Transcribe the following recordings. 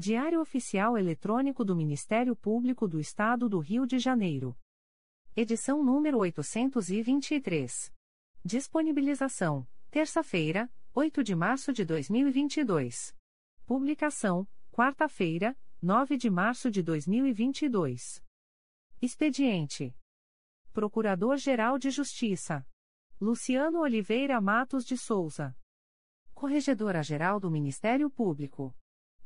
Diário Oficial Eletrônico do Ministério Público do Estado do Rio de Janeiro. Edição número 823. Disponibilização: terça-feira, 8 de março de 2022. Publicação: quarta-feira, 9 de março de 2022. Expediente: Procurador-Geral de Justiça Luciano Oliveira Matos de Souza. Corregedora-Geral do Ministério Público.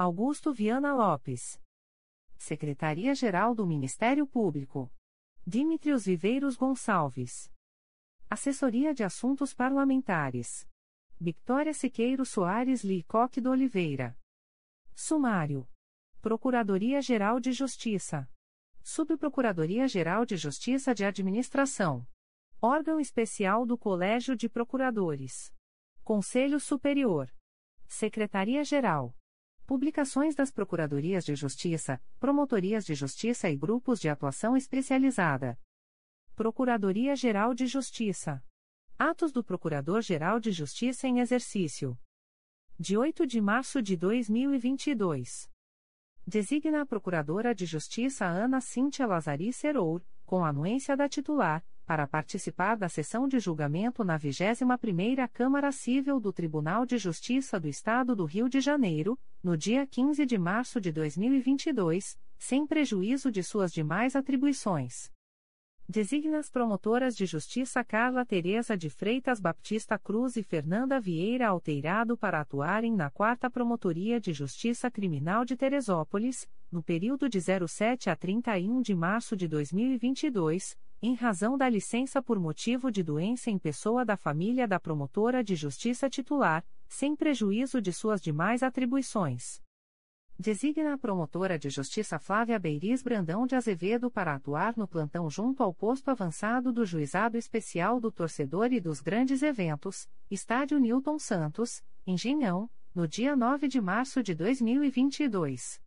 Augusto Viana Lopes. Secretaria-Geral do Ministério Público. Dimitrios Viveiros Gonçalves. Assessoria de Assuntos Parlamentares. Victoria Siqueiro Soares Licoque do Oliveira. Sumário. Procuradoria-Geral de Justiça. Subprocuradoria-Geral de Justiça de Administração. Órgão Especial do Colégio de Procuradores. Conselho Superior. Secretaria-Geral. Publicações das Procuradorias de Justiça, Promotorias de Justiça e Grupos de Atuação Especializada. Procuradoria-Geral de Justiça. Atos do Procurador-Geral de Justiça em Exercício. De 8 de março de 2022. Designa a Procuradora de Justiça Ana Cíntia Lazari Serour, com anuência da titular, para participar da sessão de julgamento na 21ª Câmara Civil do Tribunal de Justiça do Estado do Rio de Janeiro, no dia 15 de março de 2022, sem prejuízo de suas demais atribuições. Designa as promotoras de justiça Carla Teresa de Freitas Baptista Cruz e Fernanda Vieira Alteirado para atuarem na 4 Promotoria de Justiça Criminal de Teresópolis, no período de 07 a 31 de março de 2022, em razão da licença por motivo de doença em pessoa da família da promotora de justiça titular, sem prejuízo de suas demais atribuições. Designa a promotora de justiça Flávia Beiris Brandão de Azevedo para atuar no plantão junto ao posto avançado do Juizado Especial do Torcedor e dos Grandes Eventos, Estádio Newton Santos, Engenhão, no dia 9 de março de 2022.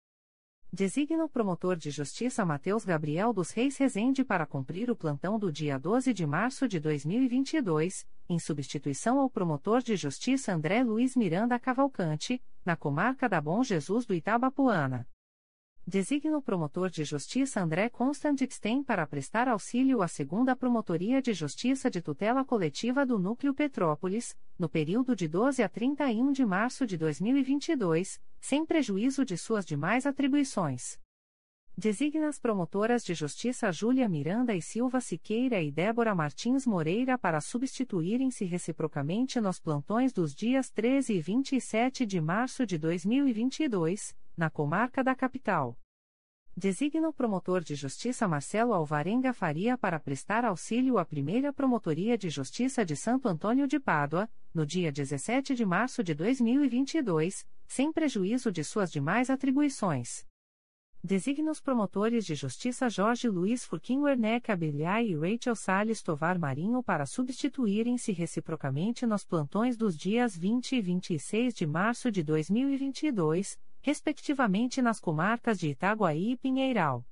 Designa o promotor de justiça Matheus Gabriel dos Reis Rezende para cumprir o plantão do dia 12 de março de 2022, em substituição ao promotor de justiça André Luiz Miranda Cavalcante, na comarca da Bom Jesus do Itabapuana. Designa o promotor de justiça André Constantixten para prestar auxílio à segunda Promotoria de Justiça de Tutela Coletiva do Núcleo Petrópolis, no período de 12 a 31 de março de 2022, sem prejuízo de suas demais atribuições. Designa as promotoras de justiça Júlia Miranda e Silva Siqueira e Débora Martins Moreira para substituírem-se reciprocamente nos plantões dos dias 13 e 27 de março de 2022, na comarca da capital. Designa o promotor de justiça Marcelo Alvarenga Faria para prestar auxílio à primeira Promotoria de Justiça de Santo Antônio de Pádua, no dia 17 de março de 2022, sem prejuízo de suas demais atribuições. Designa os promotores de justiça Jorge Luiz Furquim Werneck Abelhai e Rachel Salles Tovar Marinho para substituírem-se reciprocamente nos plantões dos dias 20 e 26 de março de 2022, respectivamente nas comarcas de Itaguaí e Pinheiral.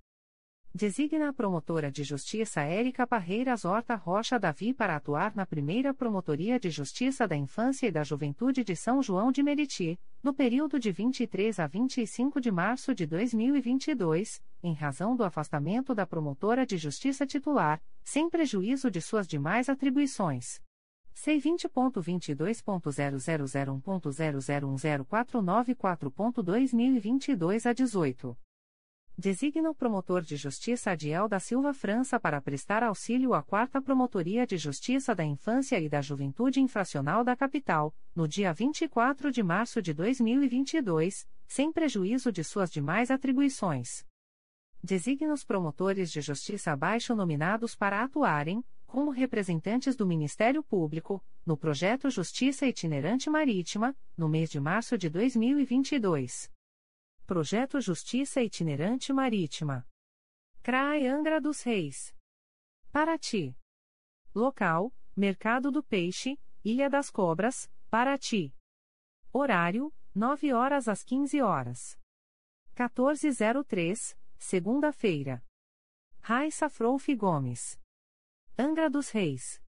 Designa a promotora de justiça Érica Parreiras Horta Rocha Davi para atuar na primeira Promotoria de Justiça da Infância e da Juventude de São João de Meriti, no período de 23 a 25 de março de 2022, em razão do afastamento da promotora de justiça titular, sem prejuízo de suas demais atribuições. C20.22.0001.0010494.2022 a 18. Designa o promotor de justiça Adiel da Silva França para prestar auxílio à Quarta Promotoria de Justiça da Infância e da Juventude Infracional da Capital, no dia 24 de março de 2022, sem prejuízo de suas demais atribuições. Designa os promotores de justiça abaixo nominados para atuarem, como representantes do Ministério Público, no projeto Justiça Itinerante Marítima, no mês de março de 2022. Projeto Justiça Itinerante Marítima. CRAE Angra dos Reis. Paraty. Local: Mercado do Peixe, Ilha das Cobras, Paraty. Horário: 9 horas às 15 horas. 1403, segunda-feira. Raissa Frouf Gomes. Angra dos Reis.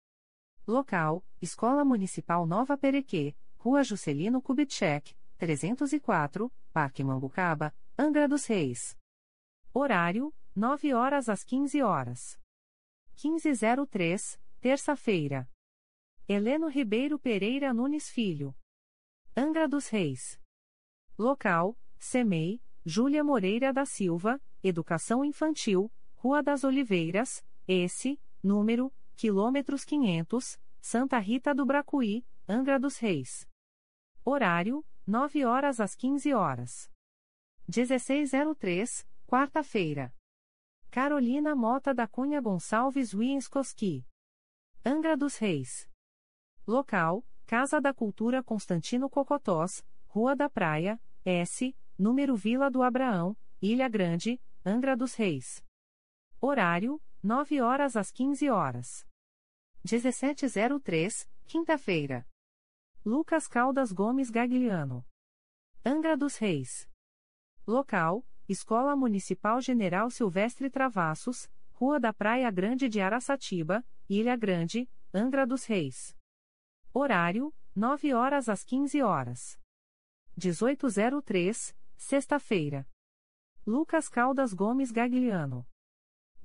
Local: Escola Municipal Nova Perequê, Rua Juscelino Kubitschek, 304, Parque Mambucaba, Angra dos Reis. Horário: 9 horas às 15 horas. 1503, terça-feira. Heleno Ribeiro Pereira Nunes Filho. Angra dos Reis. Local: CEMEI, Júlia Moreira da Silva, Educação Infantil, Rua das Oliveiras, esse, número, quilômetros 500, Santa Rita do Bracuí, Angra dos Reis. Horário: 9 horas às 15 horas. 1603, quarta-feira. Carolina Mota da Cunha Gonçalves Wienskoski. Angra dos Reis. Local: Casa da Cultura Constantino Cocotós, Rua da Praia, S, número Vila do Abraão, Ilha Grande, Angra dos Reis. Horário: 9 horas às 15 horas. 1703, quinta-feira. Lucas Caldas Gomes Gagliano. Angra dos Reis. Local: Escola Municipal General Silvestre Travassos, Rua da Praia Grande de Araçatiba, Ilha Grande, Angra dos Reis. Horário: 9 horas às 15 horas. 1803, sexta-feira. Lucas Caldas Gomes Gagliano.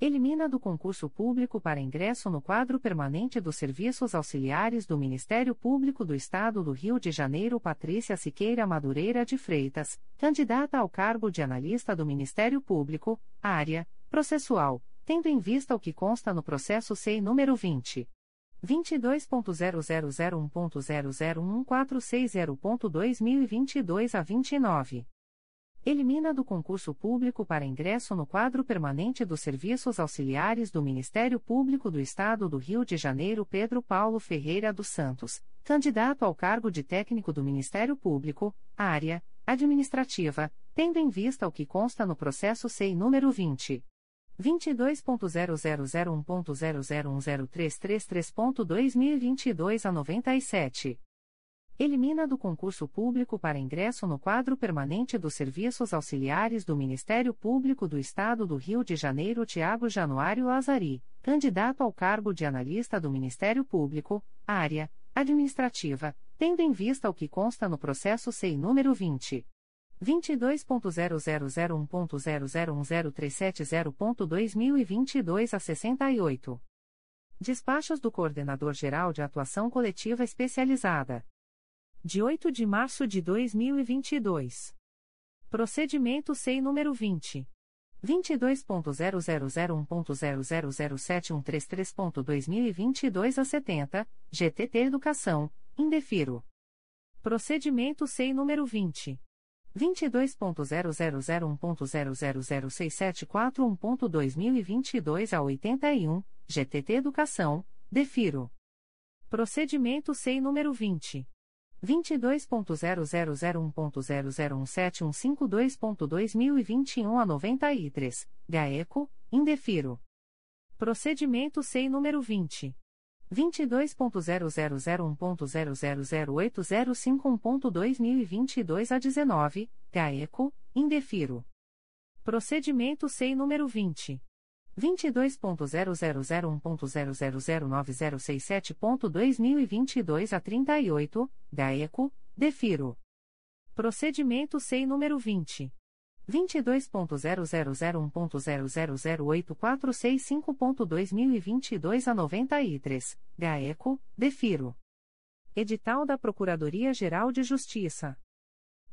Elimina do concurso público para ingresso no quadro permanente dos serviços auxiliares do Ministério Público do Estado do Rio de Janeiro Patrícia Siqueira Madureira de Freitas, candidata ao cargo de analista do Ministério Público, área processual, tendo em vista o que consta no processo SEI número 20. 22.0001.0011460.2022 a 29. Elimina do concurso público para ingresso no quadro permanente dos serviços auxiliares do Ministério Público do Estado do Rio de Janeiro Pedro Paulo Ferreira dos Santos, candidato ao cargo de técnico do Ministério Público, área administrativa, tendo em vista o que consta no processo SEI número 20. 22.0001.0010333.2022 a 97. Elimina do concurso público para ingresso no quadro permanente dos serviços auxiliares do Ministério Público do Estado do Rio de Janeiro Tiago Januário Lazari, candidato ao cargo de analista do Ministério Público, área administrativa, tendo em vista o que consta no processo SEI número 20. 22.0001.0010370.2022 a 68. Despachos do Coordenador Geral de Atuação Coletiva Especializada de 8 de março de 2022. Procedimento SEI número 20. 22.0001.0007133.2022 a 70, GTT Educação, Indefiro. Procedimento SEI número 20. 22.0001.0006741.2022 a 81, GTT Educação, Defiro. Procedimento SEI número 20. 22.0001.0017152.2021 a 93, GAECO, Indefiro. Procedimento SEI número 20. 22.0001.0008051.2022 a 19, GAECO, Indefiro. Procedimento SEI número 20. 22.0001.0009067.2022 a 38, GAECO, DEFIRO. Procedimento SEI número 20. 22.0001.0008465.2022 a 93, GAECO, DEFIRO. Edital da Procuradoria-Geral de Justiça.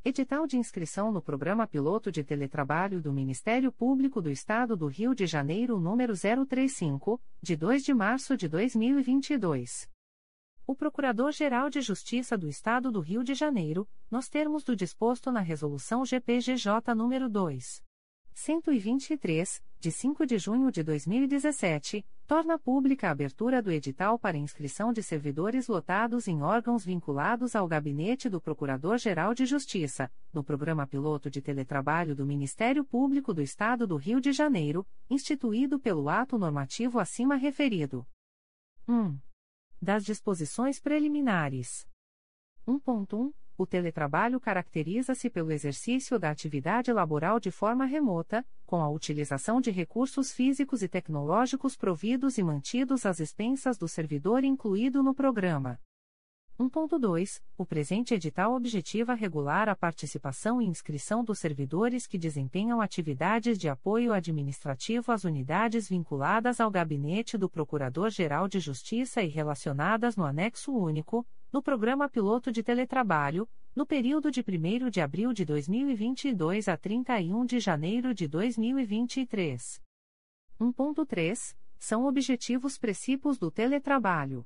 Edital de inscrição no Programa Piloto de Teletrabalho do Ministério Público do Estado do Rio de Janeiro número 035, de 2 de março de 2022. O Procurador-Geral de Justiça do Estado do Rio de Janeiro, nos termos do disposto na Resolução GPGJ nº 2. 123, de 5 de junho de 2017, torna pública a abertura do edital para inscrição de servidores lotados em órgãos vinculados ao Gabinete do Procurador-Geral de Justiça, no Programa Piloto de Teletrabalho do Ministério Público do Estado do Rio de Janeiro, instituído pelo ato normativo acima referido. 1. Das disposições preliminares. 1.1. O teletrabalho caracteriza-se pelo exercício da atividade laboral de forma remota, com a utilização de recursos físicos e tecnológicos providos e mantidos às expensas do servidor incluído no programa. 1.2. O presente edital objetiva regular a participação e inscrição dos servidores que desempenham atividades de apoio administrativo às unidades vinculadas ao gabinete do Procurador-Geral de Justiça e relacionadas no anexo único, no programa piloto de teletrabalho, no período de 1 de abril de 2022 a 31 de janeiro de 2023. 1.3. São objetivos precípios do teletrabalho.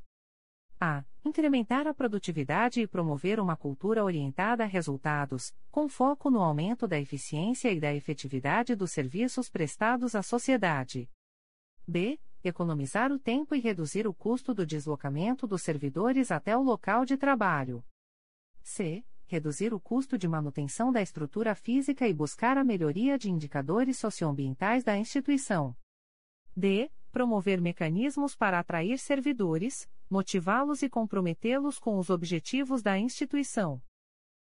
A. Incrementar a produtividade e promover uma cultura orientada a resultados, com foco no aumento da eficiência e da efetividade dos serviços prestados à sociedade. B. Economizar o tempo e reduzir o custo do deslocamento dos servidores até o local de trabalho. C. Reduzir o custo de manutenção da estrutura física e buscar a melhoria de indicadores socioambientais da instituição. D. Promover mecanismos para atrair servidores, motivá-los e comprometê-los com os objetivos da instituição.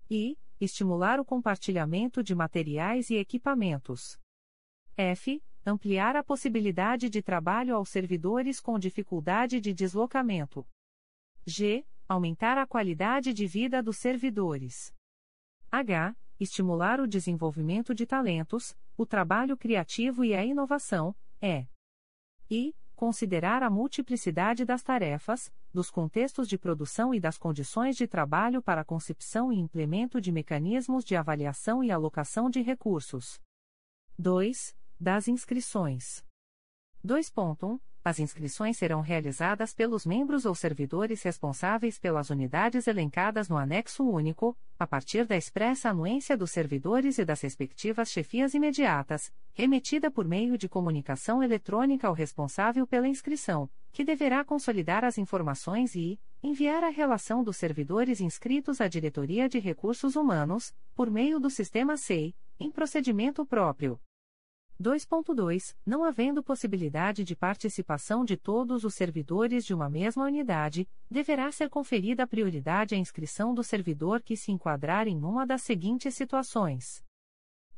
E. Estimular o compartilhamento de materiais e equipamentos. F. Ampliar a possibilidade de trabalho aos servidores com dificuldade de deslocamento. G. Aumentar a qualidade de vida dos servidores. H. Estimular o desenvolvimento de talentos, o trabalho criativo e a inovação. E. I considerar a multiplicidade das tarefas, dos contextos de produção e das condições de trabalho para a concepção e implemento de mecanismos de avaliação e alocação de recursos. 2. Das inscrições. 2.1 as inscrições serão realizadas pelos membros ou servidores responsáveis pelas unidades elencadas no anexo único, a partir da expressa anuência dos servidores e das respectivas chefias imediatas, remetida por meio de comunicação eletrônica ao responsável pela inscrição, que deverá consolidar as informações e enviar a relação dos servidores inscritos à Diretoria de Recursos Humanos, por meio do sistema SEI, em procedimento próprio. 2.2. Não havendo possibilidade de participação de todos os servidores de uma mesma unidade, deverá ser conferida prioridade à inscrição do servidor que se enquadrar em uma das seguintes situações: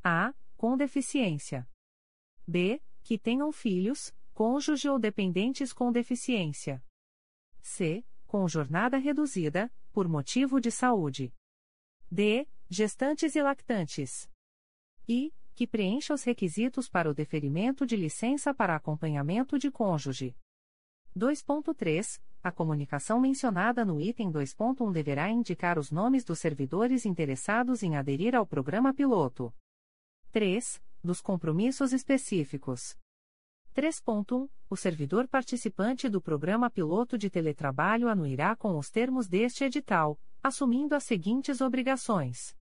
a. com deficiência. b. que tenham filhos, cônjuge ou dependentes com deficiência. c. com jornada reduzida, por motivo de saúde. d. gestantes e lactantes. e que preencha os requisitos para o deferimento de licença para acompanhamento de cônjuge. 2.3. A comunicação mencionada no item 2.1 deverá indicar os nomes dos servidores interessados em aderir ao programa piloto. 3. Dos compromissos específicos. 3.1. O servidor participante do programa piloto de teletrabalho anuirá com os termos deste edital, assumindo as seguintes obrigações: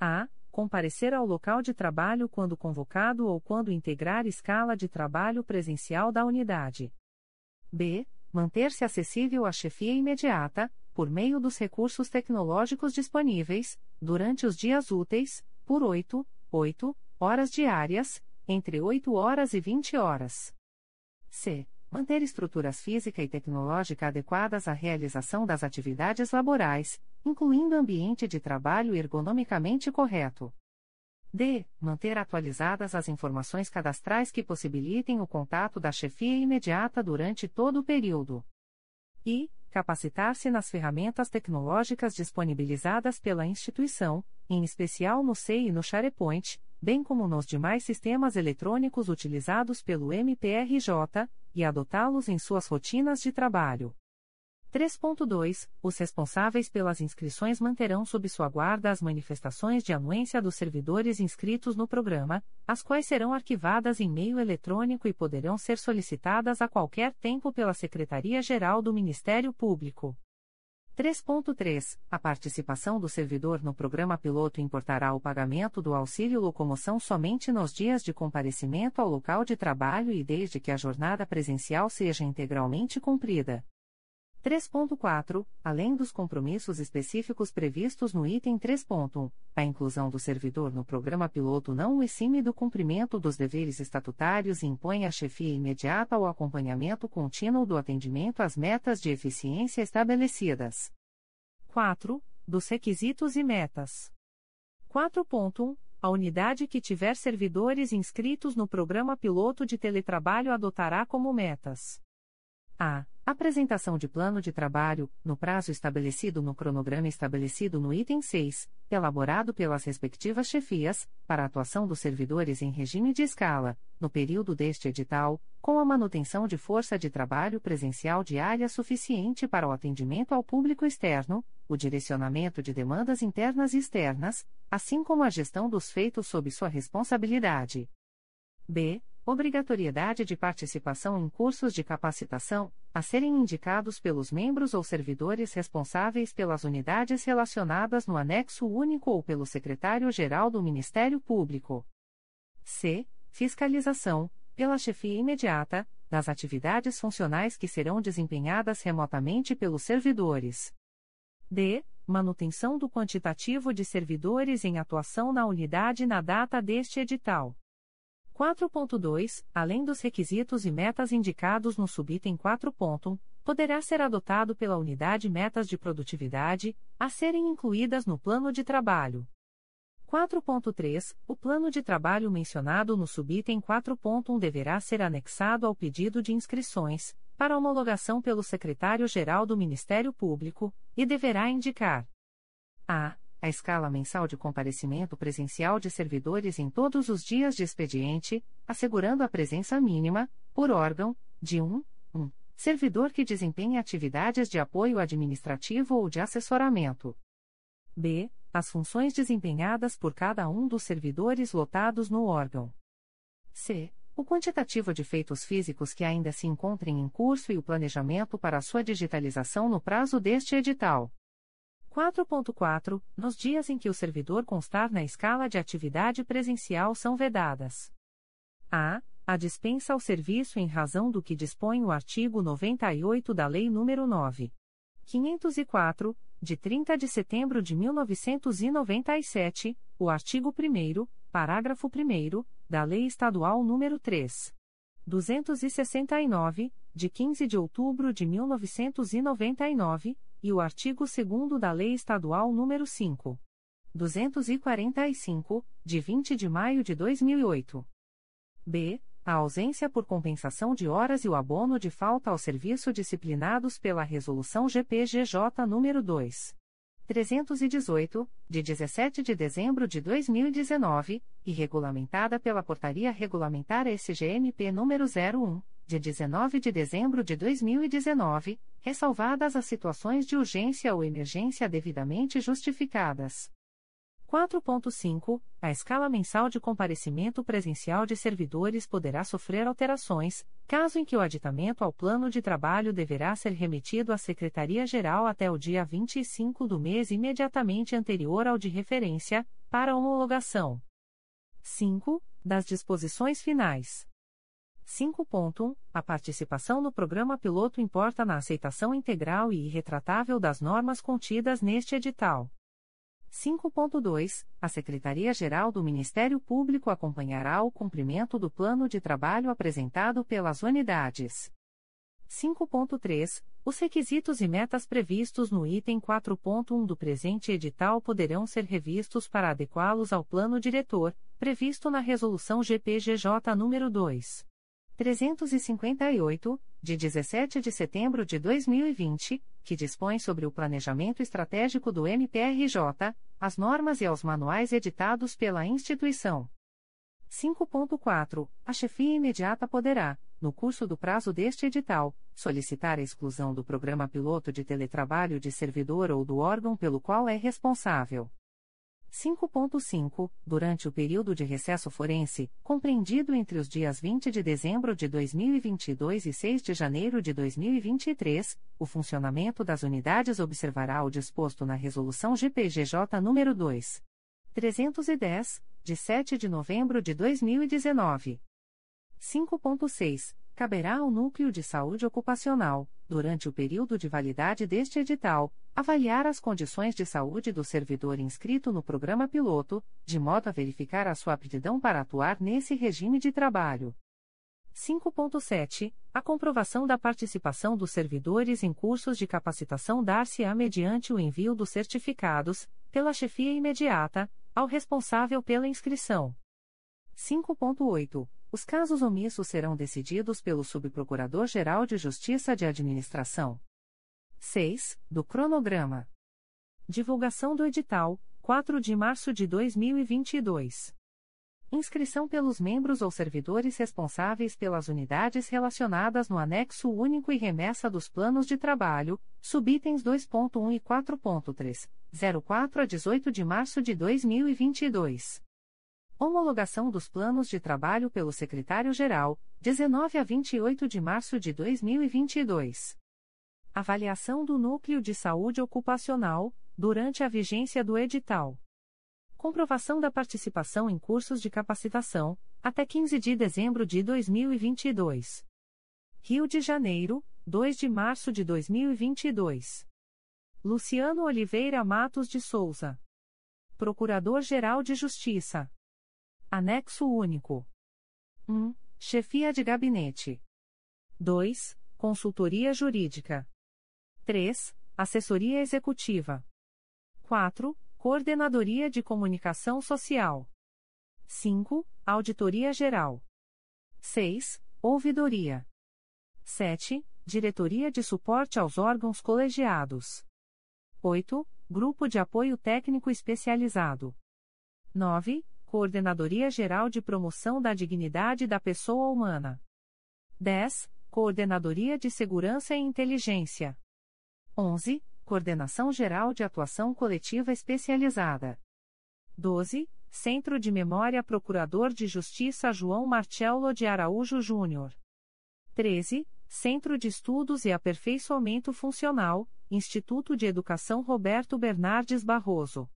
a comparecer ao local de trabalho quando convocado ou quando integrar escala de trabalho presencial da unidade. B. Manter-se acessível à chefia imediata, por meio dos recursos tecnológicos disponíveis, durante os dias úteis, por 8, 8 horas diárias, entre 8 horas e 20 horas. C. Manter estruturas física e tecnológica adequadas à realização das atividades laborais, incluindo ambiente de trabalho ergonomicamente correto. D. Manter atualizadas as informações cadastrais que possibilitem o contato da chefia imediata durante todo o período. E. Capacitar-se nas ferramentas tecnológicas disponibilizadas pela instituição, em especial no SEI e no SharePoint, bem como nos demais sistemas eletrônicos utilizados pelo MPRJ, e adotá-los em suas rotinas de trabalho. 3.2. Os responsáveis pelas inscrições manterão sob sua guarda as manifestações de anuência dos servidores inscritos no programa, as quais serão arquivadas em meio eletrônico e poderão ser solicitadas a qualquer tempo pela Secretaria-Geral do Ministério Público. 3.3. A participação do servidor no programa piloto importará o pagamento do auxílio locomoção somente nos dias de comparecimento ao local de trabalho e desde que a jornada presencial seja integralmente cumprida. 3.4. Além dos compromissos específicos previstos no item 3.1, a inclusão do servidor no programa piloto não o exime do cumprimento dos deveres estatutários e impõe a chefia imediata ao acompanhamento contínuo do atendimento às metas de eficiência estabelecidas. 4. Dos requisitos e metas. 4.1. A unidade que tiver servidores inscritos no programa piloto de teletrabalho adotará como metas. A. Apresentação de plano de trabalho, no prazo estabelecido no cronograma estabelecido no item 6, elaborado pelas respectivas chefias, para atuação dos servidores em regime de escala, no período deste edital, com a manutenção de força de trabalho presencial diária suficiente para o atendimento ao público externo, o direcionamento de demandas internas e externas, assim como a gestão dos feitos sob sua responsabilidade. B obrigatoriedade de participação em cursos de capacitação, a serem indicados pelos membros ou servidores responsáveis pelas unidades relacionadas no anexo único ou pelo secretário-geral do Ministério Público. C. Fiscalização, pela chefia imediata, das atividades funcionais que serão desempenhadas remotamente pelos servidores. D. Manutenção do quantitativo de servidores em atuação na unidade na data deste edital. 4.2, além dos requisitos e metas indicados no subitem 4. poderá ser adotado pela unidade metas de produtividade, a serem incluídas no plano de trabalho. 4.3. O plano de trabalho mencionado no subitem 4.1 deverá ser anexado ao pedido de inscrições, para homologação pelo Secretário-Geral do Ministério Público, e deverá indicar a a escala mensal de comparecimento presencial de servidores em todos os dias de expediente, assegurando a presença mínima, por órgão, de um, um servidor que desempenha atividades de apoio administrativo ou de assessoramento. B. As funções desempenhadas por cada um dos servidores lotados no órgão. C. O quantitativo de feitos físicos que ainda se encontrem em curso e o planejamento para sua digitalização no prazo deste edital. 4.4. Nos dias em que o servidor constar na escala de atividade presencial são vedadas. A. A dispensa ao serviço em razão do que dispõe o artigo 98 da Lei nº 9. 504, de 30 de setembro de 1997, o artigo 1 parágrafo 1 da Lei Estadual nº 3. 269, de 15 de outubro de 1999, e o artigo 2 da Lei Estadual nº 5. 245, de 20 de maio de 2008. B. A ausência por compensação de horas e o abono de falta ao serviço disciplinados pela Resolução GPGJ nº 2. 318, de 17 de dezembro de 2019, e regulamentada pela Portaria Regulamentar SGMP nº 01, de 19 de dezembro de 2019, ressalvadas as situações de urgência ou emergência devidamente justificadas. 4.5. A escala mensal de comparecimento presencial de servidores poderá sofrer alterações, caso em que o aditamento ao plano de trabalho deverá ser remetido à Secretaria-Geral até o dia 25 do mês imediatamente anterior ao de referência, para homologação. 5. Das disposições finais. 5.1. A participação no programa piloto importa na aceitação integral e irretratável das normas contidas neste edital. 5.2. A Secretaria-Geral do Ministério Público acompanhará o cumprimento do plano de trabalho apresentado pelas unidades. 5.3. Os requisitos e metas previstos no item 4.1 do presente edital poderão ser revistos para adequá-los ao plano diretor, previsto na Resolução GPGJ nº 2. 358, de 17 de setembro de 2020, que dispõe sobre o planejamento estratégico do MPRJ, as normas e aos manuais editados pela instituição. 5.4. A chefia imediata poderá, no curso do prazo deste edital, solicitar a exclusão do programa piloto de teletrabalho de servidor ou do órgão pelo qual é responsável. 5.5. Durante o período de recesso forense, compreendido entre os dias 20 de dezembro de 2022 e 6 de janeiro de 2023, o funcionamento das unidades observará o disposto na Resolução GPGJ nº 2. 310, de 7 de novembro de 2019. 5.6. Caberá ao Núcleo de Saúde Ocupacional, durante o período de validade deste edital, avaliar as condições de saúde do servidor inscrito no programa piloto, de modo a verificar a sua aptidão para atuar nesse regime de trabalho. 5.7. A comprovação da participação dos servidores em cursos de capacitação dar-se-á mediante o envio dos certificados, pela chefia imediata, ao responsável pela inscrição. 5.8. Os casos omissos serão decididos pelo Subprocurador-Geral de Justiça de Administração. 6. Do cronograma. Divulgação do edital, 4 de março de 2022. Inscrição pelos membros ou servidores responsáveis pelas unidades relacionadas no anexo único e remessa dos planos de trabalho, subitens 2.1 e 4.3, 04 a 18 de março de 2022. Homologação dos planos de trabalho pelo Secretário-Geral, 19 a 28 de março de 2022. Avaliação do Núcleo de Saúde Ocupacional, durante a vigência do edital. Comprovação da participação em cursos de capacitação, até 15 de dezembro de 2022. Rio de Janeiro, 2 de março de 2022. Luciano Oliveira Matos de Souza. Procurador-Geral de Justiça. Anexo único. 1. Chefia de gabinete. 2. Consultoria jurídica. 3. Assessoria executiva. 4. Coordenadoria de Comunicação Social. 5. Auditoria Geral. 6. Ouvidoria. 7. Diretoria de Suporte aos Órgãos Colegiados. 8. Grupo de Apoio Técnico Especializado. 9. Coordenadoria Geral de Promoção da Dignidade da Pessoa Humana. 10. Coordenadoria de Segurança e Inteligência. 11. Coordenação Geral de Atuação Coletiva Especializada. 12. Centro de Memória Procurador de Justiça João Marcelo de Araújo Júnior. 13. Centro de Estudos e Aperfeiçoamento Funcional, Instituto de Educação Roberto Bernardes Barroso.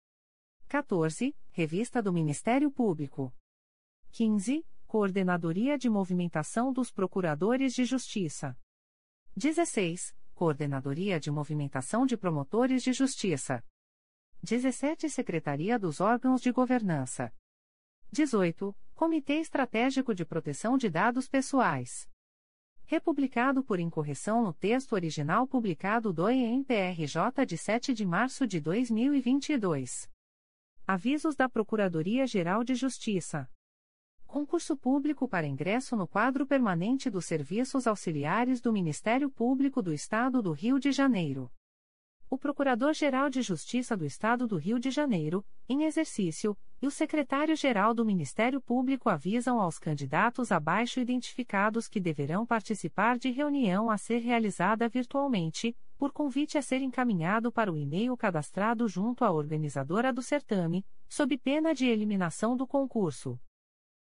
14. Revista do Ministério Público. 15. Coordenadoria de Movimentação dos Procuradores de Justiça. 16. Coordenadoria de Movimentação de Promotores de Justiça. 17. Secretaria dos Órgãos de Governança. 18. Comitê Estratégico de Proteção de Dados Pessoais. Republicado por incorreção no texto original publicado do EMPRJ de 7 de março de 2022. Avisos da Procuradoria-Geral de Justiça. Concurso público para ingresso no quadro permanente dos serviços auxiliares do Ministério Público do Estado do Rio de Janeiro. O Procurador-Geral de Justiça do Estado do Rio de Janeiro, em exercício, e o Secretário-Geral do Ministério Público avisam aos candidatos abaixo identificados que deverão participar de reunião a ser realizada virtualmente, por convite a ser encaminhado para o e-mail cadastrado junto à organizadora do certame, sob pena de eliminação do concurso.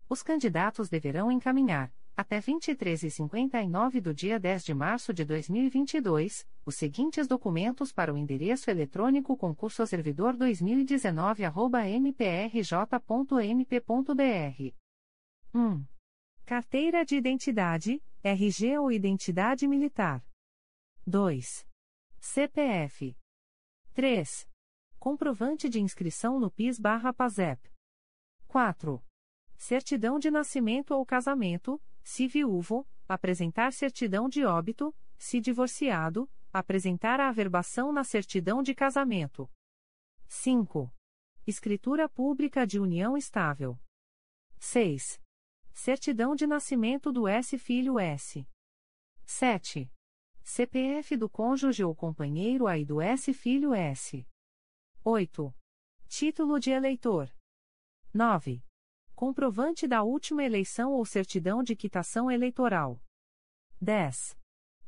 Os candidatos deverão encaminhar, até 23h59 do dia 10 de março de 2022, os seguintes documentos para o endereço eletrônico concursoservidor 2019@mprj.mp.br. 1. Carteira de identidade, RG ou identidade militar. 2. CPF. 3. Comprovante de inscrição no PIS/PASEP. 4. Certidão de nascimento ou casamento, se viúvo, apresentar certidão de óbito, se divorciado, apresentar a averbação na certidão de casamento. 5. Escritura pública de união estável. 6. Certidão de nascimento do S filho S. 7. CPF do cônjuge ou companheiro aí do S filho S. 8. Título de eleitor. 9. Comprovante da última eleição ou certidão de quitação eleitoral. 10.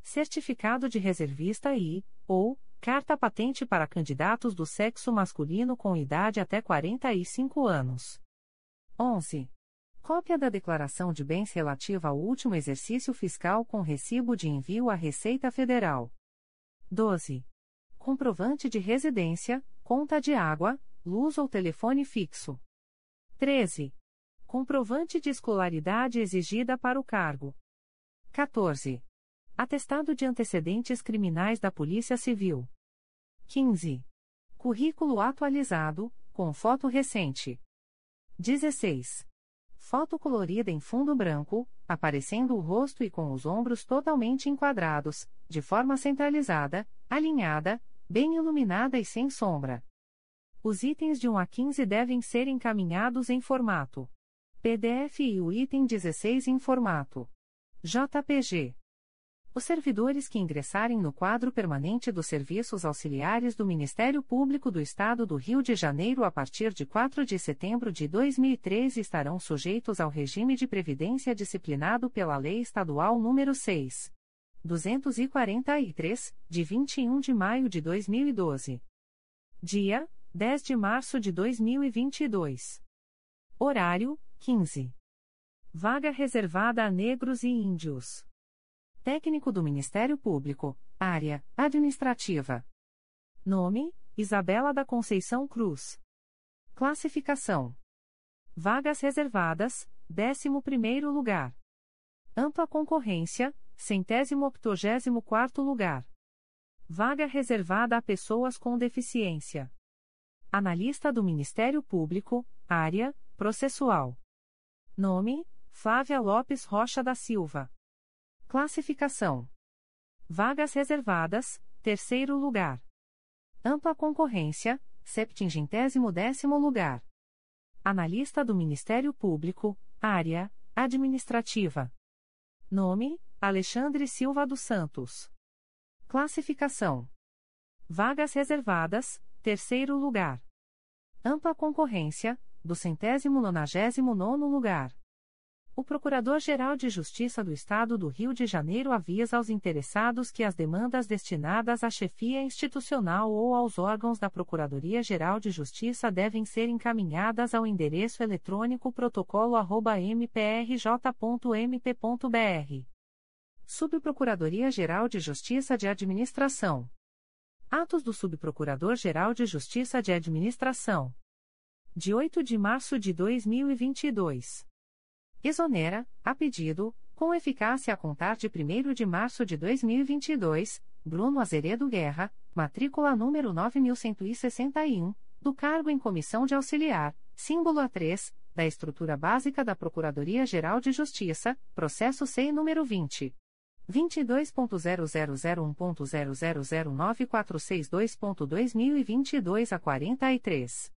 Certificado de reservista e, ou, carta patente para candidatos do sexo masculino com idade até 45 anos. 11. Cópia da declaração de bens relativa ao último exercício fiscal com recibo de envio à Receita Federal. 12. Comprovante de residência, conta de água, luz ou telefone fixo. 13. Comprovante de escolaridade exigida para o cargo. 14. Atestado de antecedentes criminais da Polícia Civil. 15. Currículo atualizado, com foto recente. 16. Foto colorida em fundo branco, aparecendo o rosto e com os ombros totalmente enquadrados, de forma centralizada, alinhada, bem iluminada e sem sombra. Os itens de 1 a 15 devem ser encaminhados em formato PDF e o item 16 em formato JPG. Os servidores que ingressarem no quadro permanente dos serviços auxiliares do Ministério Público do Estado do Rio de Janeiro a partir de 4 de setembro de 2013 estarão sujeitos ao regime de previdência disciplinado pela Lei Estadual nº 6. 243, de 21 de maio de 2012. Dia: 10 de março de 2022. Horário: 15. Vaga reservada a negros e índios. Técnico do Ministério Público, Área Administrativa. Nome: Isabela da Conceição Cruz. Classificação: Vagas reservadas, 11 lugar. Ampla concorrência, centésimo octogésimo quarto lugar. Vaga reservada a pessoas com deficiência. Analista do Ministério Público, Área Processual. Nome: Flávia Lopes Rocha da Silva. Classificação: Vagas reservadas, terceiro lugar. Ampla concorrência, septingentésimo décimo lugar. Analista do Ministério Público, área administrativa. Nome: Alexandre Silva dos Santos. Classificação: Vagas reservadas, terceiro lugar. Ampla concorrência, do centésimo nonagésimo nono lugar. O Procurador-Geral de Justiça do Estado do Rio de Janeiro avisa aos interessados que as demandas destinadas à chefia institucional ou aos órgãos da Procuradoria-Geral de Justiça devem ser encaminhadas ao endereço eletrônico protocolo@mprj.mp.br. Subprocuradoria-Geral de Justiça de Administração. Atos do Subprocurador-Geral de Justiça de Administração. De 8 de março de 2022. Exonera, a pedido, com eficácia a contar de 1 de março de 2022, Bruno Azeredo Guerra, matrícula número 9161, do cargo em comissão de auxiliar, símbolo A3, da estrutura básica da Procuradoria-Geral de Justiça, processo SEI número 20. 22.0001.0009462.2022 a 43.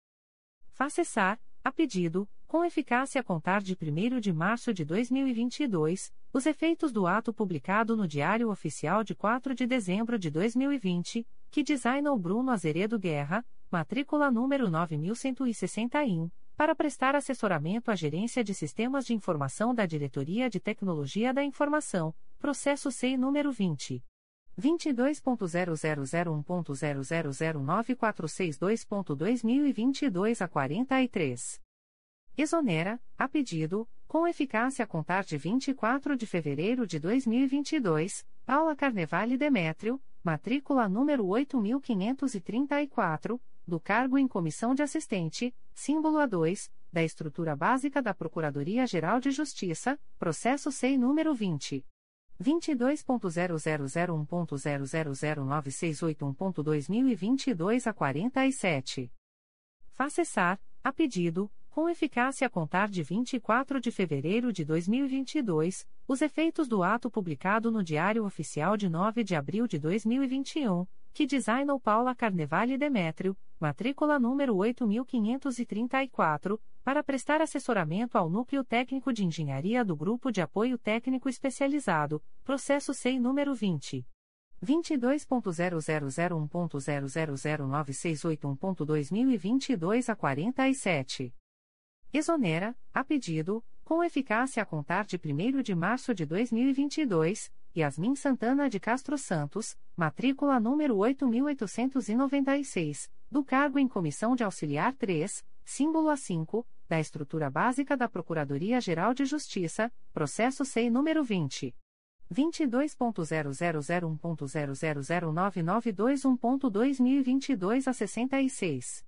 Facessar, a pedido, com eficácia a contar de 1 de março de 2022, os efeitos do ato publicado no Diário Oficial de 4 de dezembro de 2020, que designou Bruno Azeredo Guerra, matrícula número 9161, para prestar assessoramento à Gerência de Sistemas de Informação da Diretoria de Tecnologia da Informação, processo SEI número 20. 22.0001.0009462.2022 a 43 exonera, a pedido, com eficácia a contar de 24 de fevereiro de 2022, Paula Carnevale Demétrio, matrícula número 8534, do cargo em comissão de assistente, símbolo A2, da estrutura básica da Procuradoria-Geral de Justiça, processo SEI número 20. 22.0001.0009681.2022 a 47. Facessar, a pedido, com eficácia a contar de 24 de fevereiro de 2022, os efeitos do ato publicado no Diário Oficial de 9 de abril de 2021, que designou Paula Carnevale Demétrio, matrícula número 8534, para prestar assessoramento ao Núcleo Técnico de Engenharia do Grupo de Apoio Técnico Especializado, processo SEI número 20. 22.0001.0009681.2022 a 47. Exonera, a pedido, com eficácia a contar de 1 de março de 2022, Yasmin Santana de Castro Santos, matrícula número 8896, do cargo em Comissão de Auxiliar 3, símbolo A5, da estrutura básica da Procuradoria-Geral de Justiça, processo SEI número 20. 22.0001.0009921.2022 a 66.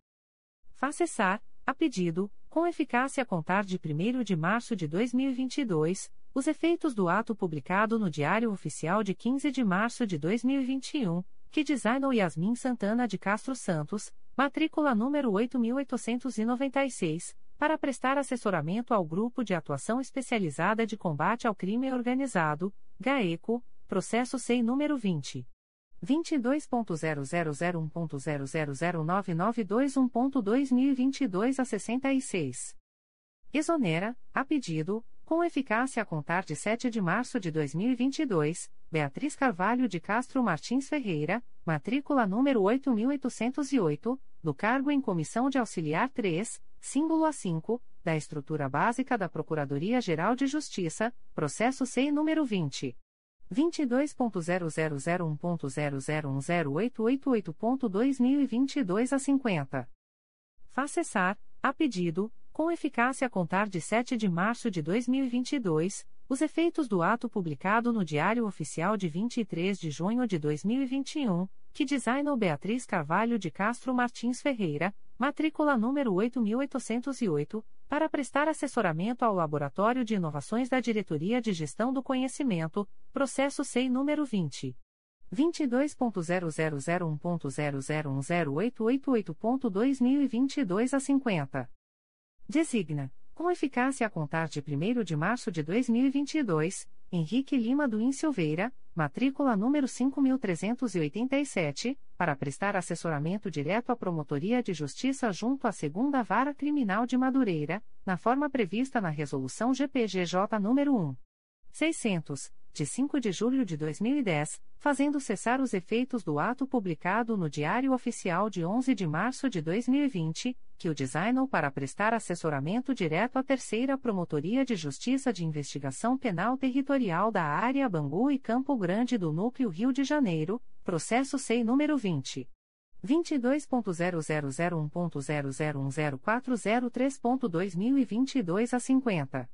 Facessar, a pedido, com eficácia a contar de 1 de março de 2022, os efeitos do ato publicado no Diário Oficial de 15 de março de 2021, que designou Yasmin Santana de Castro Santos, matrícula número 8896, para prestar assessoramento ao Grupo de Atuação Especializada de Combate ao Crime Organizado, GAECO, processo SEI número 20. 22.0001.0009921.2022 a 66. Exonera, a pedido, com eficácia a contar de 7 de março de 2022, Beatriz Carvalho de Castro Martins Ferreira, matrícula número 8808, do cargo em Comissão de Auxiliar 3, símbolo A5, da estrutura básica da Procuradoria-Geral de Justiça, processo SEI número 20. 22.0001.0010888.2022 a 50. Facessar, a pedido, com eficácia a contar de 7 de março de 2022, os efeitos do ato publicado no Diário Oficial de 23 de junho de 2021, que designou Beatriz Carvalho de Castro Martins Ferreira, matrícula número 8808, para prestar assessoramento ao Laboratório de Inovações da Diretoria de Gestão do Conhecimento, processo SEI número 20. 22.0001.0010888.2022 a 50. Designa, com eficácia a contar de 1 de março de 2022, Henrique Lima do Silveira, matrícula número 5387, para prestar assessoramento direto à Promotoria de Justiça junto à Segunda Vara Criminal de Madureira, na forma prevista na Resolução GPGJ nº 1. 600, de 5 de julho de 2010, fazendo cessar os efeitos do ato publicado no Diário Oficial de 11 de março de 2020, que o designou para prestar assessoramento direto à Terceira Promotoria de Justiça de Investigação Penal Territorial da Área Bangu e Campo Grande do Núcleo Rio de Janeiro, processo SEI número 20. 22.0001.0010403.2022 a 50.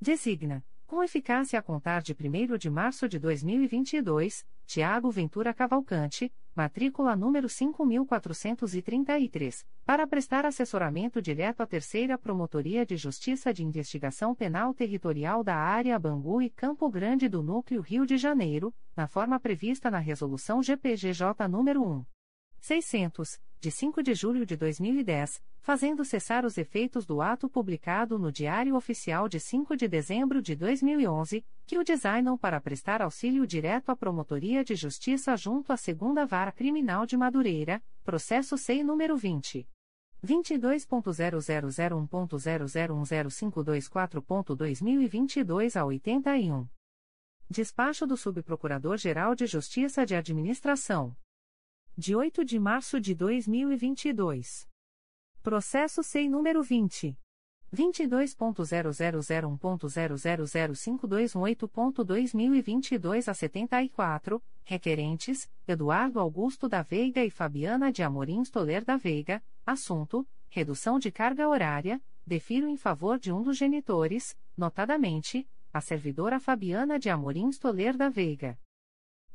Designa, com eficácia a contar de 1 de março de 2022, Tiago Ventura Cavalcante, matrícula número 5433, para prestar assessoramento direto à Terceira Promotoria de Justiça de Investigação Penal Territorial da Área Bangu e Campo Grande do Núcleo Rio de Janeiro, na forma prevista na Resolução GPGJ nº 1. 600, de 5 de julho de 2010, fazendo cessar os efeitos do ato publicado no Diário Oficial de 5 de dezembro de 2011, que o designam para prestar auxílio direto à Promotoria de Justiça junto à Segunda Vara Criminal de Madureira, processo SEI número 20. 22.0001.0010524.2022 a 81. Despacho do Subprocurador-Geral de Justiça de Administração de 8 de março de 2022. Processo SEI número 20. 22.0001.0005218.2022 a 74, requerentes, Eduardo Augusto da Veiga e Fabiana de Amorim Stoller da Veiga, assunto, redução de carga horária, defiro em favor de um dos genitores, notadamente, a servidora Fabiana de Amorim Stoller da Veiga.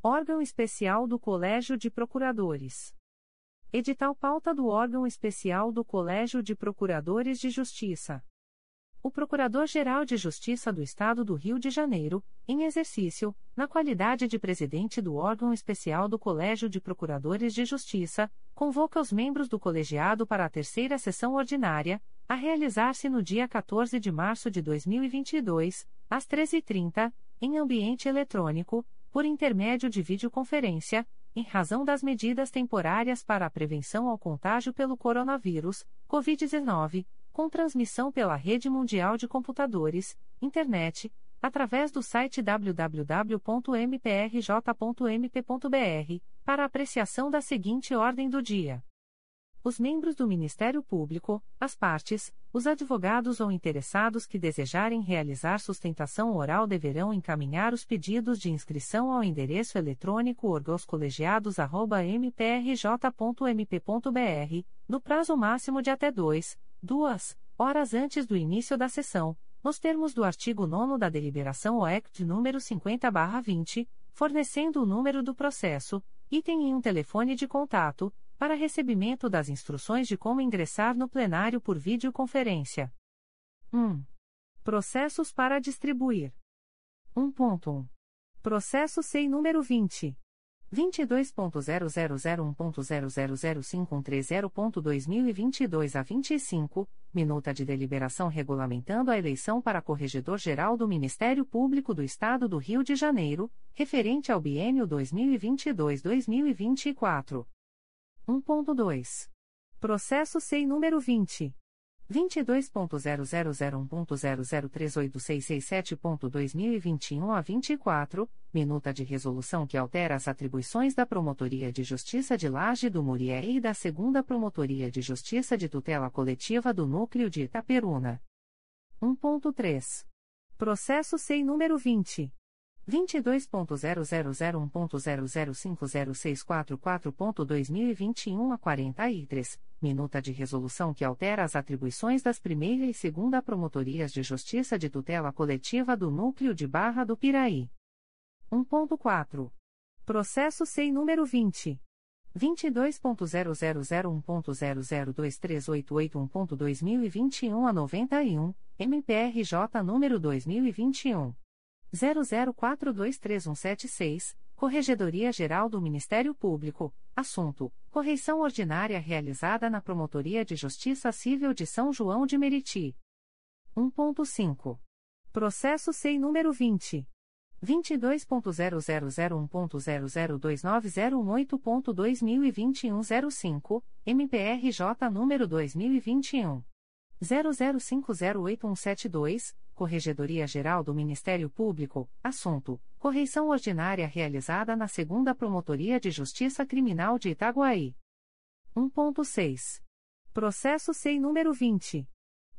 Órgão Especial do Colégio de Procuradores. Edital pauta do órgão especial do Colégio de Procuradores de Justiça. O Procurador-Geral de Justiça do Estado do Rio de Janeiro, em exercício, na qualidade de presidente do órgão especial do Colégio de Procuradores de Justiça, convoca os membros do colegiado para a terceira sessão ordinária, a realizar-se no dia 14 de março de 2022, às 13h30, em ambiente eletrônico, por intermédio de videoconferência, em razão das medidas temporárias para a prevenção ao contágio pelo coronavírus, Covid-19, com transmissão pela Rede Mundial de Computadores, Internet, através do site www.mprj.mp.br, para apreciação da seguinte ordem do dia os membros do Ministério Público, as partes, os advogados ou interessados que desejarem realizar sustentação oral deverão encaminhar os pedidos de inscrição ao endereço eletrônico orgoscolegiados@mprj.mp.br, no prazo máximo de até dois, duas horas antes do início da sessão, nos termos do artigo 9 da deliberação OECT número 50/20, fornecendo o número do processo, item e um telefone de contato para recebimento das instruções de como ingressar no plenário por videoconferência. 1. Processos para distribuir. 1.1. Processo SEI número 20. 22.0001.0005130.2022 a 25, minuta de deliberação regulamentando a eleição para Corregedor-Geral do Ministério Público do Estado do Rio de Janeiro, referente ao biênio 2022-2024. 1.2. Processo SEI número 20. 22.0001.0038667.2021 a 24, minuta de resolução que altera as atribuições da Promotoria de Justiça de Laje do Murié e da Segunda Promotoria de Justiça de Tutela Coletiva do Núcleo de Itaperuna. 1.3. Processo SEI número 20. 22.0001.0050644.2021 a 43, minuta de resolução que altera as atribuições das primeira e segunda promotorias de justiça de tutela coletiva do núcleo de Barra do Piraí. 1.4. Processo SEI número 20. 22.0001.0023881.2021 a 91, MPRJ número 2021 00423176, Corregedoria Geral do Ministério Público, assunto: correição ordinária realizada na Promotoria de Justiça Civil de São João de Meriti. 1.5. Processo SEI número 20. 22.0001.0029018.2021 05, MPRJ número 2021 00508172, Corregedoria Geral do Ministério Público, assunto: correição ordinária realizada na Segunda Promotoria de Justiça Criminal de Itaguaí. 1.6. Processo SEI número 20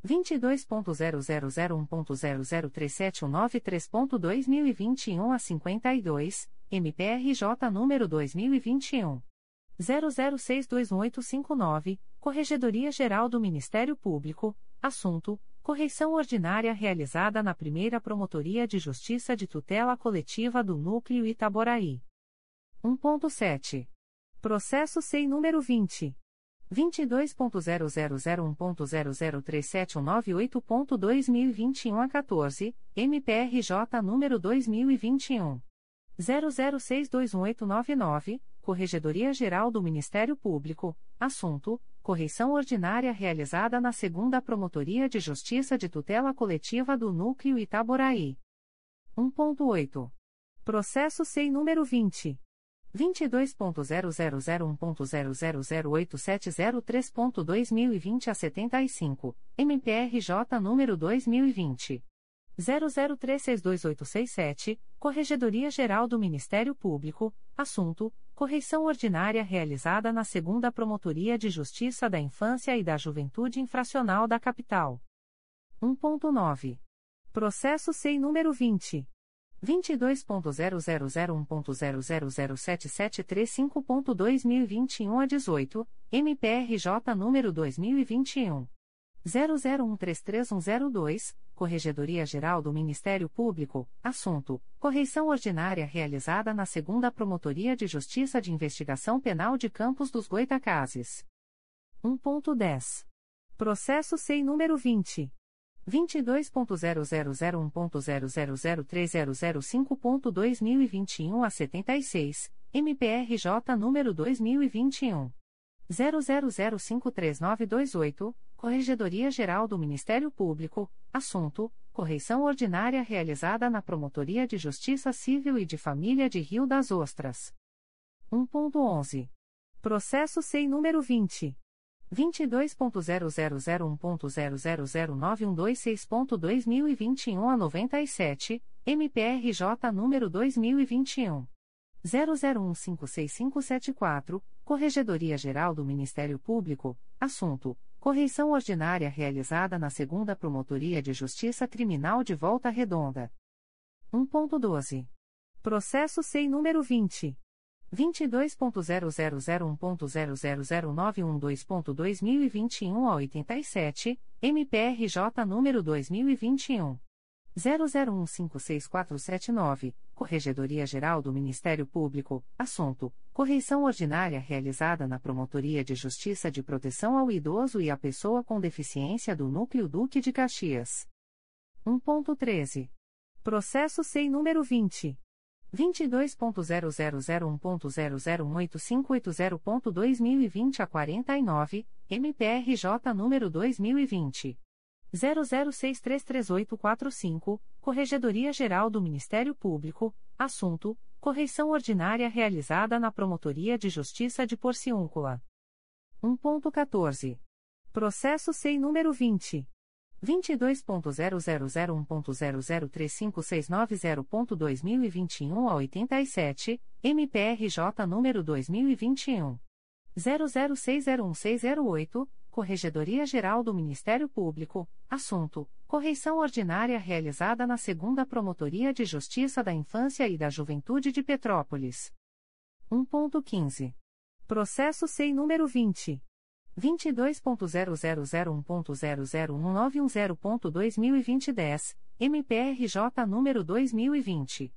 22.0001.0037193.2021 a 52, MPRJ número 2021 00621859, Corregedoria Geral do Ministério Público, assunto: correição ordinária realizada na primeira Promotoria de Justiça de Tutela Coletiva do Núcleo Itaboraí. 1.7. Processo SEI número 20. 22.0001.0037198.2021 a 14, MPRJ número 2021 00621899 Corregedoria Geral do Ministério Público, assunto: correição ordinária realizada na Segunda Promotoria de Justiça de Tutela Coletiva do Núcleo Itaboraí. 1.8. Processo SEI número 20. 22.0001.0008703.2020 a 75, MPRJ número 2020 00362867, Corregedoria Geral do Ministério Público, assunto: correição ordinária realizada na Segunda Promotoria de Justiça da Infância e da Juventude Infracional da Capital. 1.9. Processo SEI número 20 22.0001.0007735.2021 a 18, MPRJ número 2021 00133102, Corregedoria Geral do Ministério Público, assunto: correição ordinária realizada na Segunda Promotoria de Justiça de Investigação Penal de Campos dos Goitacazes. 1.10. Processo SEI número 20 22.0001.0003005.2021 a 76, MPRJ número 2021 00053928 Corregedoria Geral do Ministério Público, assunto: correição ordinária realizada na Promotoria de Justiça Civil e de Família de Rio das Ostras. 1.11. Processo SEI número 20 22.0001.0009126.2021 a 97, MPRJ número 2021 00156574, Corregedoria Geral do Ministério Público, assunto: correição ordinária realizada na Segunda Promotoria de Justiça Criminal de Volta Redonda. 1.12. Processo SEI número 20 22.0001.0009112.2021 a 87, MPRJ número 2021 00156479, Corregedoria Geral do Ministério Público, assunto: correição ordinária realizada na Promotoria de Justiça de Proteção ao Idoso e à Pessoa com Deficiência do Núcleo Duque de Caxias. 1.13. Processo SEI número 20 22.0001.0018580.2020 a 49, MPRJ número 2020 00633845, Corregedoria Geral do Ministério Público, assunto: correição ordinária realizada na Promotoria de Justiça de Porciúncula. 1.14. Processo SEI número 20 22.0001.0035690.2021 a 87, MPRJ número 2021 00601608, Corregedoria Geral do Ministério Público, assunto: correição ordinária realizada na Segunda Promotoria de Justiça da Infância e da Juventude de Petrópolis. 1.15. Processo SEI número 20 22.0001.0019110.2020 MPRJ número 2020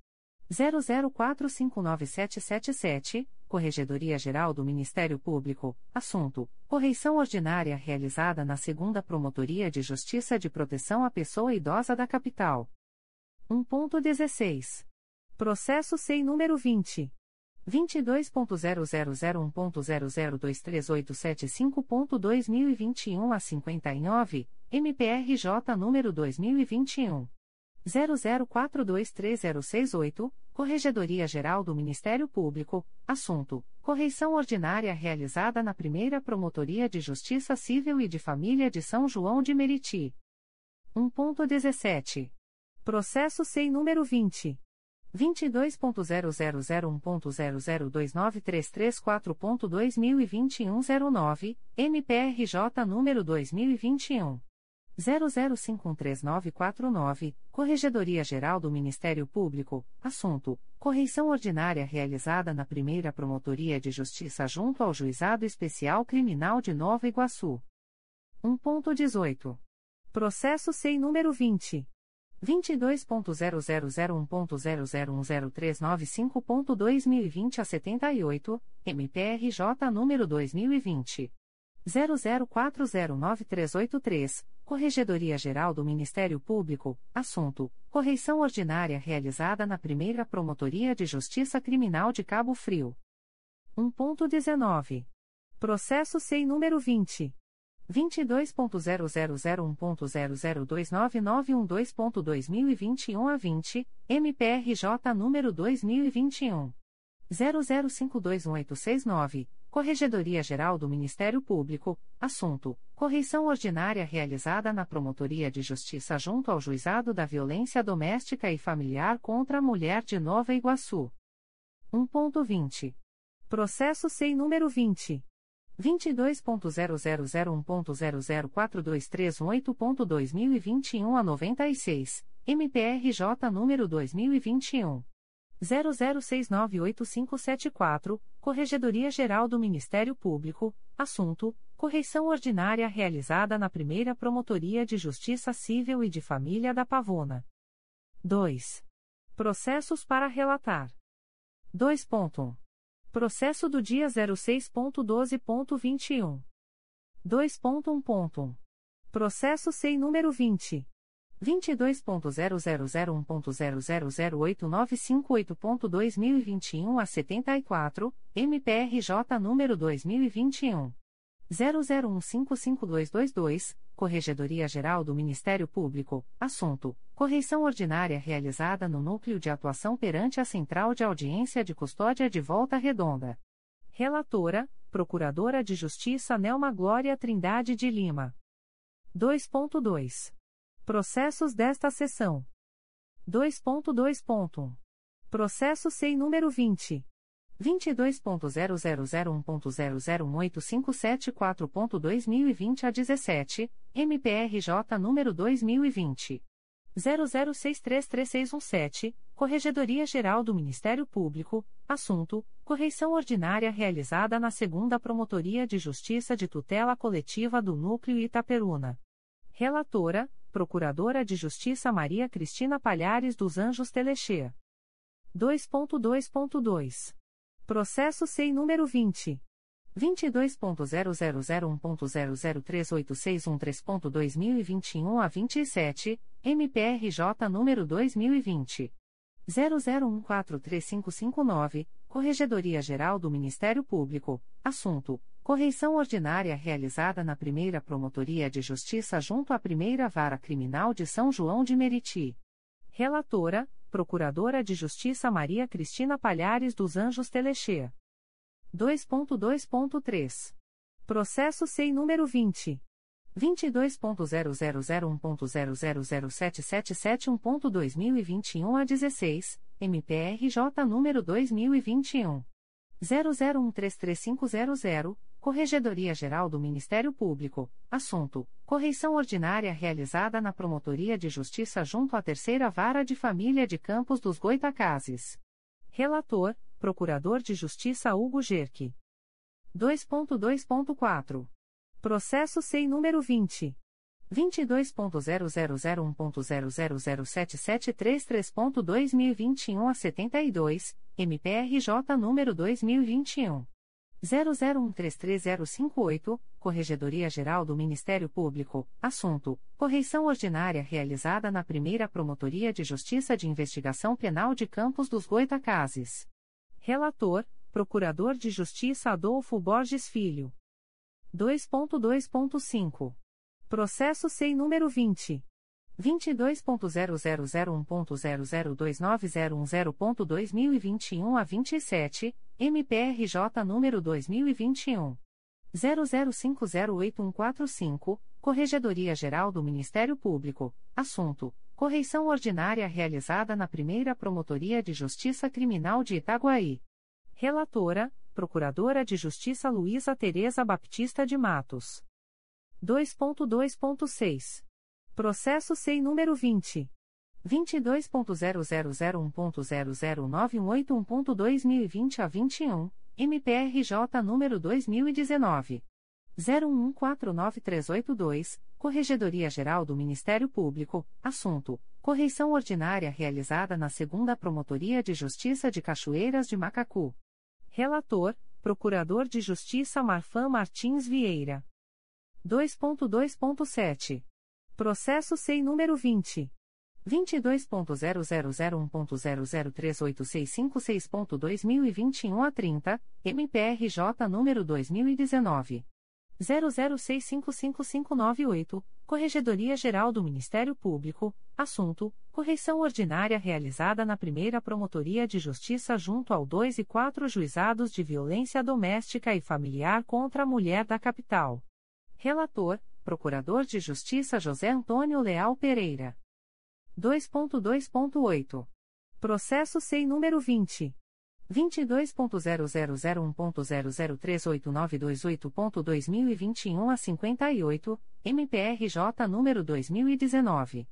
00459777, Corregedoria Geral do Ministério Público, assunto: correição ordinária realizada na Segunda Promotoria de Justiça de Proteção à Pessoa Idosa da Capital. 1.16. Processo SEI número 20 22.0001.0023875.2021 a 59, MPRJ número 2021 00423068, Corregedoria Geral do Ministério Público, assunto: correição ordinária realizada na primeira Promotoria de Justiça Civil e de Família de São João de Meriti. 1.17. Processo SEI número 20. 22.0001.0029334.2021 MPRJ número 2021. 00513949, Corregedoria Geral do Ministério Público, assunto: correição ordinária realizada na primeira Promotoria de Justiça junto ao Juizado Especial Criminal de Nova Iguaçu. 1.18. Processo SEI número 20. 22.0001.0010395.2020 a 78, MPRJ número 2020. 00409383, Corregedoria Geral do Ministério Público, assunto: correição ordinária realizada na primeira Promotoria de Justiça Criminal de Cabo Frio. 1.19. Processo SEI número 20. 22.0001.0029912.2021 a 20, MPRJ número 2021. 00521869, Corregedoria Geral do Ministério Público, assunto: correição ordinária realizada na Promotoria de Justiça junto ao Juizado da Violência Doméstica e Familiar contra a Mulher de Nova Iguaçu. 1.20. Processo SEI número 20. 22.0001.0042318.2021 a 96, MPRJ número 2021 00698574, Corregedoria Geral do Ministério Público, assunto: correição ordinária realizada na primeira Promotoria de Justiça Civil e de Família da Pavona. 2. Processos para relatar. 2.1. Processo do dia 06.12.21. 2.1. Processo SEI número 20. 22.0001.0008958.2021 a 74, MPRJ número 2021. 00155222, Corregedoria Geral do Ministério Público, assunto: correição ordinária realizada no Núcleo de Atuação perante a Central de Audiência de Custódia de Volta Redonda. Relatora: Procuradora de Justiça Nelma Glória Trindade de Lima. 2.2. Processos desta sessão. 2.2. Processo SEI número 20. 22.0001.0018574.2020 a 17, MPRJ número 2020. 00633617, Corregedoria Geral do Ministério Público, assunto: correição ordinária realizada na Segunda Promotoria de Justiça de Tutela Coletiva do Núcleo Itaperuna. Relatora: Procuradora de Justiça Maria Cristina Palhares dos Anjos Telexê. 2.2.2 Processo SEI número 20. 22.0001.0038613.2021 a 27, MPRJ número 2020. 00143559, Corregedoria Geral do Ministério Público, assunto: correição ordinária realizada na primeira Promotoria de Justiça junto à primeira Vara Criminal de São João de Meriti. Relatora: Procuradora de Justiça Maria Cristina Palhares dos Anjos Telexê. 2.2.3. Processo SEI número 20. 22.0001.0007771.2021 a 16, MPRJ número 2021. 00133500, Corregedoria Geral do Ministério Público, assunto: correição ordinária realizada na Promotoria de Justiça junto à Terceira Vara de Família de Campos dos Goitacazes. Relator: Procurador de Justiça Hugo Gerque. 2.2.4. Processo SEI número 20. 22.0001.0007733.2021 a 72, MPRJ número 2021. 00133058, Corregedoria Geral do Ministério Público, assunto: correição ordinária realizada na primeira Promotoria de Justiça de Investigação Penal de Campos dos Goitacazes. Relator: Procurador de Justiça Adolfo Borges Filho. 2.2.5. Processo SEI número 20. 22.0001.0029010.2021 a 27, MPRJ número 2021. 00508145, Corregedoria Geral do Ministério Público, assunto: correição ordinária realizada na primeira Promotoria de Justiça Criminal de Itaguaí. Relatora: Procuradora de Justiça Luísa Tereza Baptista de Matos. 2.2.6. Processo SEI número 20. 22.0001.00918.2020 a 21, MPRJ número 2019. 01149382, Corregedoria Geral do Ministério Público, assunto: correição ordinária realizada na Segunda Promotoria de Justiça de Cachoeiras de Macacu. Relator: Procurador de Justiça Marfan Martins Vieira. 2.2.7. Processo SEI número 20. 22.0001.0038656.2021 a 30, MPRJ número 2019. 00655598, Corregedoria Geral do Ministério Público, assunto: correição ordinária realizada na primeira Promotoria de Justiça junto ao 2 e 4 Juizados de Violência Doméstica e Familiar contra a Mulher da Capital. Relator: Procurador de Justiça José Antônio Leal Pereira. 2.2.8. Processo SEI número 20. 22.0001.0038928.2021 a 58, MPRJ número 2019.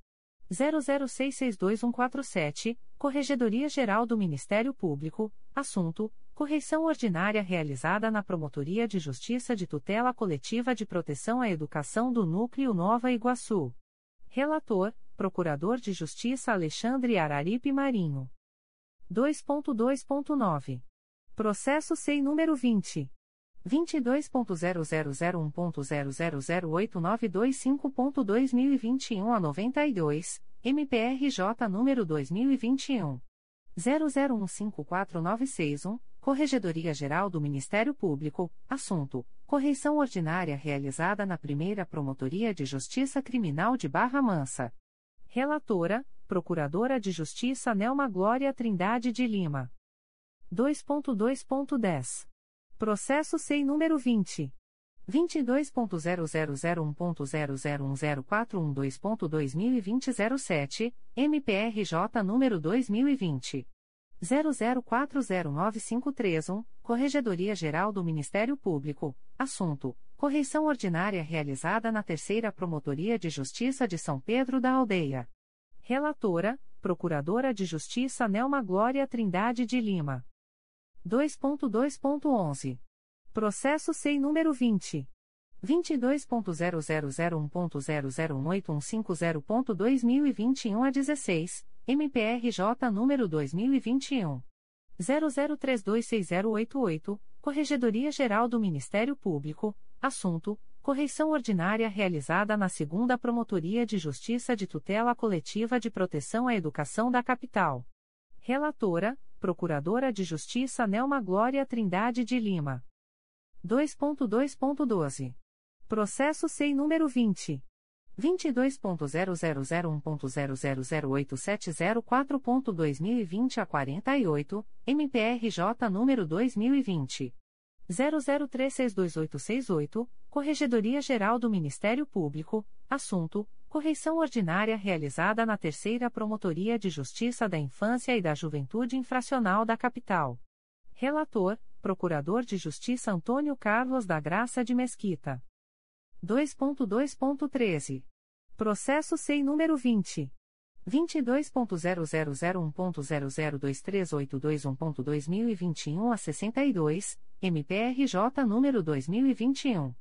00662147, Corregedoria Geral do Ministério Público, assunto: correição ordinária realizada na Promotoria de Justiça de Tutela Coletiva de Proteção à Educação do Núcleo Nova Iguaçu. Relator: Procurador de Justiça Alexandre Araripe Marinho. 2.2.9. Processo SEI número 20. 22.0001.0008925.2021 a 92, MPRJ número 2021. 00154961, Corregedoria-Geral do Ministério Público, assunto: correição ordinária realizada na primeira Promotoria de Justiça Criminal de Barra Mansa. Relatora: Procuradora de Justiça Nelma Glória Trindade de Lima. 2.2.10. Processo SEI número 20. 22.0001.0010412.2020 07, MPRJ número 2020. 00409531, Corregedoria Geral do Ministério Público, assunto: correição ordinária realizada na Terceira Promotoria de Justiça de São Pedro da Aldeia. Relatora: Procuradora de Justiça Nelma Glória Trindade de Lima. 2.2.11. Processo SEI número 20. 22.0001.0018150.2021 a 16, MPRJ número 2021. 00326088, Corregedoria Geral do Ministério Público, assunto: correição ordinária realizada na Segunda Promotoria de Justiça de Tutela Coletiva de Proteção à Educação da Capital. Relatora: Procuradora de Justiça Nelma Glória Trindade de Lima. 2.2.12. Processo SEI número 20. 22.0001.0008704.2020 a 48, MPRJ número 2020. 00362868, Corregedoria Geral do Ministério Público, assunto: correição ordinária realizada na Terceira Promotoria de Justiça da Infância e da Juventude Infracional da Capital. Relator: Procurador de Justiça Antônio Carlos da Graça de Mesquita. 2.2.13. Processo SEI número 20. 22.0001.0023821.2021 a 62, MPRJ número 2021.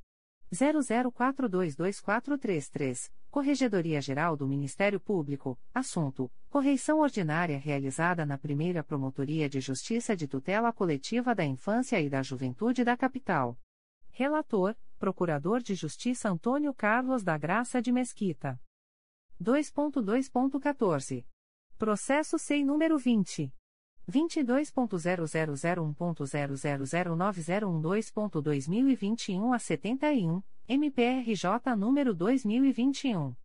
00422433, Corregedoria Geral do Ministério Público, assunto: correição ordinária realizada na primeira Promotoria de Justiça de Tutela Coletiva da Infância e da Juventude da Capital. Relator: Procurador de Justiça Antônio Carlos da Graça de Mesquita. 2.2.14. Processo SEI número 20. 22.0001.0009012.2021 a 71, MPRJ número 2021.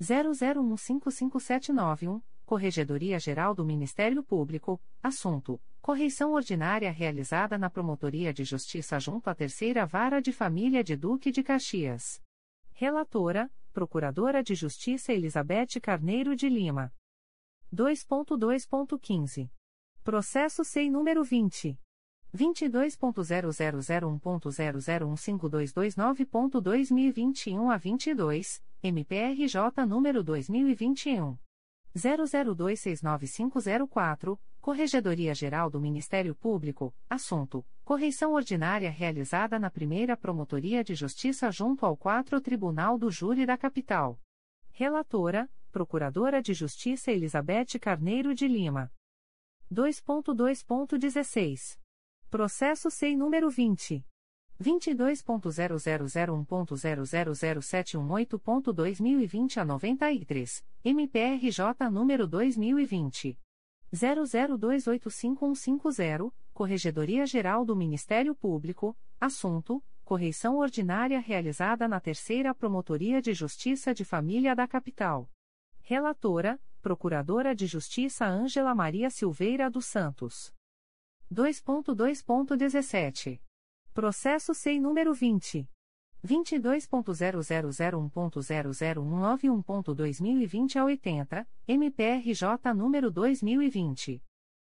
00155791, Corregedoria Geral do Ministério Público, assunto: correição ordinária realizada na Promotoria de Justiça junto à Terceira Vara de Família de Duque de Caxias. Relatora: Procuradora de Justiça Elizabeth Carneiro de Lima. 2.2.15. Processo SEI número 20. 22.0001.0015229.2021 a 22, MPRJ número 2021. 00269504, Corregedoria Geral do Ministério Público, assunto: correição ordinária realizada na primeira Promotoria de Justiça junto ao 4 Tribunal do Júri da Capital. Relatora: Procuradora de Justiça Elizabeth Carneiro de Lima. 2.2.16. Processo SEI número 20. 22.0001.0007118.2020 a 93, MPRJ número 2020. 00285150, Corregedoria Geral do Ministério Público, assunto: correição ordinária realizada na Terceira Promotoria de Justiça de Família da Capital. Relatora: Procuradora de Justiça Ângela Maria Silveira dos Santos. 2.2.17. Processo SEI número 20. 22.0001.00191.2020 a 80, MPRJ número 2020.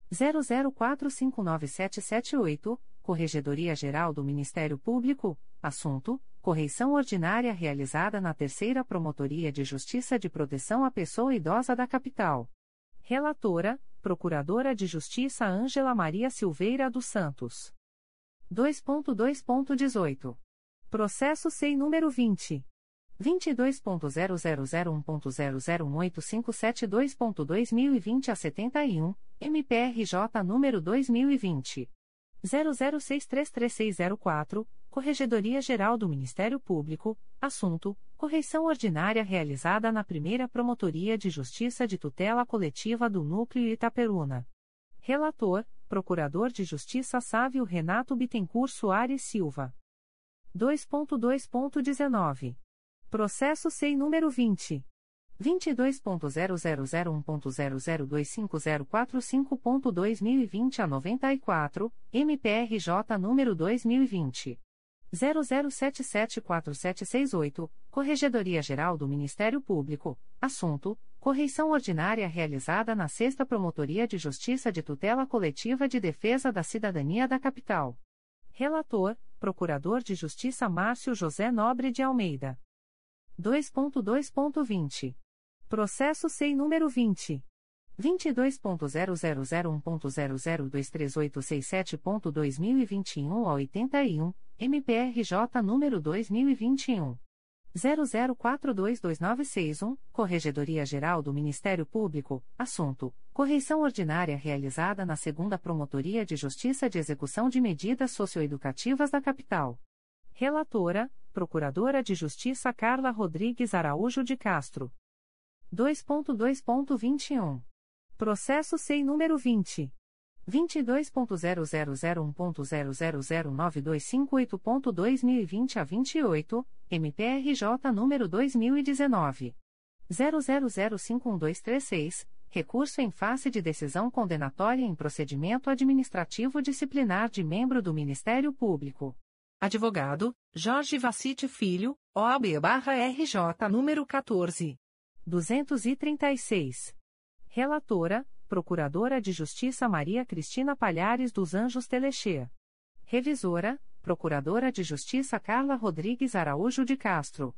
00459778, Corregedoria Geral do Ministério Público, assunto: correição ordinária realizada na Terceira Promotoria de Justiça de Proteção à Pessoa Idosa da Capital. Relatora: Procuradora de Justiça Ângela Maria Silveira dos Santos. 2.2.18. Processo SEI número 20. 22.0001.0018572.2020 a 71, MPRJ número 2020. 00633604, Corregedoria Geral do Ministério Público, assunto: correição ordinária realizada na primeira Promotoria de Justiça de Tutela Coletiva do Núcleo Itaperuna. Relator: Procurador de Justiça Sávio Renato Bittencourt Soares Silva. 2.2.19. Processo SEI número 20. 22.0001.0025045.2020 a 94, MPRJ número 2020. 00774768, Corregedoria Geral do Ministério Público, assunto: correição ordinária realizada na Sexta Promotoria de Justiça de Tutela Coletiva de Defesa da Cidadania da Capital. Relator: Procurador de Justiça Márcio José Nobre de Almeida. 2.2.20. Processo SEI número 20. 22.0001.0023867.2021 a 81, MPRJ número 2021. 00422961, Corregedoria Geral do Ministério Público, assunto: correição ordinária realizada na Segunda Promotoria de Justiça de Execução de Medidas Socioeducativas da Capital. Relatora: Procuradora de Justiça Carla Rodrigues Araújo de Castro. 2.2.21. Processo SEI número 20. 22.0001.0009258.2020 a 28, MPRJ número 2019. 00051236, recurso em face de decisão condenatória em procedimento administrativo disciplinar de membro do Ministério Público. Advogado, Jorge Vacite Filho, OAB-RJ número 14. 236. Relatora, Procuradora de Justiça Maria Cristina Palhares dos Anjos Telexê. Revisora, Procuradora de Justiça Carla Rodrigues Araújo de Castro.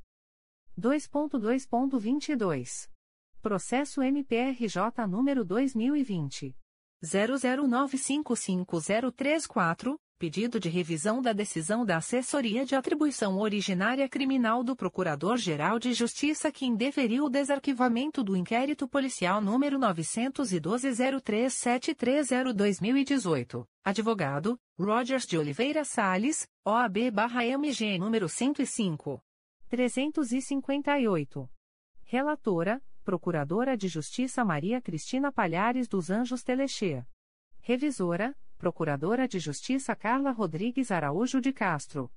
2.2.22. Processo MPRJ número 2020. 00955034, Pedido de revisão da decisão da Assessoria de Atribuição Originária Criminal do Procurador-Geral de Justiça que indeferiu o desarquivamento do inquérito policial número 912-03730-2018. Advogado, Rogers de Oliveira Salles, OAB-MG número 105. 358. Relatora, Procuradora de Justiça Maria Cristina Palhares dos Anjos Telexê. Revisora, Procuradora de Justiça Carla Rodrigues Araújo de Castro.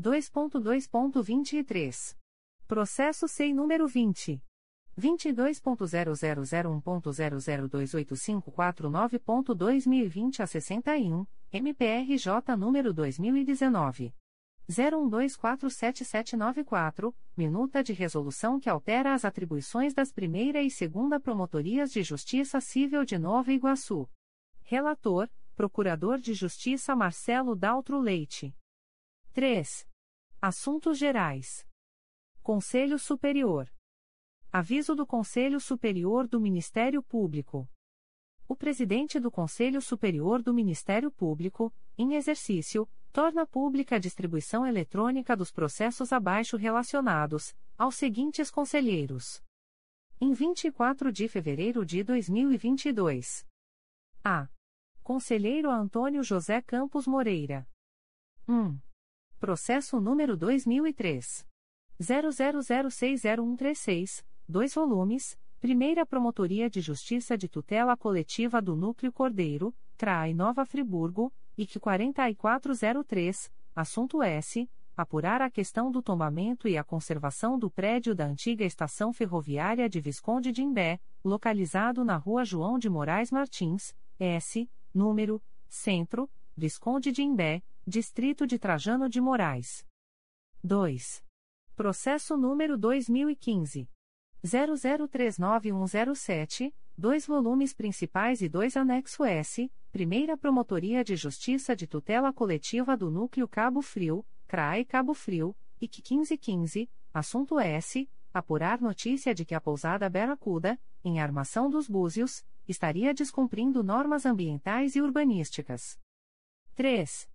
2.2.23. Processo SEI número 20. 22.0001.0028549.2020 a 61, MPRJ número 2019. 01247794, minuta de resolução que altera as atribuições das primeira e segunda promotorias de justiça civil de Nova Iguaçu. Relator, Procurador de Justiça Marcelo Daltro Leite. 3. Assuntos Gerais. Conselho Superior. Aviso do Conselho Superior do Ministério Público. O presidente do Conselho Superior do Ministério Público, em exercício, torna pública a distribuição eletrônica dos processos abaixo relacionados, aos seguintes conselheiros. Em 24 de fevereiro de 2022. A. Conselheiro Antônio José Campos Moreira. 1. Processo número 2003. 00060136, 2 volumes, Primeira Promotoria de Justiça de Tutela Coletiva do Núcleo Cordeiro, CRAI Nova Friburgo, IC 4403, assunto S. Apurar a questão do tombamento e a conservação do prédio da antiga estação ferroviária de Visconde de Imbé, localizado na rua João de Moraes Martins, S número, Centro, Visconde de Imbé, Distrito de Trajano de Moraes. 2. Processo número 2015. 00391107, dois volumes principais e dois anexo S, Primeira Promotoria de Justiça de Tutela Coletiva do Núcleo Cabo Frio, CRAE Cabo Frio, IC 1515, assunto S, apurar notícia de que a pousada Beracuda, em Armação dos Búzios, estaria descumprindo normas ambientais e urbanísticas. 3.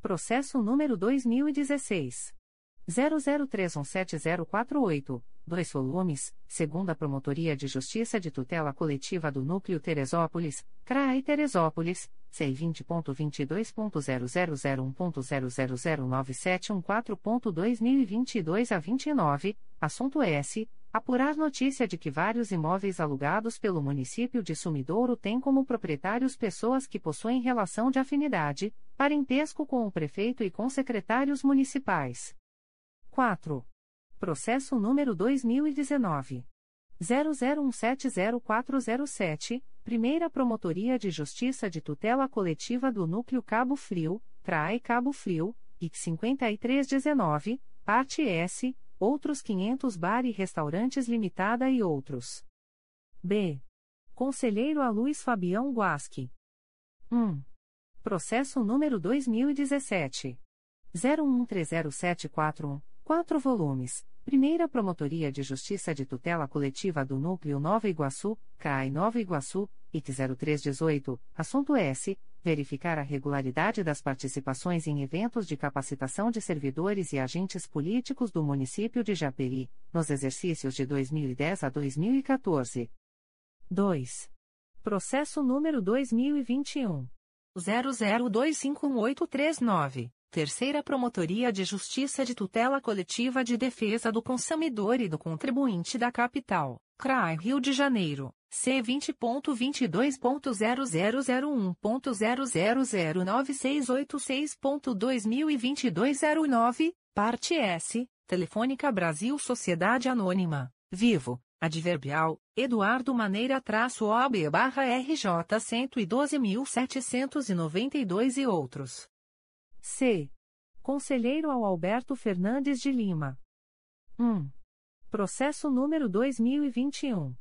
Processo número 2016. 00317048, 2 volumes, segunda Promotoria de Justiça de Tutela Coletiva do Núcleo Teresópolis, CRAI Teresópolis, C20.22.0001.0009714.2022 a 29, assunto S Apurar notícia de que vários imóveis alugados pelo município de Sumidouro têm como proprietários pessoas que possuem relação de afinidade, parentesco com o prefeito e com secretários municipais. 4. Processo número 2019. 00170407, Primeira Promotoria de Justiça de Tutela Coletiva do Núcleo Cabo Frio, CRAE Cabo Frio, IC 5319, Parte S outros 500 bar e restaurantes limitada e outros. B. Conselheiro a Luiz Fabião Guasque. 1. Processo número 2017 01130741, 4 volumes. Primeira Promotoria de Justiça de Tutela Coletiva do Núcleo Nova Iguaçu, CAI Nova Iguaçu, IC 0318, assunto S verificar a regularidade das participações em eventos de capacitação de servidores e agentes políticos do município de Japeri, nos exercícios de 2010 a 2014. 2. Processo número 2021 00251839. Terceira Promotoria de Justiça de Tutela Coletiva de Defesa do Consumidor e do Contribuinte da Capital, CRAI Rio de Janeiro, C vinte ponto vinte dois ponto zero zero zero um ponto zero zero zero nove seis oito seis ponto dois mil e vinte dois zero nove parte S Telefônica Brasil Sociedade Anônima. Vivo Adverbial Eduardo Maneira traço OB barra RJ cento doze mil setecentos noventa e dois e outros C Conselheiro ao Alberto Fernandes de Lima 1. Processo número dois mil e vinte e um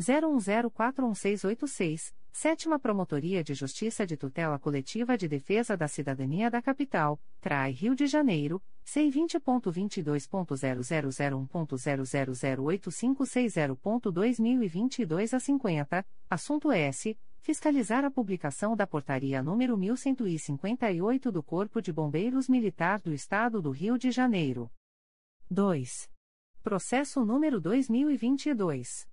01041686, Sétima Promotoria de Justiça de Tutela Coletiva de Defesa da Cidadania da Capital, CRAI Rio de Janeiro, C20.22.0001.0008560.2022 a 50, assunto S. Fiscalizar a publicação da Portaria número 1158 do Corpo de Bombeiros Militar do Estado do Rio de Janeiro. 2. Processo número 2022.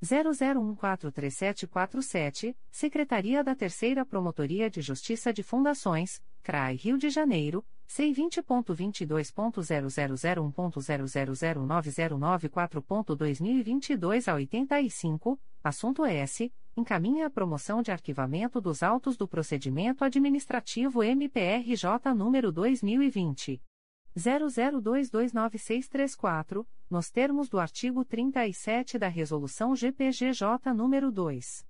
00143747, Secretaria da Terceira Promotoria de Justiça de Fundações, CRAI Rio de Janeiro, C20.22.0001.0009094.2022 a 85, assunto S. Encaminha a promoção de arquivamento dos autos do procedimento administrativo MPRJ número 2020. 00229634, nos termos do artigo 37 da Resolução GPGJ nº 2.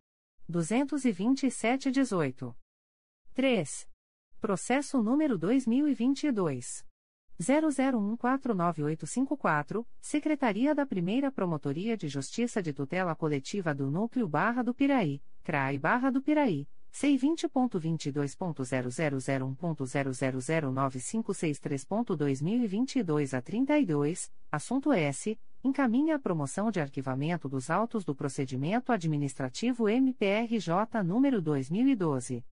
227-18. 3. Processo número 2022. 00149854, Secretaria da Primeira Promotoria de Justiça de Tutela Coletiva do Núcleo Barra do Piraí, CRAI Barra do Piraí, C20.22.0001.0009563.2022 a 32, assunto S. Encaminha a promoção de arquivamento dos autos do procedimento administrativo MPRJ número 2012.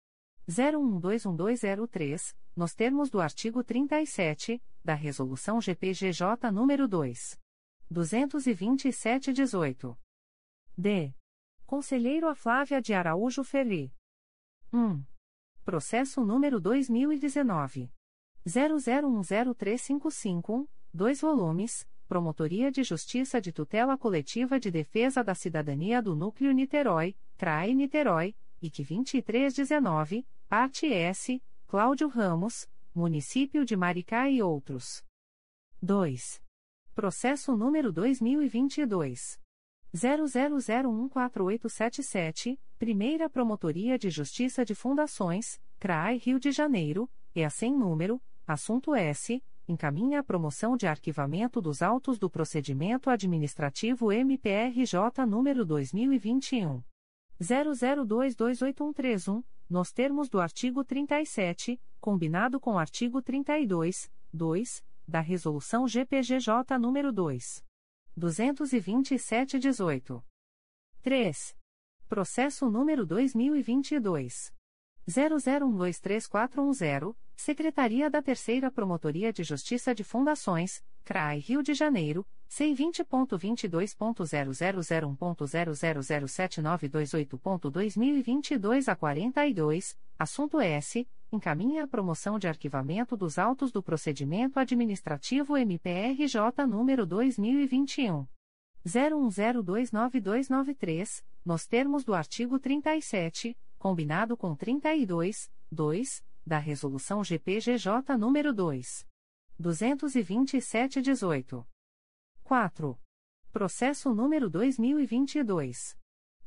01212003, nos termos do artigo 37, da Resolução GPGJ número 2. 227-18. D. Conselheiro a Flávia de Araújo Ferri. 1. Processo número 2019. 00103551, 2 volumes, Promotoria de Justiça de Tutela Coletiva de Defesa da Cidadania do Núcleo Niterói, CRAE Niterói, IC 2319, Parte S, Cláudio Ramos, Município de Maricá e outros. 2. Processo número 2022. 00014877, Primeira Promotoria de Justiça de Fundações, CRAI Rio de Janeiro, e a sem número, assunto S, encaminha a promoção de arquivamento dos autos do procedimento administrativo MPRJ número 2021 00228131, nos termos do artigo 37, combinado com o artigo 32, 2, da Resolução GPGJ número 2. 227-18. 3. Processo número 2022. 00123410, Secretaria da Terceira Promotoria de Justiça de Fundações, CRAI Rio de Janeiro, C20.22.0001.0007928.2022 a 42, assunto S. Encaminha a promoção de arquivamento dos autos do procedimento administrativo MPRJ número 2021. 01029293, nos termos do artigo 37, combinado com 32, 2, da Resolução GPGJ nº 2. 227-18. 4. Processo número 2022.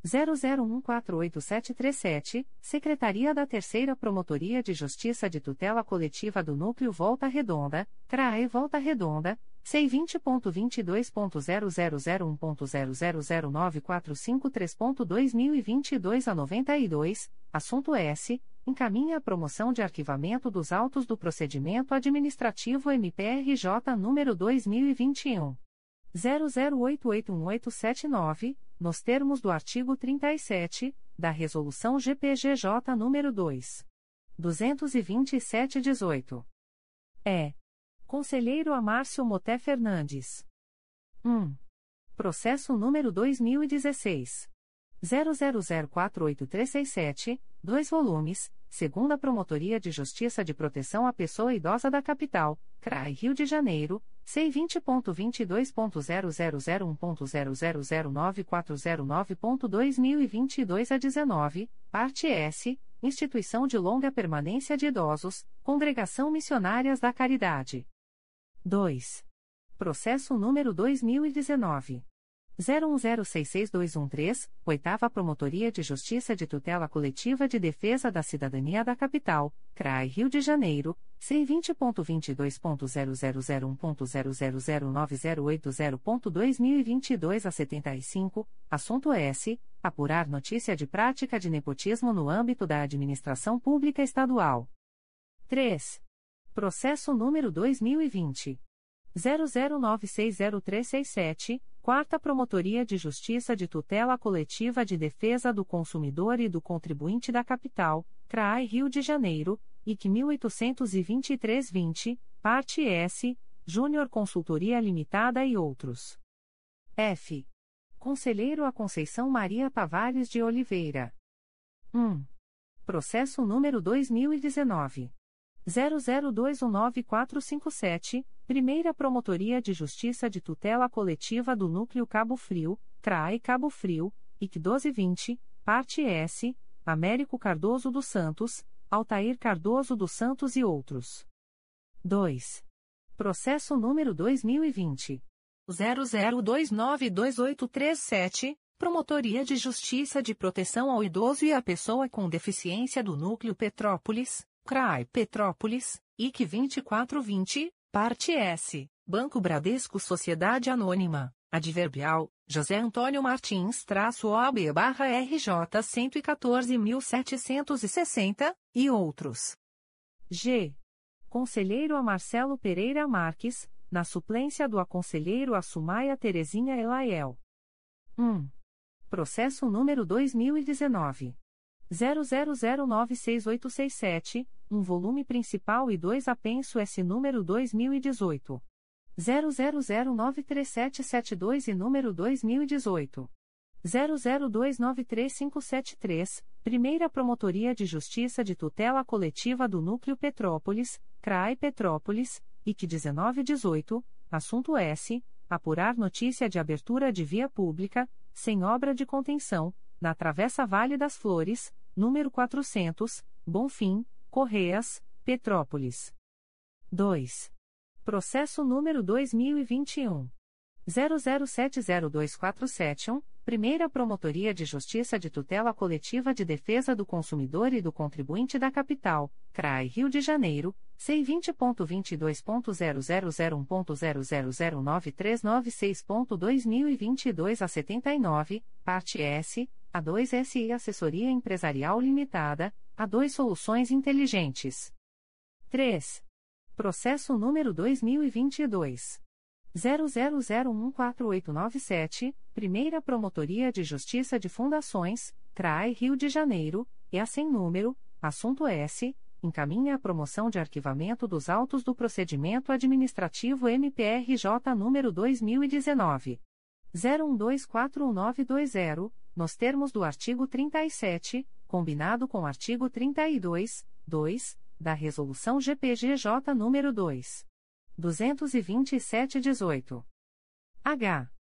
00148737, Secretaria da Terceira Promotoria de Justiça de Tutela Coletiva do Núcleo Volta Redonda, CRAE Volta Redonda, C20.22.0001.0009453.2022 a 92, assunto S. Encaminha a promoção de arquivamento dos autos do procedimento administrativo MPRJ número 2021. 00881879, nos termos do artigo 37, da Resolução GPGJ nº 2. 227-18. É. Conselheiro Amárcio Moté Fernandes. 1. Processo número 2016. 00048367, 2 volumes, segunda Promotoria de Justiça de Proteção à Pessoa Idosa da Capital, CRAI Rio de Janeiro, C20.22.0001.0009409.2022 a 19, parte S, Instituição de Longa Permanência de Idosos, Congregação Missionárias da Caridade. 2. Processo número 2019. 01066213, Oitava Promotoria de Justiça de Tutela Coletiva de Defesa da Cidadania da Capital, CRAI Rio de Janeiro, C20.22.0001.0009080.2022 a 75, assunto S. Apurar notícia de prática de nepotismo no âmbito da administração pública estadual. 3. Processo número 2020. 00960367, Quarta Promotoria de Justiça de Tutela Coletiva de Defesa do Consumidor e do Contribuinte da Capital, CRAI Rio de Janeiro, IC 182320, Parte S, Júnior Consultoria Limitada e outros. F. Conselheiro a Conceição Maria Tavares de Oliveira. 1. Processo número 2019. 00219457, Primeira Promotoria de Justiça de Tutela Coletiva do Núcleo Cabo Frio, CRAE Cabo Frio, IC 1220, Parte S, Américo Cardoso dos Santos, Altair Cardoso dos Santos e outros. 2. Processo número 2020. 00292837, Promotoria de Justiça de Proteção ao Idoso e à Pessoa com Deficiência do Núcleo Petrópolis, CRAI Petrópolis, IC 2420, Parte S, Banco Bradesco Sociedade Anônima, Adverbial, José Antônio Martins traço OAB barra RJ 114.760, e outros. G. Conselheiro a Marcelo Pereira Marques, na suplência do aconselheiro a Sumaia Terezinha Elaiel. 1. Processo número 2019. 00096867, um volume principal e dois apenso S número 2018. 00093772 e número 2018. 00293573, Primeira Promotoria de Justiça de Tutela Coletiva do Núcleo Petrópolis, CRAI Petrópolis, IC 1918, assunto S. Apurar notícia de abertura de via pública, sem obra de contenção, na Travessa Vale das Flores, número 400, Bonfim, Correias, Petrópolis. 2. Processo número 2021. 00702471, Primeira Promotoria de Justiça de Tutela Coletiva de Defesa do Consumidor e do Contribuinte da Capital, CRAI Rio de Janeiro, C20.22.0001.0009396.2022 a 79, parte S, A2SI Assessoria Empresarial Limitada, A2 Soluções Inteligentes. 3. Processo número 2022. 00014897, Primeira Promotoria de Justiça de Fundações, CRAI Rio de Janeiro, e a sem número, assunto S, encaminha a promoção de arquivamento dos autos do procedimento administrativo MPRJ número 2019 01241920, nos termos do artigo 37, combinado com o artigo 32, 2, da Resolução GPGJ número 2. 227-18. H.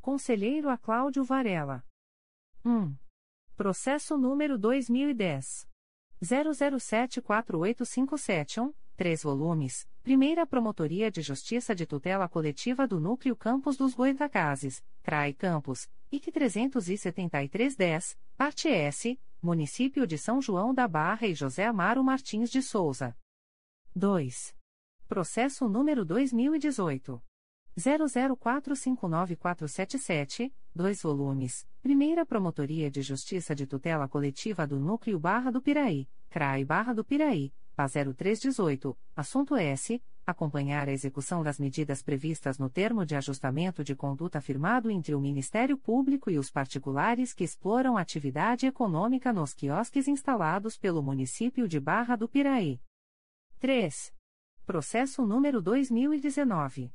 Conselheiro a Cláudio Varela. 1. Processo número 2010. 00748571, 3 volumes, Primeira Promotoria de Justiça de Tutela Coletiva do Núcleo Campos dos Goitacazes, CRAI Campos, IC 37310, parte S, Município de São João da Barra e José Amaro Martins de Souza. 2. Processo número 2018. 00459477, 2 volumes, Primeira Promotoria de Justiça de Tutela Coletiva do Núcleo Barra do Piraí, CRAI Barra do Piraí, PA 0318, assunto S. Acompanhar a execução das medidas previstas no termo de ajustamento de conduta firmado entre o Ministério Público e os particulares que exploram atividade econômica nos quiosques instalados pelo município de Barra do Piraí. 3. Processo número 2019.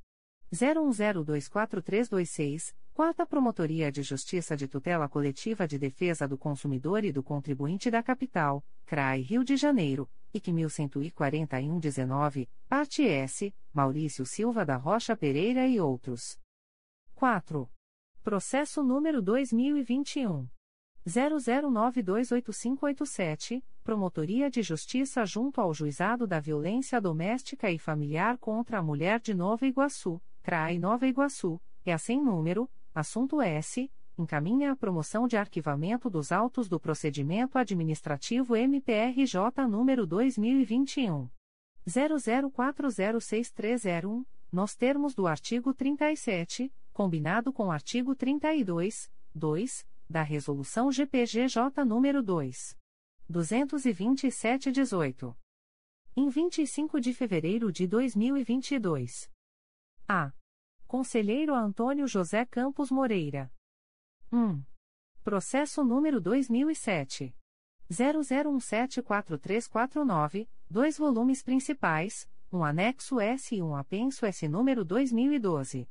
01024326, Quarta Promotoria de Justiça de Tutela Coletiva de Defesa do Consumidor e do Contribuinte da Capital, CRAI Rio de Janeiro, IC 1141-19, Parte S, Maurício Silva da Rocha Pereira e outros. 4. Processo número 2021. 00928587, Promotoria de Justiça junto ao Juizado da Violência Doméstica e Familiar contra a Mulher de Nova Iguaçu, CRAI Nova Iguaçu, é a sem número, assunto S, encaminha a promoção de arquivamento dos autos do procedimento administrativo MPRJ número 2021 00406301, nos termos do artigo 37, combinado com o artigo 32, 2, da resolução GPGJ número 2 227/18. Em 25 de fevereiro de 2022. A. Conselheiro Antônio José Campos Moreira. 1. Processo número 2007. 00174349, dois volumes principais, um anexo S e um apenso S número 2012.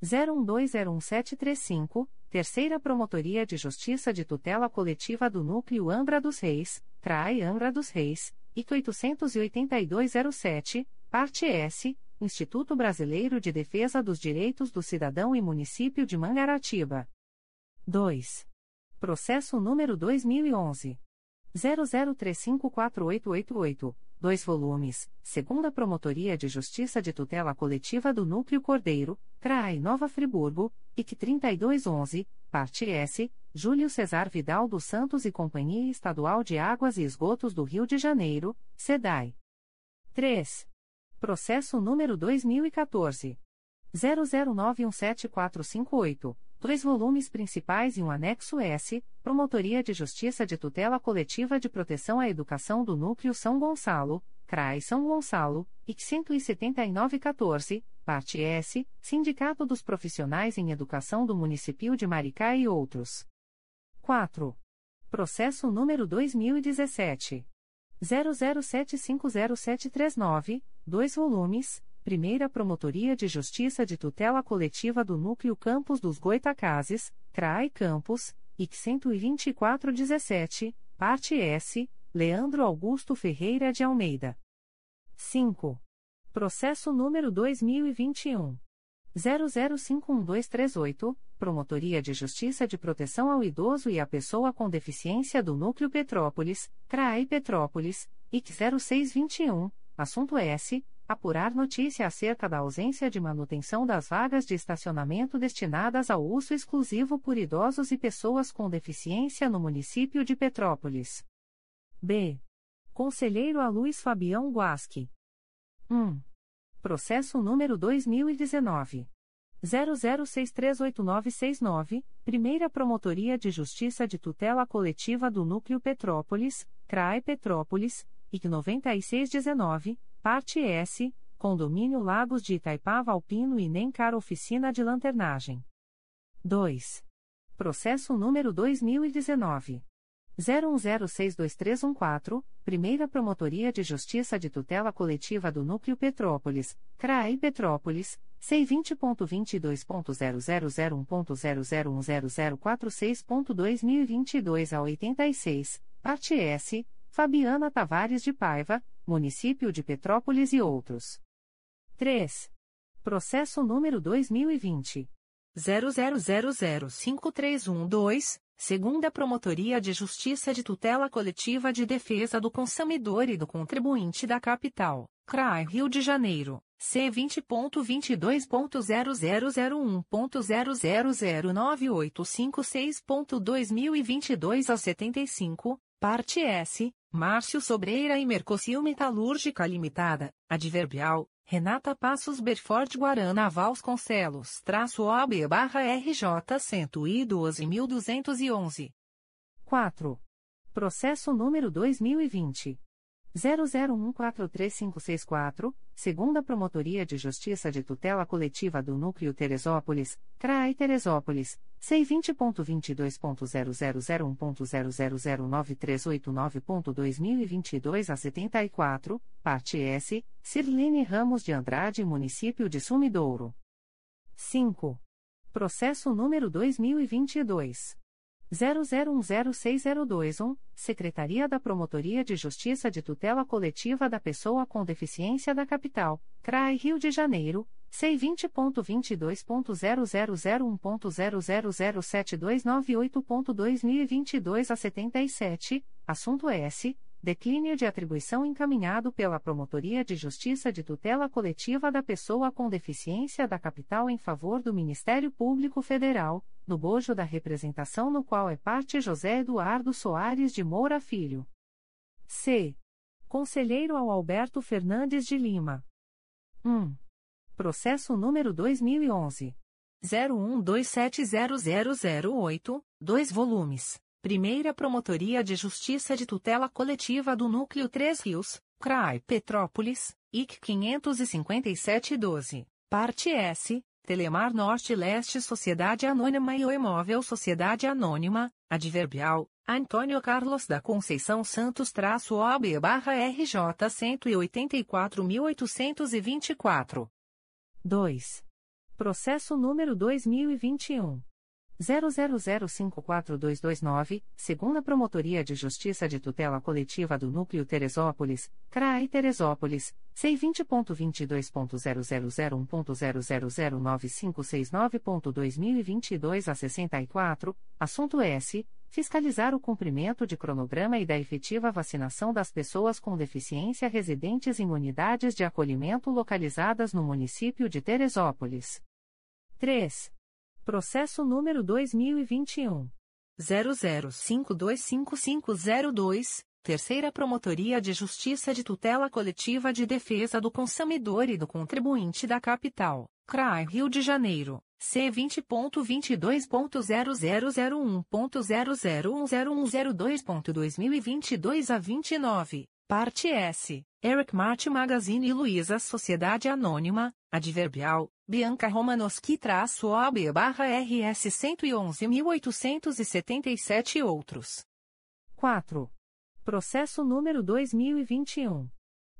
01201735, Terceira Promotoria de Justiça de Tutela Coletiva do Núcleo Angra dos Reis, CRAI Angra dos Reis, IC 88207, parte S, Instituto Brasileiro de Defesa dos Direitos do Cidadão e Município de Mangaratiba. 2. Processo número 2011. 00354888, 2 volumes, Segunda Promotoria de Justiça de Tutela Coletiva do Núcleo Cordeiro, CRAI Nova Friburgo, IC 3211, parte S, Júlio Cesar Vidal dos Santos e Companhia Estadual de Águas e Esgotos do Rio de Janeiro, SEDAI. 3. Processo número 2014. 00917458, dois volumes principais e um anexo S, Promotoria de Justiça de Tutela Coletiva de Proteção à Educação do Núcleo São Gonçalo, CRAI São Gonçalo, IC 17914, parte S, Sindicato dos Profissionais em Educação do Município de Maricá e outros. 4. Processo número 2017. 00750739, 2 volumes, Primeira Promotoria de Justiça de Tutela Coletiva do Núcleo Campos dos Goitacazes, CRAI Campos, IC 12417, parte S, Leandro Augusto Ferreira de Almeida. 5. Processo número 2021. 00511238, Promotoria de Justiça de Proteção ao Idoso e à Pessoa com Deficiência do Núcleo Petrópolis, CRAI Petrópolis, IC 0621, assunto S. Apurar notícia acerca da ausência de manutenção das vagas de estacionamento destinadas ao uso exclusivo por idosos e pessoas com deficiência no município de Petrópolis. B. Conselheiro a Luiz Fabião Guasque. 1. Processo número 2019. 00638969, Primeira Promotoria de Justiça de Tutela Coletiva do Núcleo Petrópolis, CRAE Petrópolis, IC 9619, Parte S, Condomínio Lagos de Itaipava Alpino e Nencar Oficina de Lanternagem. 2. Processo número 2019. 01062314, Primeira Promotoria de Justiça de Tutela Coletiva do Núcleo Petrópolis, CRAI Petrópolis, C20.22.0001.0010046.2022 a 86, parte S, Fabiana Tavares de Paiva, Município de Petrópolis e outros. 3. Processo número 2020. 00005312, segunda Promotoria de Justiça de Tutela Coletiva de Defesa do Consumidor e do Contribuinte da Capital, CRAI Rio de Janeiro, C20.22.0001.0009856.2022 a 75, parte S, Márcio Sobreira e Mercosil Metalúrgica Limitada, Adverbial, Renata Passos Berford Guarana Vasconcelos, traço OB barra RJ 112.211. 4. Processo número 2020. 00143564, segunda Promotoria de Justiça de Tutela Coletiva do Núcleo Teresópolis, CRAI Teresópolis, C20.22.0001.0009389.2022 a 74, parte S, Sirlene Ramos de Andrade Município de Sumidouro. 5. Processo número 2022. 00106021, Secretaria da Promotoria de Justiça de Tutela Coletiva da Pessoa com Deficiência da Capital, CRAI Rio de Janeiro, C20.22.0001.0007298.2022 a 77, assunto S. Declínio de atribuição encaminhado pela Promotoria de Justiça de Tutela Coletiva da Pessoa com Deficiência da Capital em favor do Ministério Público Federal, no bojo da representação no qual é parte José Eduardo Soares de Moura Filho. C. Conselheiro ao Alberto Fernandes de Lima. 1. Processo número 2011. 01270008, 2 volumes. Primeira Promotoria de Justiça de Tutela Coletiva do Núcleo 3 Rios, CRAI Petrópolis, IC 55712. Parte S. Telemar Norte Leste Sociedade Anônima e o Imóvel Sociedade Anônima, Adverbial, Antônio Carlos da Conceição Santos traço OB barra RJ 184.824. 2. Processo número 2021. 00054229, segunda Promotoria de Justiça de Tutela Coletiva do Núcleo Teresópolis, CRAI Teresópolis, C20.22.0001.0009569.2022 a 64, assunto S. Fiscalizar o cumprimento de cronograma e da efetiva vacinação das pessoas com deficiência residentes em unidades de acolhimento localizadas no município de Teresópolis. 3. Processo número 2021. 00525502, Terceira Promotoria de Justiça de Tutela Coletiva de Defesa do Consumidor e do Contribuinte da Capital, CRAI Rio de Janeiro, C20.22.0001.0010102.2022 a 29, parte S, Eric Martin Magazine e Luiza Sociedade Anônima, Adverbial, Bianca Romanoski-OB barra RS 111.877 e outros. 4. Processo número 2021.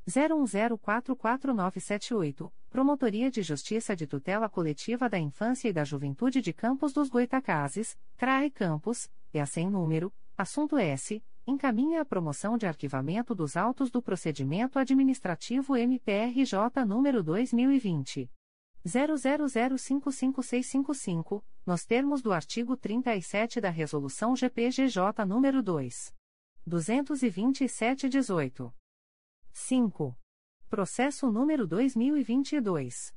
01044978, Promotoria de Justiça de Tutela Coletiva da Infância e da Juventude de Campos dos Goitacazes, CRAE Campos, e a sem número, assunto S, encaminha a promoção de arquivamento dos autos do procedimento administrativo MPRJ número 2020 00055655, nos termos do artigo 37 da Resolução GPGJ nº 2. 227-18. 5. Processo número 2022.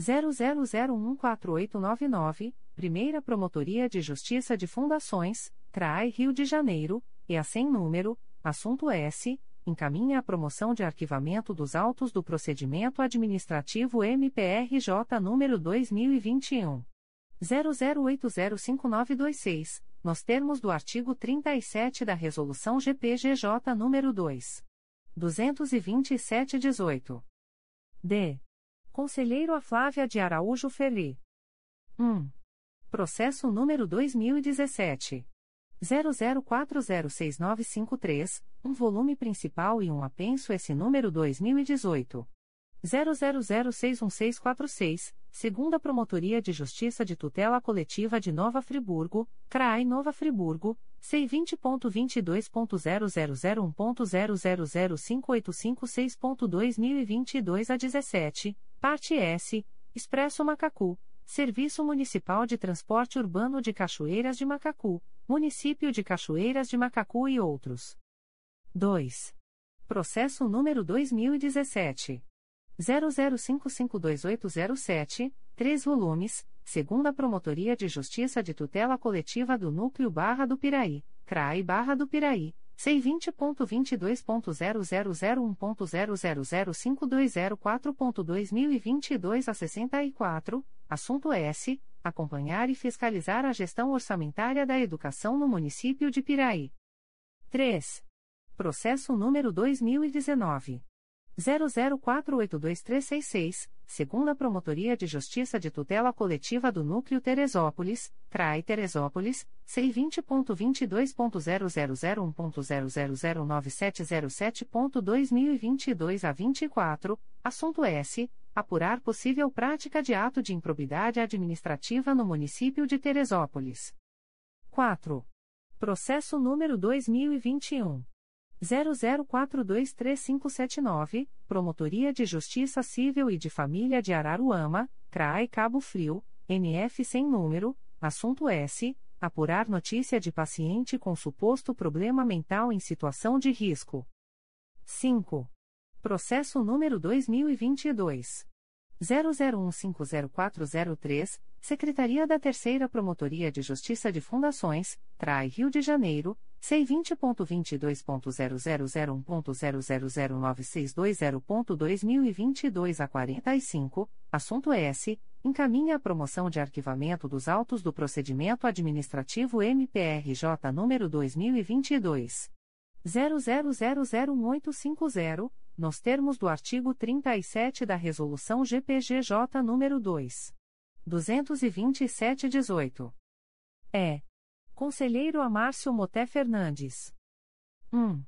00014899, Primeira Promotoria de Justiça de Fundações, CRAI Rio de Janeiro, e a sem número, assunto S encaminha a promoção de arquivamento dos autos do procedimento administrativo MPRJ número 2021 00805926, nos termos do artigo 37 da resolução GPGJ número 2 227/18. D. Conselheiro a Flávia de Araújo Ferri. 1. Processo número 2017 00406953, um volume principal e um apenso esse número 2018. 00061646, segunda Promotoria de Justiça de Tutela Coletiva de Nova Friburgo, CRAI Nova Friburgo, C20.22.0001.0005856.2022 a 17, parte S, Expresso Macacu, Serviço Municipal de Transporte Urbano de Cachoeiras de Macacu, Município de Cachoeiras de Macacu e outros. 2. Processo número 2017. 00552807, 3 volumes, segunda Promotoria de Justiça de Tutela Coletiva do Núcleo Barra do Piraí, CRAI Barra do Piraí, C20.22.0001.0005204.2022 a 64, assunto S. Acompanhar e fiscalizar a gestão orçamentária da educação no município de Piraí. 3. Processo número 2019. 00482366, segunda Promotoria de Justiça de Tutela Coletiva do Núcleo Teresópolis, CRAI Teresópolis, C20.22.0001.0009707.2022 a 24, assunto S. Apurar possível prática de ato de improbidade administrativa no município de Teresópolis. 4. Processo número 2021. 00423579, Promotoria de Justiça Civil e de Família de Araruama, CRAI Cabo Frio, NF sem número, assunto S. Apurar notícia de paciente com suposto problema mental em situação de risco. 5. Processo número 2022. 00150403, Secretaria da Terceira Promotoria de Justiça de Fundações, CRAI Rio de Janeiro, C20.22.0001.0009620.2022 a 45, assunto S. Encaminha a promoção de arquivamento dos autos do procedimento administrativo MPRJ número 2022. 00001850, nos termos do artigo 37 da Resolução GPGJ nº 2. 227-18. É. Conselheiro Amárcio Moté Fernandes. 1.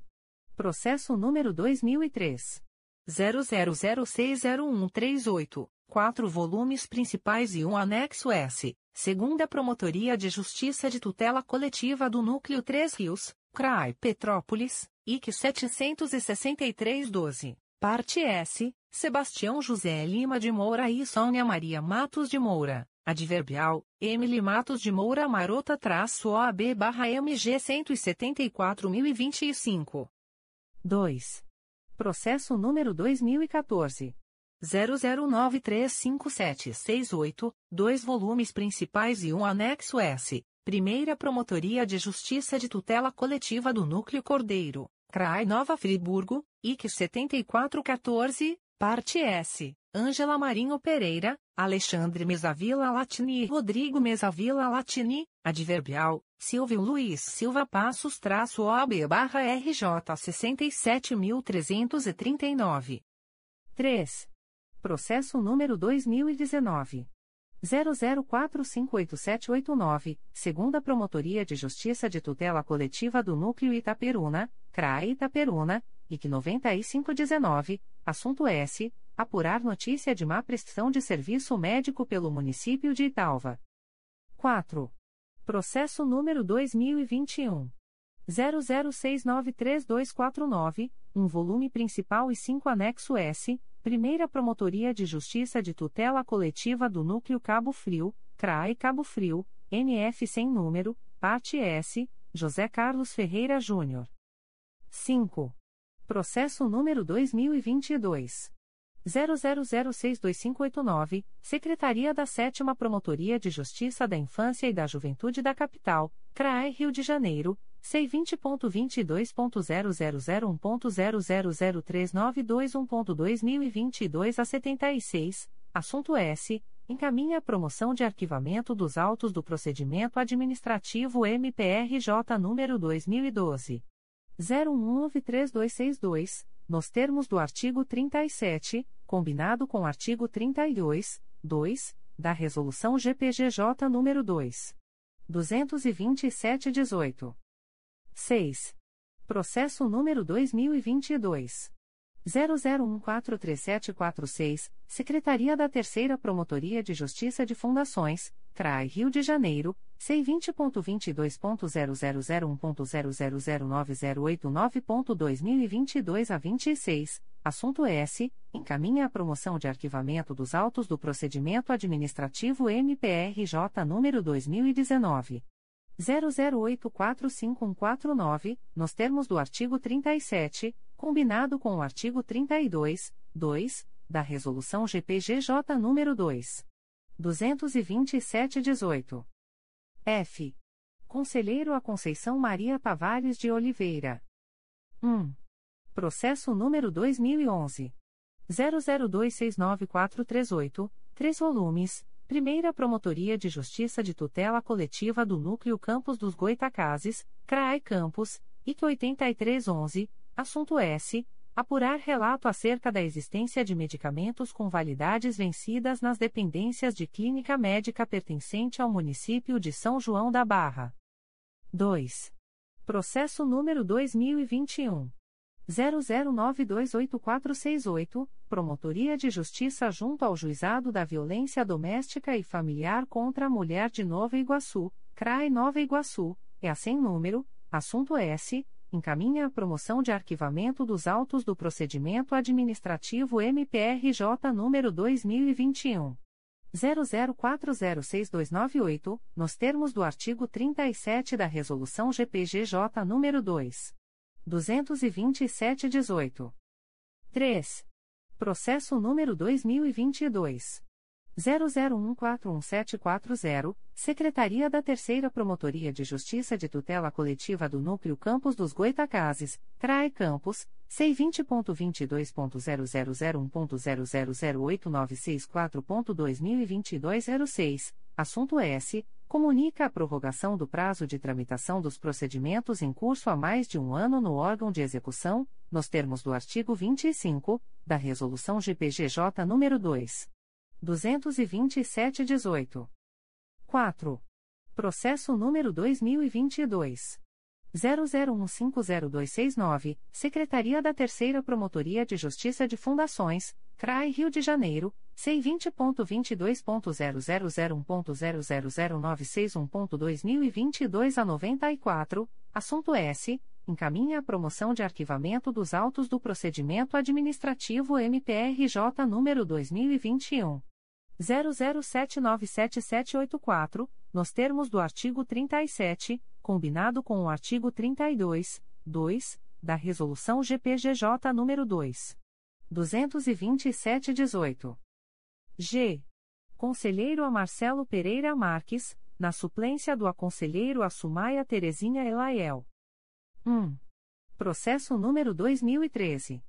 Processo número 2003. 00060138, 4 volumes principais e um anexo S, segunda Promotoria de Justiça de Tutela Coletiva do Núcleo 3 Rios, CRAI Petrópolis, IC 763-12, parte S, Sebastião José Lima de Moura e Sônia Maria Matos de Moura. Adverbial, Emily Matos de Moura Marota traço OAB barra MG 174.025. 2. Processo número 2014. 00935768, dois volumes principais e um anexo S. Primeira Promotoria de Justiça de Tutela Coletiva do Núcleo Cordeiro, CRAI Nova Friburgo, IC 7414, parte S. Ângela Marinho Pereira, Alexandre Mesavila Latini e Rodrigo Mesavila Latini, adverbial, Silvio Luiz Silva Passos traço OAB barra RJ 67.339. 3. Processo número 2019. 00458789, segunda Promotoria de Justiça de Tutela Coletiva do Núcleo Itaperuna, CRAE Itaperuna, IC 9519, assunto S apurar notícia de má prestação de serviço médico pelo município de Italva. 4. Processo número 2021 00693249, um volume principal e 5 anexo S, Primeira Promotoria de Justiça de Tutela Coletiva do Núcleo Cabo Frio, CRAE Cabo Frio, NF sem número, parte S, José Carlos Ferreira Júnior. 5. Processo número 2022 00062589, Secretaria da 7 Promotoria de Justiça da Infância e da Juventude da Capital, CRAE Rio de Janeiro, C20.22.0001.0003921.2022 a 76, assunto S. Encaminha a promoção de arquivamento dos autos do procedimento administrativo MPRJ número 2012. 01932262, nos termos do artigo 37, combinado com o artigo 32, 2, da Resolução GPGJ nº 2. 227-18. 6. Processo número 2022. 00143746, Secretaria da Terceira Promotoria de Justiça de Fundações, CRAI Rio de Janeiro, C20.22.0001.0009089.2022 a 26, assunto S. Encaminha a promoção de arquivamento dos autos do procedimento administrativo MPRJ número 2019. 00845149, nos termos do artigo 37, combinado com o artigo 32, 2, da Resolução GPGJ nº 2. 227-18. F. Conselheiro a Conceição Maria Tavares de Oliveira. 1. Processo número 2011. 00269438, 3 volumes, Primeira Promotoria de Justiça de Tutela Coletiva do Núcleo Campos dos Goitacazes, CRAE Campos, IC 8311, assunto S apurar relato acerca da existência de medicamentos com validades vencidas nas dependências de clínica médica pertencente ao município de São João da Barra. 2. Processo número 2021 00928468, Promotoria de Justiça junto ao Juizado da Violência Doméstica e Familiar contra a Mulher de Nova Iguaçu, CRAE Nova Iguaçu, é sem número, assunto S encaminha a promoção de arquivamento dos autos do procedimento administrativo MPRJ número 2021 00406298, nos termos do artigo 37 da resolução GPGJ número 2 227/18. 3. Processo número 2022 00141740, Secretaria da Terceira Promotoria de Justiça de Tutela Coletiva do Núcleo Campos dos Goitacazes, CRAE Campos, C20.22.0001.0008964.2022 06, assunto S. Comunica a prorrogação do prazo de tramitação dos procedimentos em curso há mais de um ano no órgão de execução, nos termos do artigo 25, da Resolução GPGJ nº 2. 227-18. 4. Processo número 2022. 00150269, Secretaria da Terceira Promotoria de Justiça de Fundações, CRAI Rio de Janeiro, C20.22.0001.0009661.2022 a 94, assunto S. Encaminha a promoção de arquivamento dos autos do procedimento administrativo MPRJ número 2021. 00797784, nos termos do artigo 37, combinado com o artigo 32, 2, da Resolução GPGJ nº 2. 227-18. G. Conselheiro a Marcelo Pereira Marques, na suplência do aconselheiro a Sumaia Terezinha Elaiel. 1. Processo número 2013.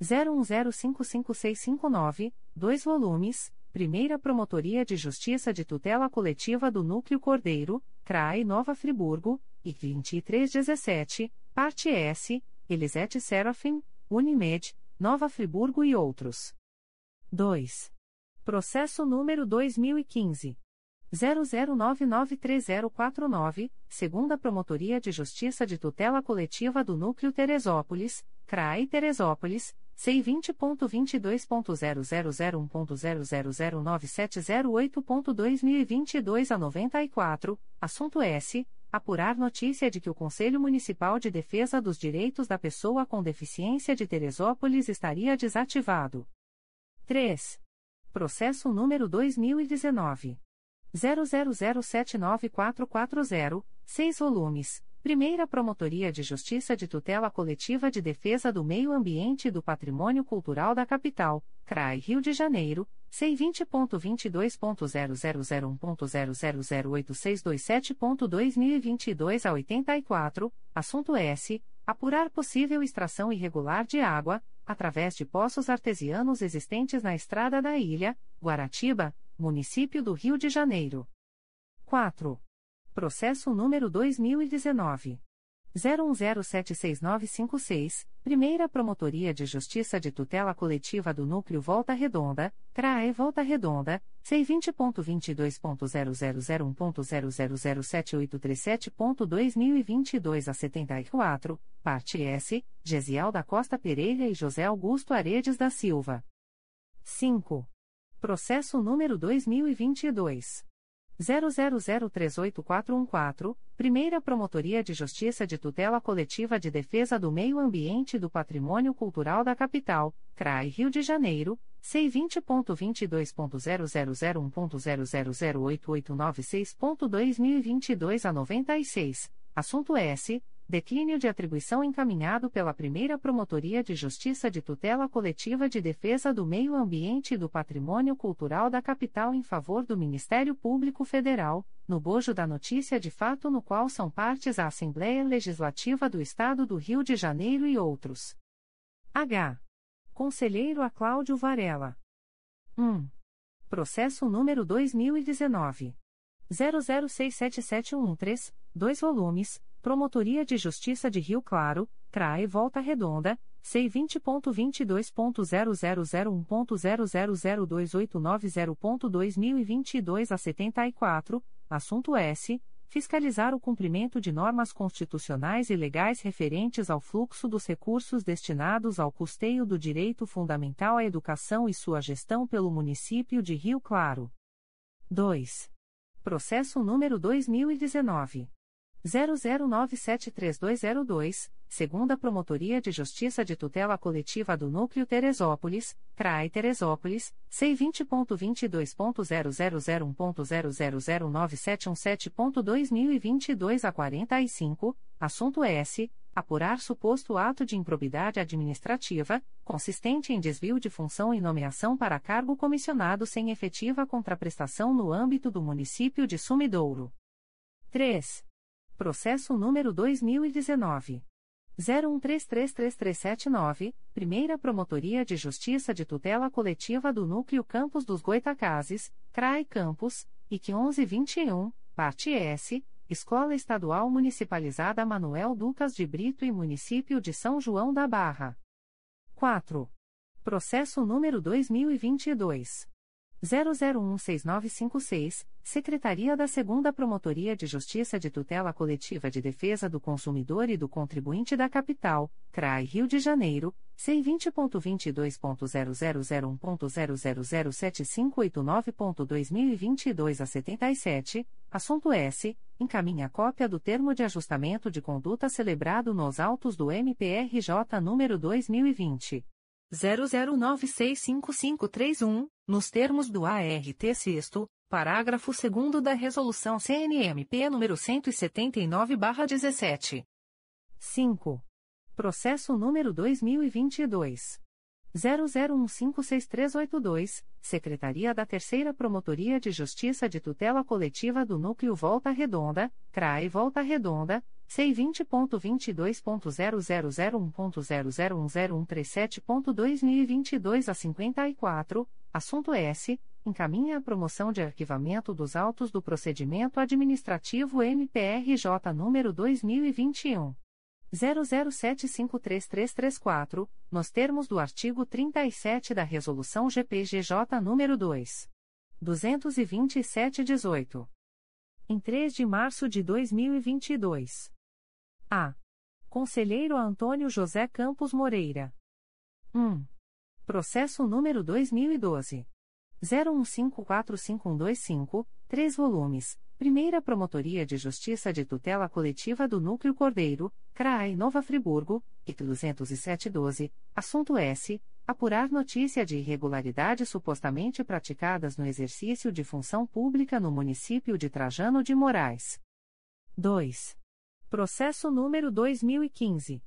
01055659, 2 volumes Primeira Promotoria de Justiça de Tutela Coletiva do Núcleo Cordeiro, CRAE Nova Friburgo, e 2317, Parte S, Elisete Serafim, Unimed, Nova Friburgo e outros. 2. Processo número 2015. 00993049, segunda Promotoria de Justiça de Tutela Coletiva do Núcleo Teresópolis, CRAE Teresópolis, C20.22.0001.0009708.2022 a 94, assunto S. Apurar notícia de que o Conselho Municipal de Defesa dos Direitos da Pessoa com Deficiência de Teresópolis estaria desativado. 3. Processo número 2019. 00079440, 6 volumes Primeira Promotoria de Justiça de Tutela Coletiva de Defesa do Meio Ambiente e do Patrimônio Cultural da Capital, CRAI Rio de Janeiro, C20.22.0001.0008627.2022 a 84, assunto S. Apurar possível extração irregular de água, através de poços artesianos existentes na Estrada da Ilha, Guaratiba, município do Rio de Janeiro. 4. Processo número 2019. 01076956, Primeira Promotoria de Justiça de Tutela Coletiva do Núcleo Volta Redonda, CRAE Volta Redonda, C20.22.0001.0007837.2022 a 74, parte S, Gesial da Costa Pereira e José Augusto Aredes da Silva. 5. Processo número 2022. 00038414, Primeira Promotoria de Justiça de Tutela Coletiva de Defesa do Meio Ambiente e do Patrimônio Cultural da Capital, CRAI Rio de Janeiro, C20.22.0001.0008896.2022 a 96, assunto S. Declínio de atribuição encaminhado pela Primeira Promotoria de Justiça de Tutela Coletiva de Defesa do Meio Ambiente e do Patrimônio Cultural da Capital em favor do Ministério Público Federal, no bojo da notícia de fato no qual são partes a Assembleia Legislativa do Estado do Rio de Janeiro e outros. H. Conselheiro a Cláudio Varela. 1. Processo número 2019. 00677113, 2 volumes Promotoria de Justiça de Rio Claro, CRAE Volta Redonda, C20.22.0001.0002890.2022 a 74, assunto S. Fiscalizar o cumprimento de normas constitucionais e legais referentes ao fluxo dos recursos destinados ao custeio do direito fundamental à educação e sua gestão pelo município de Rio Claro. 2. Processo número 2019. 00973202, segunda Promotoria de Justiça de Tutela Coletiva do Núcleo Teresópolis, CRAI Teresópolis, C20.22.0001.0009717.2022 a 45, assunto S. Apurar suposto ato de improbidade administrativa, consistente em desvio de função e nomeação para cargo comissionado sem efetiva contraprestação no âmbito do município de Sumidouro. 3. Processo número 2019. 01333379, Primeira Promotoria de Justiça de Tutela Coletiva do Núcleo Campos dos Goitacazes, CRAI Campos, IC 1121, Parte S, Escola Estadual Municipalizada Manuel Ducas de Brito e Município de São João da Barra. 4. Processo número 2022. 00169556, Secretaria da 2 Promotoria de Justiça de Tutela Coletiva de Defesa do Consumidor e do Contribuinte da Capital, CRAI Rio de Janeiro, C20.22.0001.0007589.2022 a 77, assunto S. Encaminha cópia do termo de ajustamento de conduta celebrado nos autos do MPRJ número 2020. 00965531, nos termos do ART 6 parágrafo 2 da Resolução CNMP nº 179/17. 5. Processo número 2022 00156382, Secretaria da Terceira Promotoria de Justiça de Tutela Coletiva do Núcleo Volta Redonda, CRAE Volta Redonda, C20.22.0001.0010137.2022 a 54, assunto S. Encaminha a promoção de arquivamento dos autos do procedimento administrativo MPRJ número 2021. 00753334, nos termos do artigo 37 da Resolução GPGJ nº 2. 227-18. Em 3 de março de 2022. A. Conselheiro Antônio José Campos Moreira. 1. Processo número 2012. 01545125, 3 volumes Primeira Promotoria de Justiça de Tutela Coletiva do Núcleo Cordeiro, CRAI Nova Friburgo, IC 20712, assunto S. Apurar notícia de irregularidades supostamente praticadas no exercício de função pública no município de Trajano de Moraes. 2. Processo número 2015.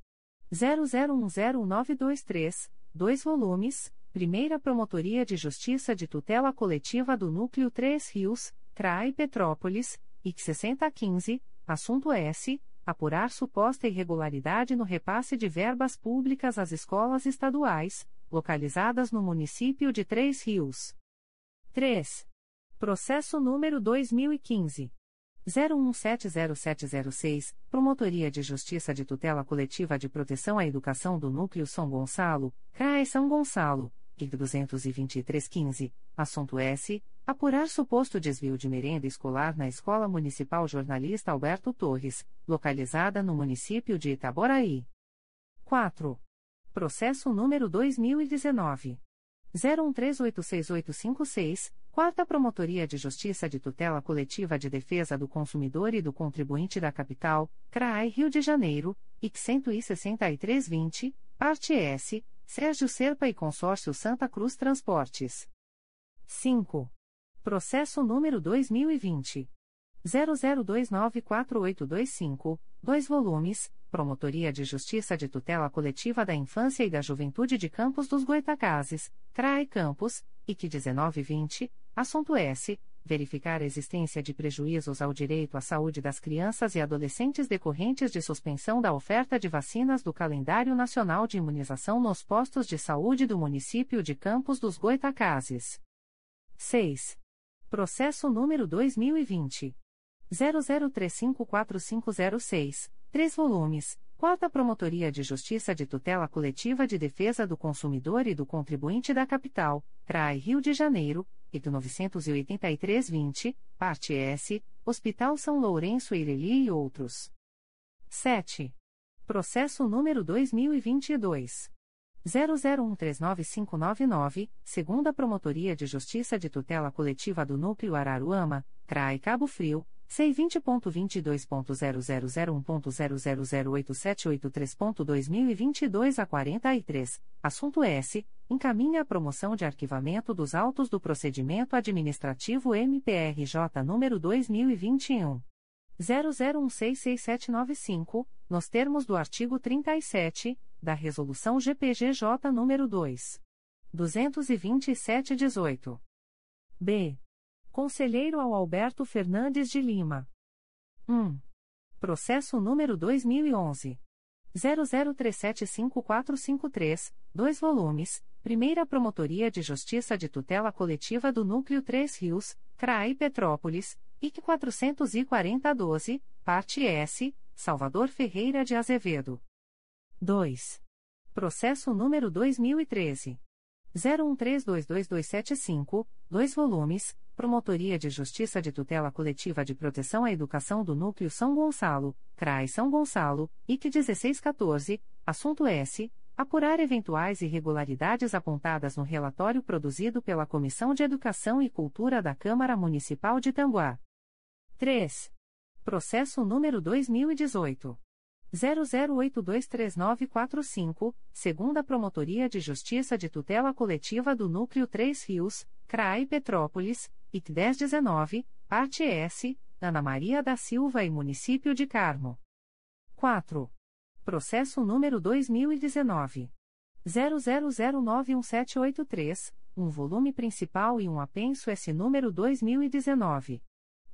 00101923, 2 volumes, Primeira Promotoria de Justiça de Tutela Coletiva do Núcleo 3 Rios, CRAI Petrópolis, IC 6015, assunto S. Apurar suposta irregularidade no repasse de verbas públicas às escolas estaduais, localizadas no município de Três Rios. 3. Processo número 2015. 01170706, Promotoria de Justiça de Tutela Coletiva de Proteção à Educação do Núcleo São Gonçalo, CRAE São Gonçalo, IC 22315, assunto S. Apurar suposto desvio de merenda escolar na Escola Municipal Jornalista Alberto Torres, localizada no município de Itaboraí. 4. Processo número 2019. 01386856, Quarta Promotoria de Justiça de Tutela Coletiva de Defesa do Consumidor e do Contribuinte da Capital, CRAI Rio de Janeiro, IC 16320, Parte S, Sérgio Serpa e Consórcio Santa Cruz Transportes. 5. Processo número 2020. 00294825, 2 volumes, Promotoria de Justiça de Tutela Coletiva da Infância e da Juventude de Campos dos Goitacazes, CRAE Campos, IC 1920, assunto S. Verificar a existência de prejuízos ao direito à saúde das crianças e adolescentes decorrentes de suspensão da oferta de vacinas do Calendário Nacional de Imunização nos postos de saúde do município de Campos dos Goitacazes. 6. Processo número 2020. 00354506. 3 volumes, Quarta Promotoria de Justiça de Tutela Coletiva de Defesa do Consumidor e do Contribuinte da Capital, CRAI Rio de Janeiro, do 983-20, parte S, Hospital São Lourenço Eireli e outros. 7. Processo número 2022. 00139599, segunda Promotoria de Justiça de Tutela Coletiva do Núcleo Araruama, CRAI Cabo Frio, C20.22.0001.0008783.2022 a 43, assunto S. Encaminha a promoção de arquivamento dos autos do procedimento administrativo MPRJ número 2021. 00166795, nos termos do artigo 37, da Resolução GPGJ número 2. 227-18. B. Conselheiro ao Alberto Fernandes de Lima. 1. Processo número 2011. 00375453, 2 volumes, Primeira Promotoria de Justiça de Tutela Coletiva do Núcleo 3 Rios, CRAI Petrópolis, IC 44012, Parte S, Salvador Ferreira de Azevedo. 2. Processo número 2013. 01322275, 2 volumes, Promotoria de Justiça de Tutela Coletiva de Proteção à Educação do Núcleo São Gonçalo, CRAI São Gonçalo, IC 1614, assunto S. Apurar eventuais irregularidades apontadas no relatório produzido pela Comissão de Educação e Cultura da Câmara Municipal de Tanguá. 3. Processo número 2018. 00823945, segunda Promotoria de Justiça de Tutela Coletiva do Núcleo 3 Rios, CRAI Petrópolis, IC 1019, parte S, Ana Maria da Silva e Município de Carmo. 4. Processo número 2019. 00091783, um volume principal e um apenso S número 2019.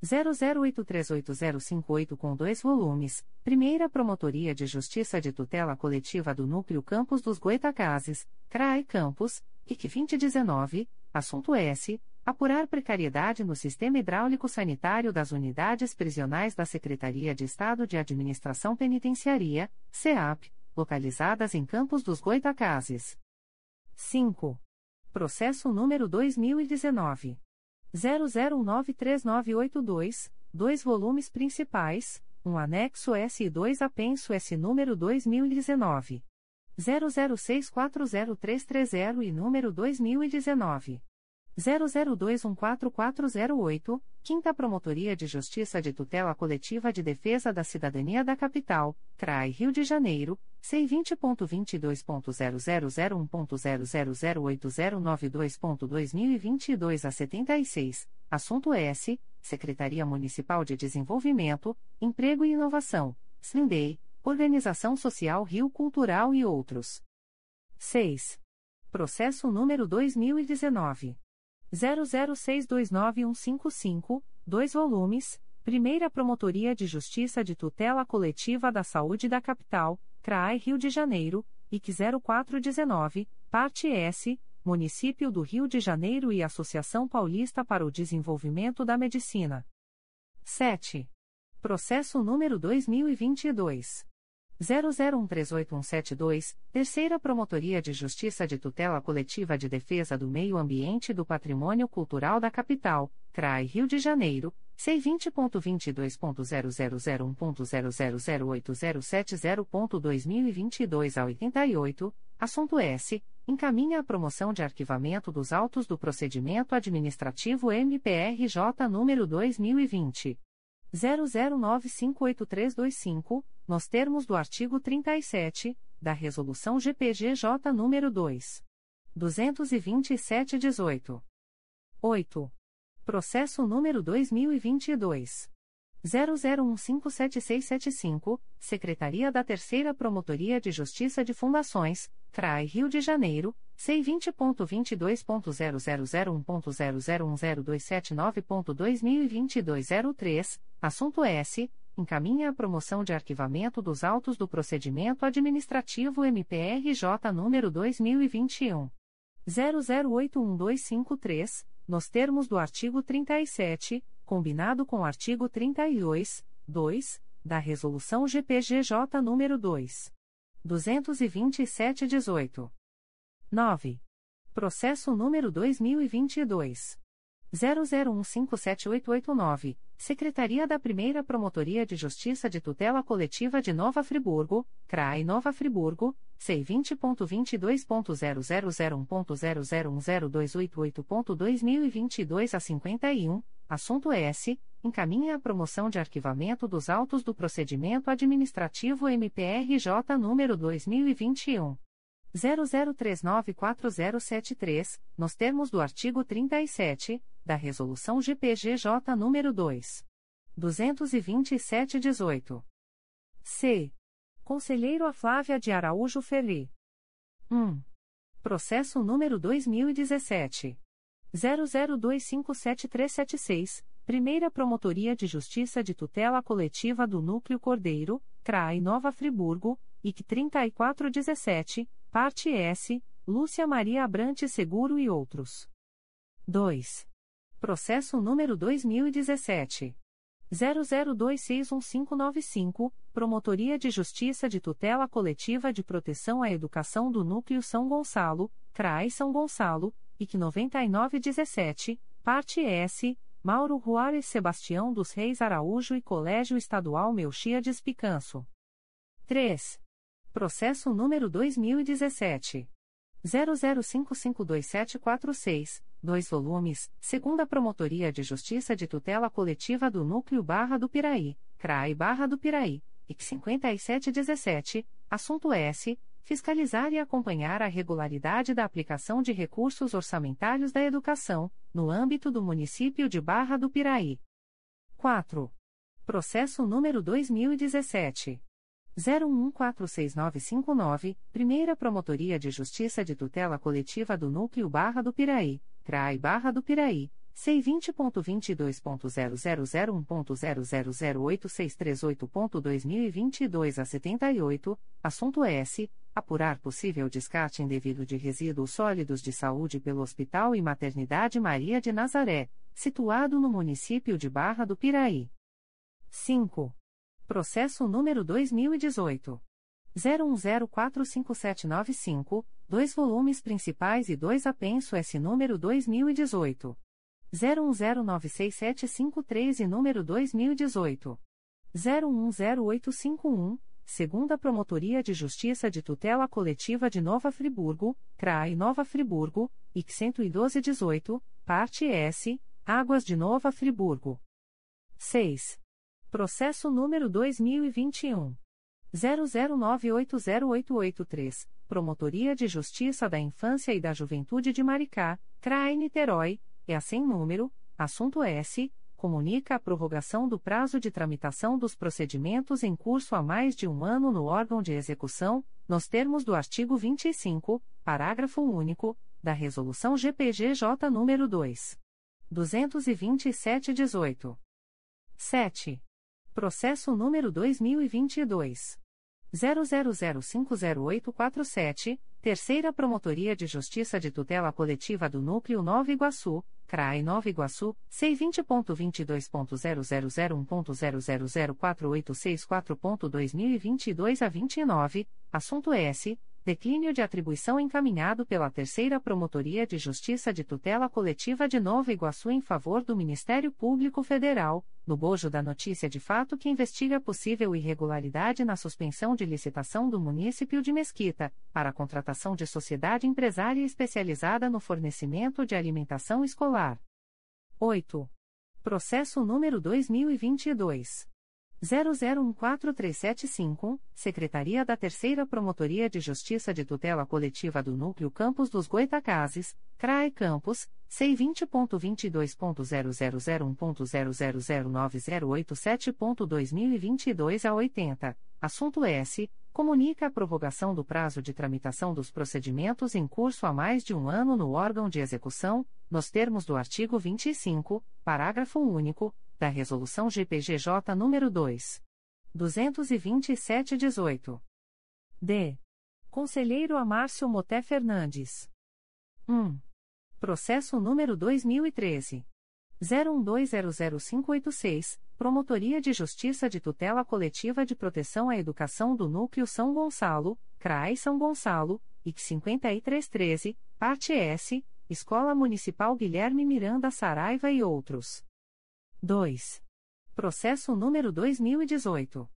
00838058 com dois volumes, Primeira Promotoria de Justiça de Tutela Coletiva do Núcleo Campos dos Goitacazes, CRAE Campos, IC 2019, assunto S. Apurar precariedade no sistema hidráulico sanitário das unidades prisionais da Secretaria de Estado de Administração Penitenciaria, SEAP, localizadas em Campos dos Goitacazes. 5. Processo número 2019. 00193982, dois volumes principais, um anexo S e dois apenso S número 2019. 00640330 e número 2019. 00214408, Quinta Promotoria de Justiça de Tutela Coletiva de Defesa da Cidadania da Capital, CRAI Rio de Janeiro, C20.22.0001.0008092.2022 a 76, assunto S. Secretaria Municipal de Desenvolvimento, Emprego e Inovação, SLINDEI, Organização Social Rio Cultural e outros. 6. Processo número 2019. 00629155, 2 volumes, Primeira Promotoria de Justiça de Tutela Coletiva da Saúde da Capital, CRAI Rio de Janeiro, IC 0419, Parte S, Município do Rio de Janeiro e Associação Paulista para o Desenvolvimento da Medicina. 7. Processo número 2022. 00138172, Terceira Promotoria de Justiça de Tutela Coletiva de Defesa do Meio Ambiente e do Patrimônio Cultural da Capital, CRAI Rio de Janeiro, C20.22.0001.0008070.2022 a 88, assunto S. encaminha a promoção de arquivamento dos autos do procedimento administrativo MPRJ número 2020 00958325, nos termos do artigo 37 da Resolução GPGJ número 2 227/18. 8. Processo número 2022 00157675, Secretaria da Terceira Promotoria de Justiça de Fundações, CRAI Rio de Janeiro, C20.22.0001.0010279.2022 03, assunto S. Encaminha a promoção de arquivamento dos autos do procedimento administrativo MPRJ número 2021. 00812553, nos termos do artigo 37, combinado com o artigo 32, 2, da Resolução GPGJ nº 2. 227-18. 9. Processo número 2022. 00157889, Secretaria da Primeira Promotoria de Justiça de Tutela Coletiva de Nova Friburgo, CRAI Nova Friburgo, C20.22.0001.0010288.2022 a 51, assunto S. Encaminha a promoção de arquivamento dos autos do procedimento administrativo MPRJ número 2021. 00394073, nos termos do artigo 37 da Resolução GPGJ nº 2. 227-18. C. Conselheiro a Flávia de Araújo Ferri. 1. Processo número 2017. 00257376, Primeira Promotoria de Justiça de Tutela Coletiva do Núcleo Cordeiro, CRAI Nova Friburgo, IC 3417, Parte S, Lúcia Maria Abrante Seguro e outros. 2. Processo número 2017. 00261595, Promotoria de Justiça de Tutela Coletiva de Proteção à Educação do Núcleo São Gonçalo, CRAI São Gonçalo, IC 9917, Parte S, Mauro Juarez Sebastião dos Reis Araújo e Colégio Estadual Melchiades Picanso. 3. Processo número 2017. 00552746, 2 volumes, segunda Promotoria de Justiça de Tutela Coletiva do Núcleo Barra do Piraí, CRAI Barra do Piraí, IC 5717, assunto S. Fiscalizar e acompanhar a regularidade da aplicação de recursos orçamentários da educação, no âmbito do município de Barra do Piraí. 4. Processo número 2017. 01146959, Primeira Promotoria de Justiça de Tutela Coletiva do Núcleo Barra do Piraí, CRAI Barra do Piraí, C20.22.0001.0008638.2022 a 78, assunto S. Apurar possível descarte indevido de resíduos sólidos de saúde pelo Hospital e Maternidade Maria de Nazaré, situado no município de Barra do Piraí. 5. Processo número 2018. 01045795, dois volumes principais e dois apenso S número 2018. 01096753 e número 2018. 010851, segunda Promotoria de Justiça de Tutela Coletiva de Nova Friburgo, CRAI Nova Friburgo, IC 11218, parte S, Águas de Nova Friburgo. 6. Processo número 2021. 00980883, Promotoria de Justiça da Infância e da Juventude de Maricá, CRAE Niterói, é a sem número, assunto S, comunica a prorrogação do prazo de tramitação dos procedimentos em curso há mais de um ano no órgão de execução, nos termos do artigo 25, parágrafo único, da Resolução GPGJ nº 2. 227-18. 7. Processo número 2022. 00050847, Terceira Promotoria de Justiça de Tutela Coletiva do Núcleo Nova Iguaçu, CRAI Nova Iguaçu, C20.22.0001.0004864.2022 a 29, assunto S. Declínio de atribuição encaminhado pela Terceira Promotoria de Justiça de Tutela Coletiva de Nova Iguaçu em favor do Ministério Público Federal, no bojo da notícia de fato que investiga possível irregularidade na suspensão de licitação do município de Mesquita, para a contratação de sociedade empresária especializada no fornecimento de alimentação escolar. 8. Processo número 2022. 00143775, Secretaria da Terceira Promotoria de Justiça de Tutela Coletiva do Núcleo Campos dos Goitacazes, CRAE Campos, C20.22.0001.0009087.2022 a 80, assunto S. Comunica a prorrogação do prazo de tramitação dos procedimentos em curso há mais de um ano no órgão de execução, nos termos do artigo 25, parágrafo único, da Resolução GPGJ nº 2. 227-18. D. Conselheiro Amárcio Moté Fernandes. 1. Processo número 2013. 01200586, Promotoria de Justiça de Tutela Coletiva de Proteção à Educação do Núcleo São Gonçalo, CRAI São Gonçalo, IC 5313, Parte S, Escola Municipal Guilherme Miranda Saraiva e outros. 2. Processo número 2018.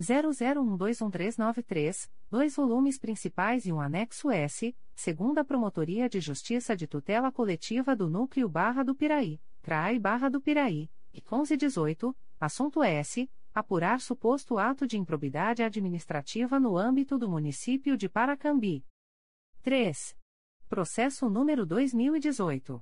00121393, dois volumes principais e um anexo S, segunda Promotoria de Justiça de Tutela Coletiva do Núcleo Barra do Piraí, CRAI Barra do Piraí, e 1118, assunto S, apurar suposto ato de improbidade administrativa no âmbito do município de Paracambi. 3. Processo número 2018.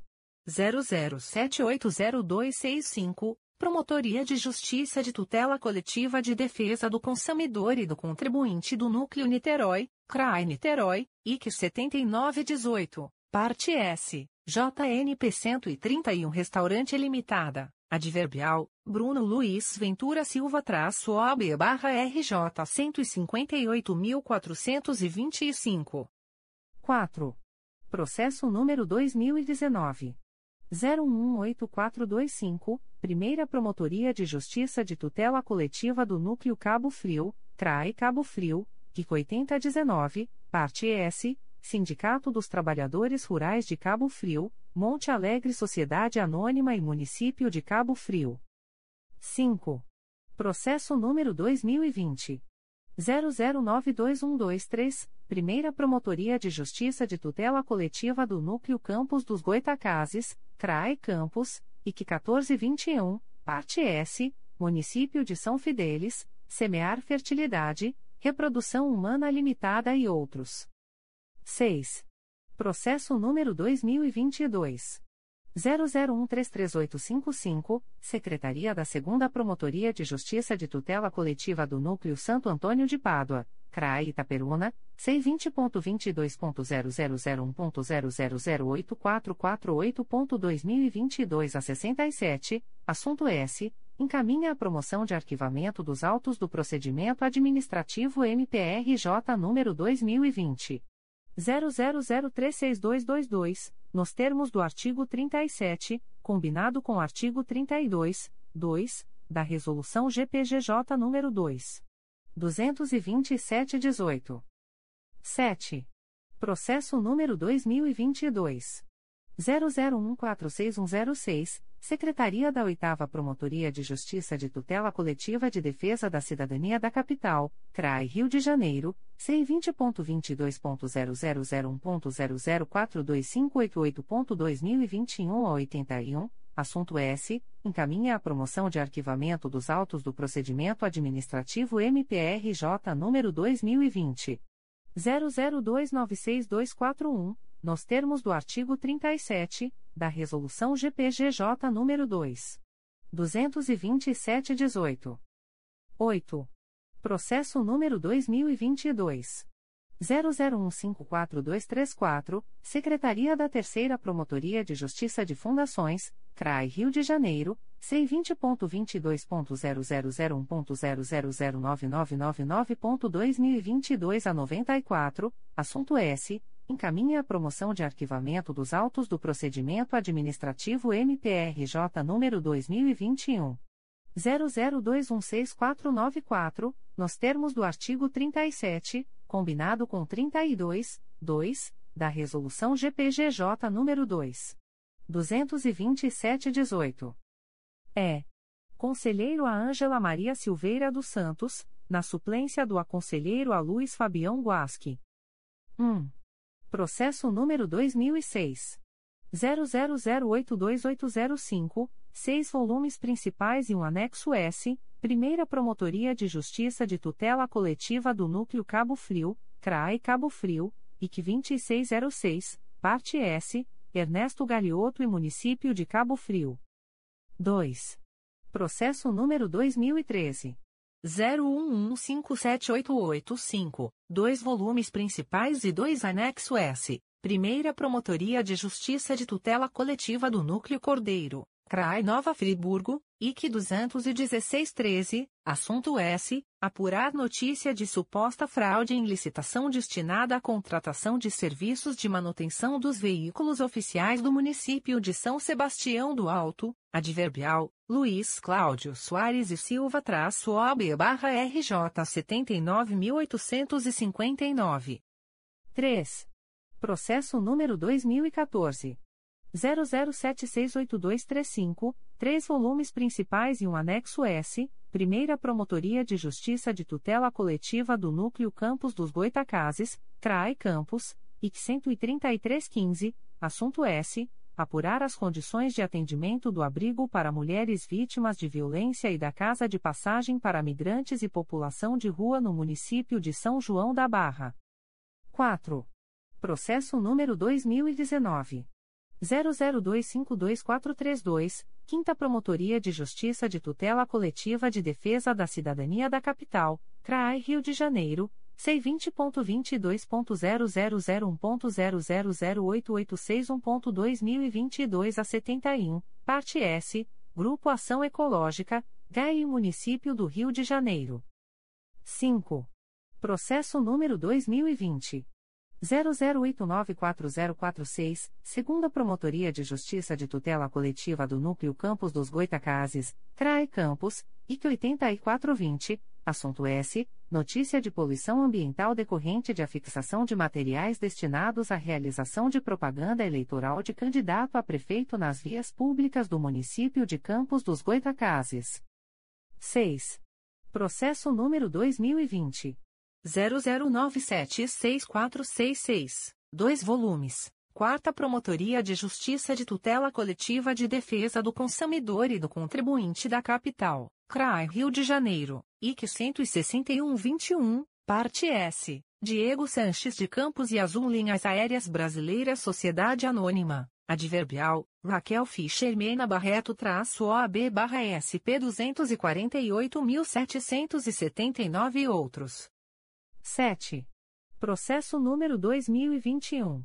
00780265, Promotoria de Justiça de Tutela Coletiva de Defesa do Consumidor e do Contribuinte do Núcleo Niterói, CRAI Niterói, IC 7918, Parte S, JNP 131 Restaurante Limitada, Adverbial, Bruno Luiz Ventura Silva traço OB barra RJ 158.425. 4. Processo número 2019. 018425, Primeira Promotoria de Justiça de Tutela Coletiva do Núcleo Cabo Frio, CRAE Cabo Frio, IC 8019, Parte S, Sindicato dos Trabalhadores Rurais de Cabo Frio, Monte Alegre Sociedade Anônima e Município de Cabo Frio. 5. Processo número 2020. 00921223, Primeira Promotoria de Justiça de Tutela Coletiva do Núcleo Campos dos Goitacazes, CRAE Campos, IC 1421, Parte S, Município de São Fidélis, Semear Fertilidade, Reprodução Humana Limitada e outros. 6. Processo número 2022. 00133855, Secretaria da 2 Promotoria de Justiça de Tutela Coletiva do Núcleo Santo Antônio de Pádua, CRAI Itaperuna, C20.22.0001.0008448.2022 a 67, assunto S. Encaminha a promoção de arquivamento dos autos do procedimento administrativo MPRJ número 2020. 00036222, nos termos do artigo 37, combinado com o artigo 32, 2, da Resolução GPGJ nº 2. 227-18. 7. Processo número 2022. 00146106, Secretaria da 8 Promotoria de Justiça de Tutela Coletiva de Defesa da Cidadania da Capital, CRAI Rio de Janeiro, C20.22.0001.0042588.2021 a 81, assunto S. Encaminha a promoção de arquivamento dos autos do procedimento administrativo MPRJ número 2020. 00296241 nos termos do artigo 37, da Resolução GPGJ nº 2. 227-18. 8. Processo número 2022. 00154234, Secretaria da Terceira Promotoria de Justiça de Fundações, CRAI Rio de Janeiro, C20.22.0001.0009999.2022 a 94, assunto S encaminha a promoção de arquivamento dos autos do procedimento administrativo MPRJ número 2021 00216494, nos termos do artigo 37, combinado com 32, 2, da Resolução GPGJ nº 2. 227-18. É. Conselheiro a Ângela Maria Silveira dos Santos, na suplência do aconselheiro a Luiz Fabião Guasque. 1. Processo número 2006. 00082805, seis volumes principais e um anexo S, Primeira Promotoria de Justiça de Tutela Coletiva do Núcleo Cabo Frio, CRAE Cabo Frio, IC 2606, Parte S, Ernesto Galioto e Município de Cabo Frio. 2. Processo número 2013. 01157885, dois volumes principais e dois anexo S, Primeira Promotoria de Justiça de Tutela Coletiva do Núcleo Cordeiro, CRAI Nova Friburgo, IC 21613, assunto S. Apurar notícia de suposta fraude em licitação destinada à contratação de serviços de manutenção dos veículos oficiais do município de São Sebastião do Alto, adverbial, Luiz Cláudio Soares e Silva traço OB barra RJ 79.859. 3. Processo número 2014. 00768235, três volumes principais e um anexo S, Primeira Promotoria de Justiça de Tutela Coletiva do Núcleo Campos dos Goitacazes, CRAE Campos, IC 13315, assunto S. Apurar as condições de atendimento do abrigo para mulheres vítimas de violência e da casa de passagem para migrantes e população de rua no município de São João da Barra. 4. Processo número 2019. 00252432, Quinta Promotoria de Justiça de Tutela Coletiva de Defesa da Cidadania da Capital, CRAI Rio de Janeiro, C20.22.0001.0008861.2022 a 71, parte S, Grupo Ação Ecológica, GAI Município do Rio de Janeiro. 5. Processo número 2020. 00894046, segunda Promotoria de Justiça de Tutela Coletiva do Núcleo Campos dos Goitacazes, CRAE Campos, IC 8420, assunto S. Notícia de poluição ambiental decorrente de afixação de materiais destinados à realização de propaganda eleitoral de candidato a prefeito nas vias públicas do município de Campos dos Goitacazes. 6. Processo número 2020. 00976466, 2 volumes. Quarta Promotoria de Justiça de Tutela Coletiva de Defesa do Consumidor e do Contribuinte da Capital, CRAI Rio de Janeiro, IC 16121, Parte S. Diego Sanches de Campos e Azul Linhas Aéreas Brasileiras Sociedade Anônima, Adverbial, Raquel Fischer Mena Barreto traço OAB barra SP 248.779 e outros. 7. Processo número 2021.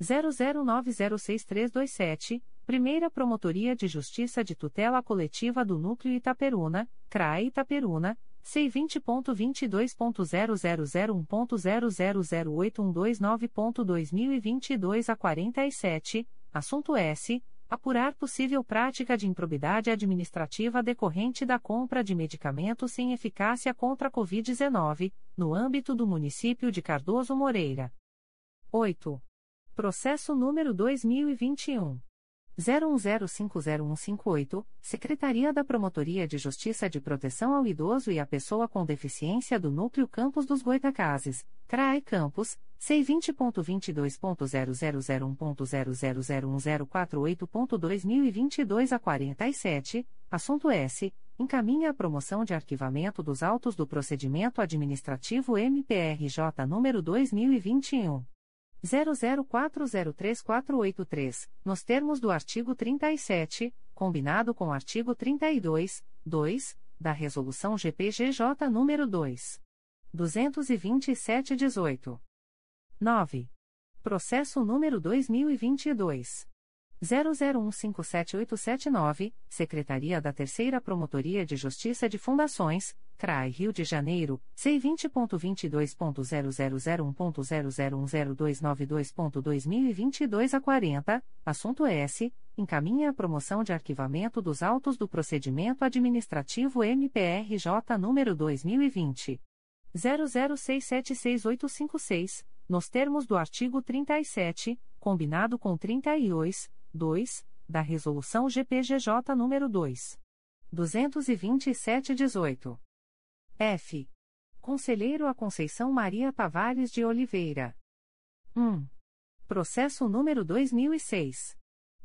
00906327, Primeira Promotoria de Justiça de Tutela Coletiva do Núcleo Itaperuna, CRAE Itaperuna, C20.22.0001.0008129.2022 a 47, assunto S apurar possível prática de improbidade administrativa decorrente da compra de medicamentos sem eficácia contra a Covid-19, no âmbito do município de Cardoso Moreira. 8. Processo número 2021. 01050158, Secretaria da Promotoria de Justiça de Proteção ao Idoso e à Pessoa com Deficiência do Núcleo Campos dos Goitacazes, CRAE Campos, C20.22.0001.0001048.2022 a 47, assunto S. Encaminha a promoção de arquivamento dos autos do procedimento administrativo MPRJ número 2021. 00403483, nos termos do artigo 37, combinado com o artigo 32, 2, da Resolução GPGJ nº 2. 227-18. 9. Processo número 2022. 00157879, Secretaria da Terceira Promotoria de Justiça de Fundações, CRAI Rio de Janeiro, C20.22.0001.0010292.2022 a 40, assunto S. Encaminha a promoção de arquivamento dos autos do procedimento administrativo MPRJ número 2020. 00676856, nos termos do artigo 37, combinado com 32, 2, da Resolução GPGJ nº 2. 227-18. F. Conselheiro a Conceição Maria Tavares de Oliveira. 1. Processo número 2006.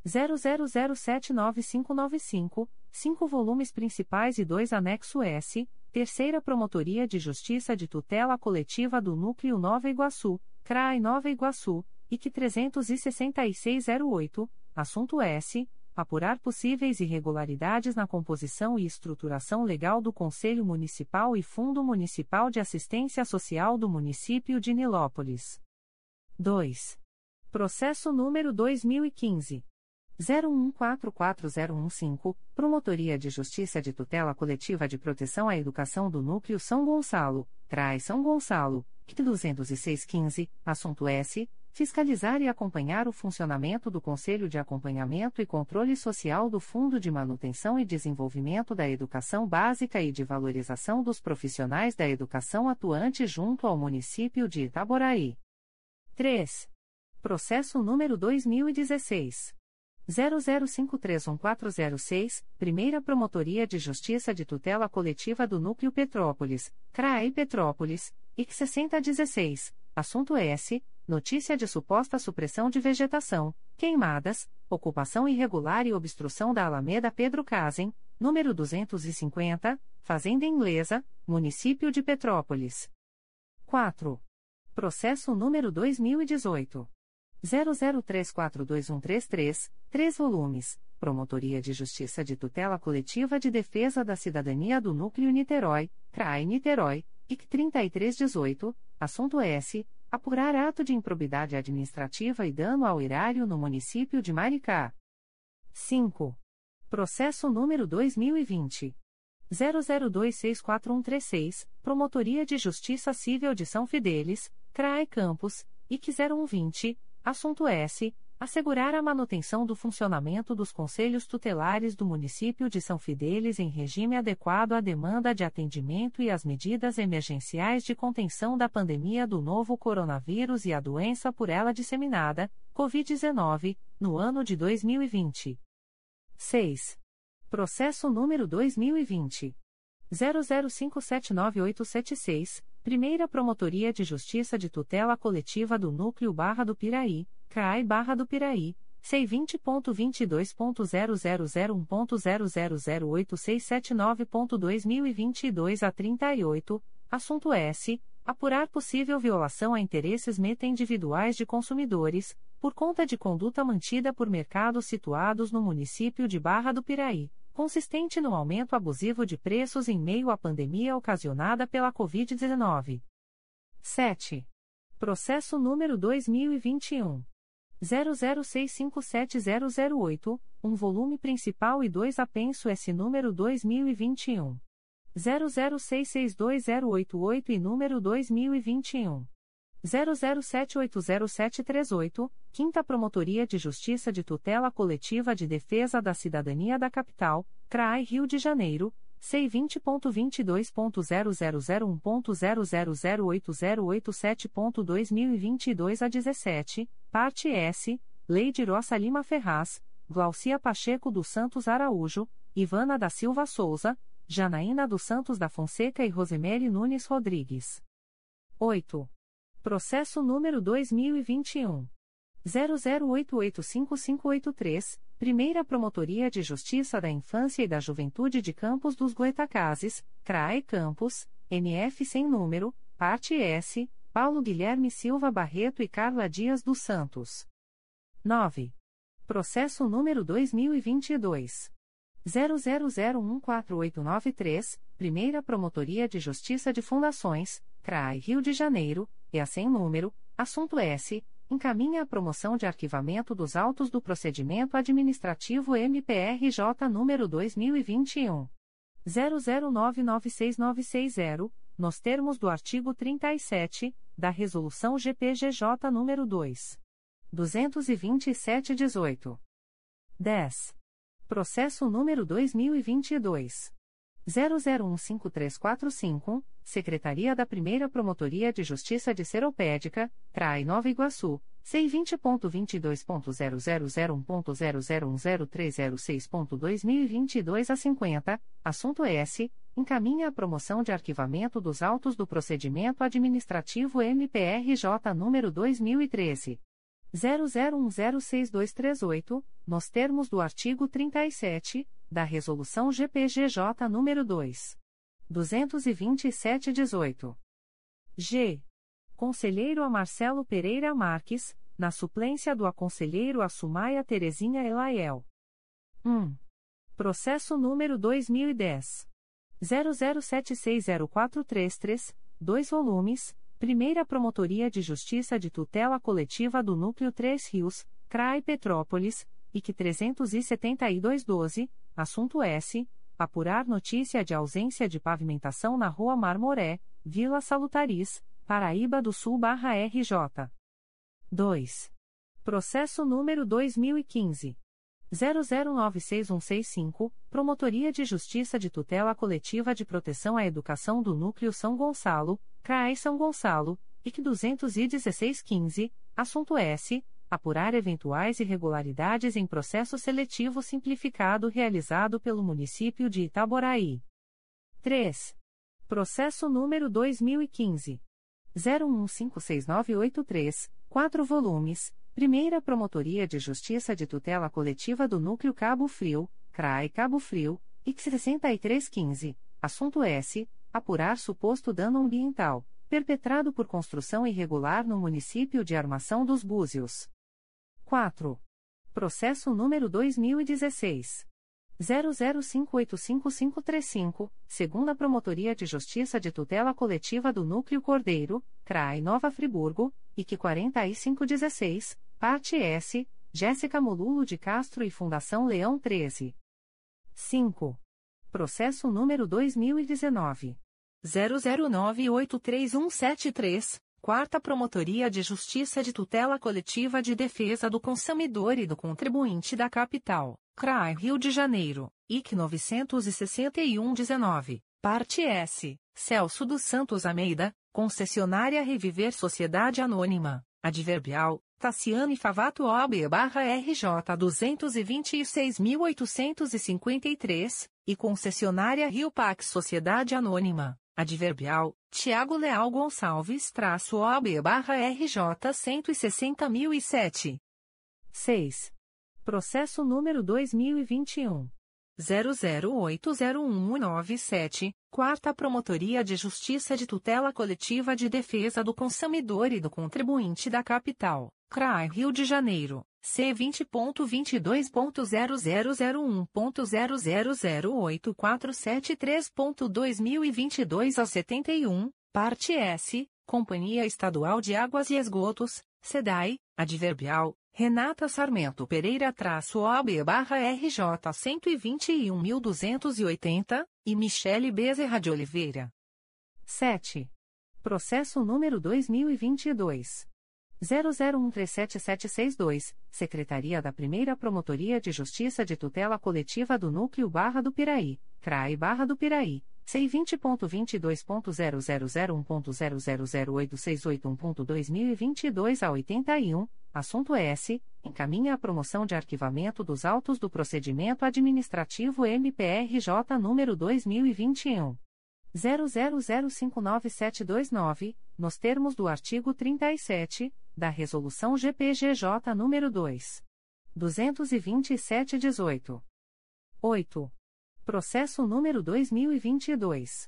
00079595, 5 volumes principais e 2 anexo S, Terceira Promotoria de Justiça de Tutela Coletiva do Núcleo Nova Iguaçu, CRAI Nova Iguaçu, IC 36608, assunto S. Apurar possíveis irregularidades na composição e estruturação legal do Conselho Municipal e Fundo Municipal de Assistência Social do Município de Nilópolis. 2. Processo número 2015. 01144015, Promotoria de Justiça de Tutela Coletiva de Proteção à Educação do Núcleo São Gonçalo, Trai São Gonçalo, CT 20615, assunto S. Fiscalizar e acompanhar o funcionamento do Conselho de Acompanhamento e Controle Social do Fundo de Manutenção e Desenvolvimento da Educação Básica e de Valorização dos Profissionais da Educação atuante junto ao município de Itaboraí. 3. Processo número 2016. 00531406, Primeira Promotoria de Justiça de Tutela Coletiva do Núcleo Petrópolis, CRAE Petrópolis, IC 6016, assunto S. Notícia de suposta supressão de vegetação, queimadas, ocupação irregular e obstrução da Alameda Pedro Casen, número 250, Fazenda Inglesa, Município de Petrópolis. 4. Processo número 2018. 00342133, 3 volumes, Promotoria de Justiça de Tutela Coletiva de Defesa da Cidadania do Núcleo Niterói, CRAI Niterói, IC 3318, assunto S. Apurar ato de improbidade administrativa e dano ao erário no município de Maricá. 5. Processo número 2020. 00264136, Promotoria de Justiça Civil de São Fidélis, CRAE Campos, IC 0120, Assunto S. Assegurar a manutenção do funcionamento dos conselhos tutelares do município de São Fidélis em regime adequado à demanda de atendimento e às medidas emergenciais de contenção da pandemia do novo coronavírus e a doença por ela disseminada, Covid-19, no ano de 2020. 6. Processo número 2020. 00579876 Primeira Promotoria de Justiça de Tutela Coletiva do Núcleo Barra do Piraí, CRAI Barra do Piraí, C20.22.0001.0008679.2022 a 38, assunto S. Apurar possível violação a interesses meta-individuais de consumidores, por conta de conduta mantida por mercados situados no município de Barra do Piraí consistente no aumento abusivo de preços em meio à pandemia ocasionada pela Covid-19. 7. Processo número 2021. 00657008, um volume principal e dois apenso S número 2021. 00662088 e número 2021. 00780738, Quinta Promotoria de Justiça de Tutela Coletiva de Defesa da Cidadania da Capital, CRAI Rio de Janeiro, C20.22.0001.0008087.2022 a 17, parte S, Lei de Roça Lima Ferraz, Glaucia Pacheco dos Santos Araújo, Ivana da Silva Souza, Janaína dos Santos da Fonseca e Rosemary Nunes Rodrigues. 8. Processo número 2021. 00885583, Primeira Promotoria de Justiça da Infância e da Juventude de Campos dos Goitacazes, CRAE Campos, NF sem número, parte S, Paulo Guilherme Silva Barreto e Carla Dias dos Santos. 9. Processo número 2022. 00014893, Primeira Promotoria de Justiça de Fundações, CRAI Rio de Janeiro, e sem número, assunto S, encaminha a promoção de arquivamento dos autos do procedimento administrativo MPRJ número 2021 00996960, nos termos do artigo 37 da Resolução GPGJ número 2 227/18. 10. Processo número 2022 00153451 Secretaria da Primeira Promotoria de Justiça de Seropédica, CRAI Nova Iguaçu, C20.22.0001.0010306.2022 a 50, assunto S. Encaminha a promoção de arquivamento dos autos do procedimento administrativo MPRJ número 2013. 00106238, nos termos do artigo 37, da Resolução GPGJ nº 2. 227-18. G. Conselheiro a Marcelo Pereira Marques, na suplência do aconselheiro a Sumaia Terezinha Elaiel. 1. Processo número 2010. 00760433, 2 volumes, Primeira Promotoria de Justiça de Tutela Coletiva do Núcleo 3 Rios, CRAI Petrópolis, IC 37212, assunto S. Apurar notícia de ausência de pavimentação na Rua Marmoré, Vila Salutaris, Paraíba do Sul RJ. 2. Processo número 2015. 00966165, Promotoria de Justiça de Tutela Coletiva de Proteção à Educação do Núcleo São Gonçalo, CRAE São Gonçalo, IC 21615, assunto S. Apurar eventuais irregularidades em processo seletivo simplificado realizado pelo município de Itaboraí. 3. Processo número 2015. 01156983, 4 volumes Primeira Promotoria de Justiça de Tutela Coletiva do Núcleo Cabo Frio, CRAE Cabo Frio, IC 6315, assunto S. Apurar suposto dano ambiental, perpetrado por construção irregular no município de Armação dos Búzios. 4. Processo número 2016. 00585535, segunda Promotoria de Justiça de Tutela Coletiva do Núcleo Cordeiro, CRAI Nova Friburgo, IC 4516, Parte S, Jéssica Molulo de Castro e Fundação Leão 13. 5. Processo número 2019. 00983173, Quarta Promotoria de Justiça de Tutela Coletiva de Defesa do Consumidor e do Contribuinte da Capital, CRAI Rio de Janeiro, IC 961-19, Parte S, Celso dos Santos Almeida, Concessionária Reviver Sociedade Anônima, Adverbial, Tassiane Favato OB barra RJ 226.853, e concessionária Rio Pax Sociedade Anônima, adverbial, Tiago Leal Gonçalves traço OB barra RJ 160.007. 6. Processo número 2021. 00801197, Quarta Promotoria de Justiça de Tutela Coletiva de Defesa do Consumidor e do Contribuinte da Capital, CRAI Rio de Janeiro, C20.22.0001.0008473.2022 a 71, parte S, Companhia Estadual de Águas e Esgotos, SEDAI, adverbial, Renata Sarmento Pereira traço OB barra RJ 121.280, e Michele Bezerra de Oliveira. 7. Processo número 2022. 00137762, Secretaria da Primeira Promotoria de Justiça de Tutela Coletiva do Núcleo Barra do Piraí, CRAI Barra do Piraí, C20.22.0001.0008681.2022 a 81, assunto S. Encaminha a promoção de arquivamento dos autos do procedimento administrativo MPRJ número 2021. 00059729, nos termos do artigo 37, da Resolução GPGJ nº 2. 227-18. 8. Processo número 2022.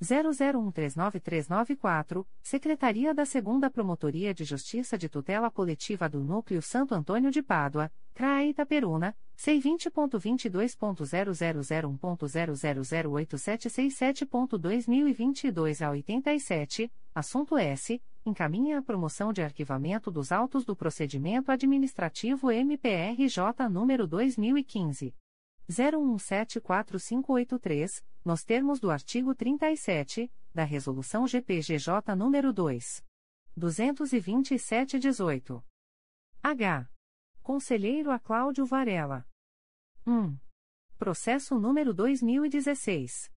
00139394, Secretaria da 2 Promotoria de Justiça de Tutela Coletiva do Núcleo Santo Antônio de Pádua, CRAE Itaperuna, C20.22.0001.0008767.2022 a 87, assunto S. Encaminha a promoção de arquivamento dos autos do procedimento administrativo MPRJ número 2015. 01174583, nos termos do artigo 37, da Resolução GPGJ nº 2. 227-18. H. Conselheiro a Cláudio Varela. 1. Processo número 2016.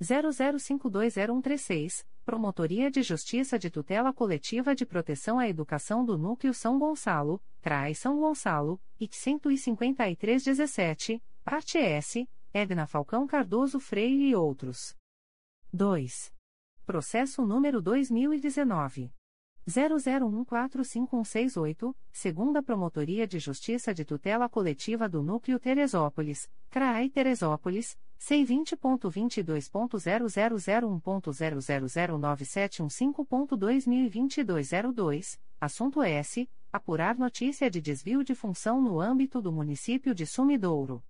00520136, Promotoria de Justiça de Tutela Coletiva de Proteção à Educação do Núcleo São Gonçalo, CRAI São Gonçalo, IC 15317, Parte S, Edna Falcão Cardoso Freire e outros. 2. Processo número 2019. 00145168, segunda Promotoria de Justiça de Tutela Coletiva do Núcleo Teresópolis, CRAI Teresópolis, C20.22.0001.0009715.2022 02, assunto S. Apurar notícia de desvio de função no âmbito do município de Sumidouro.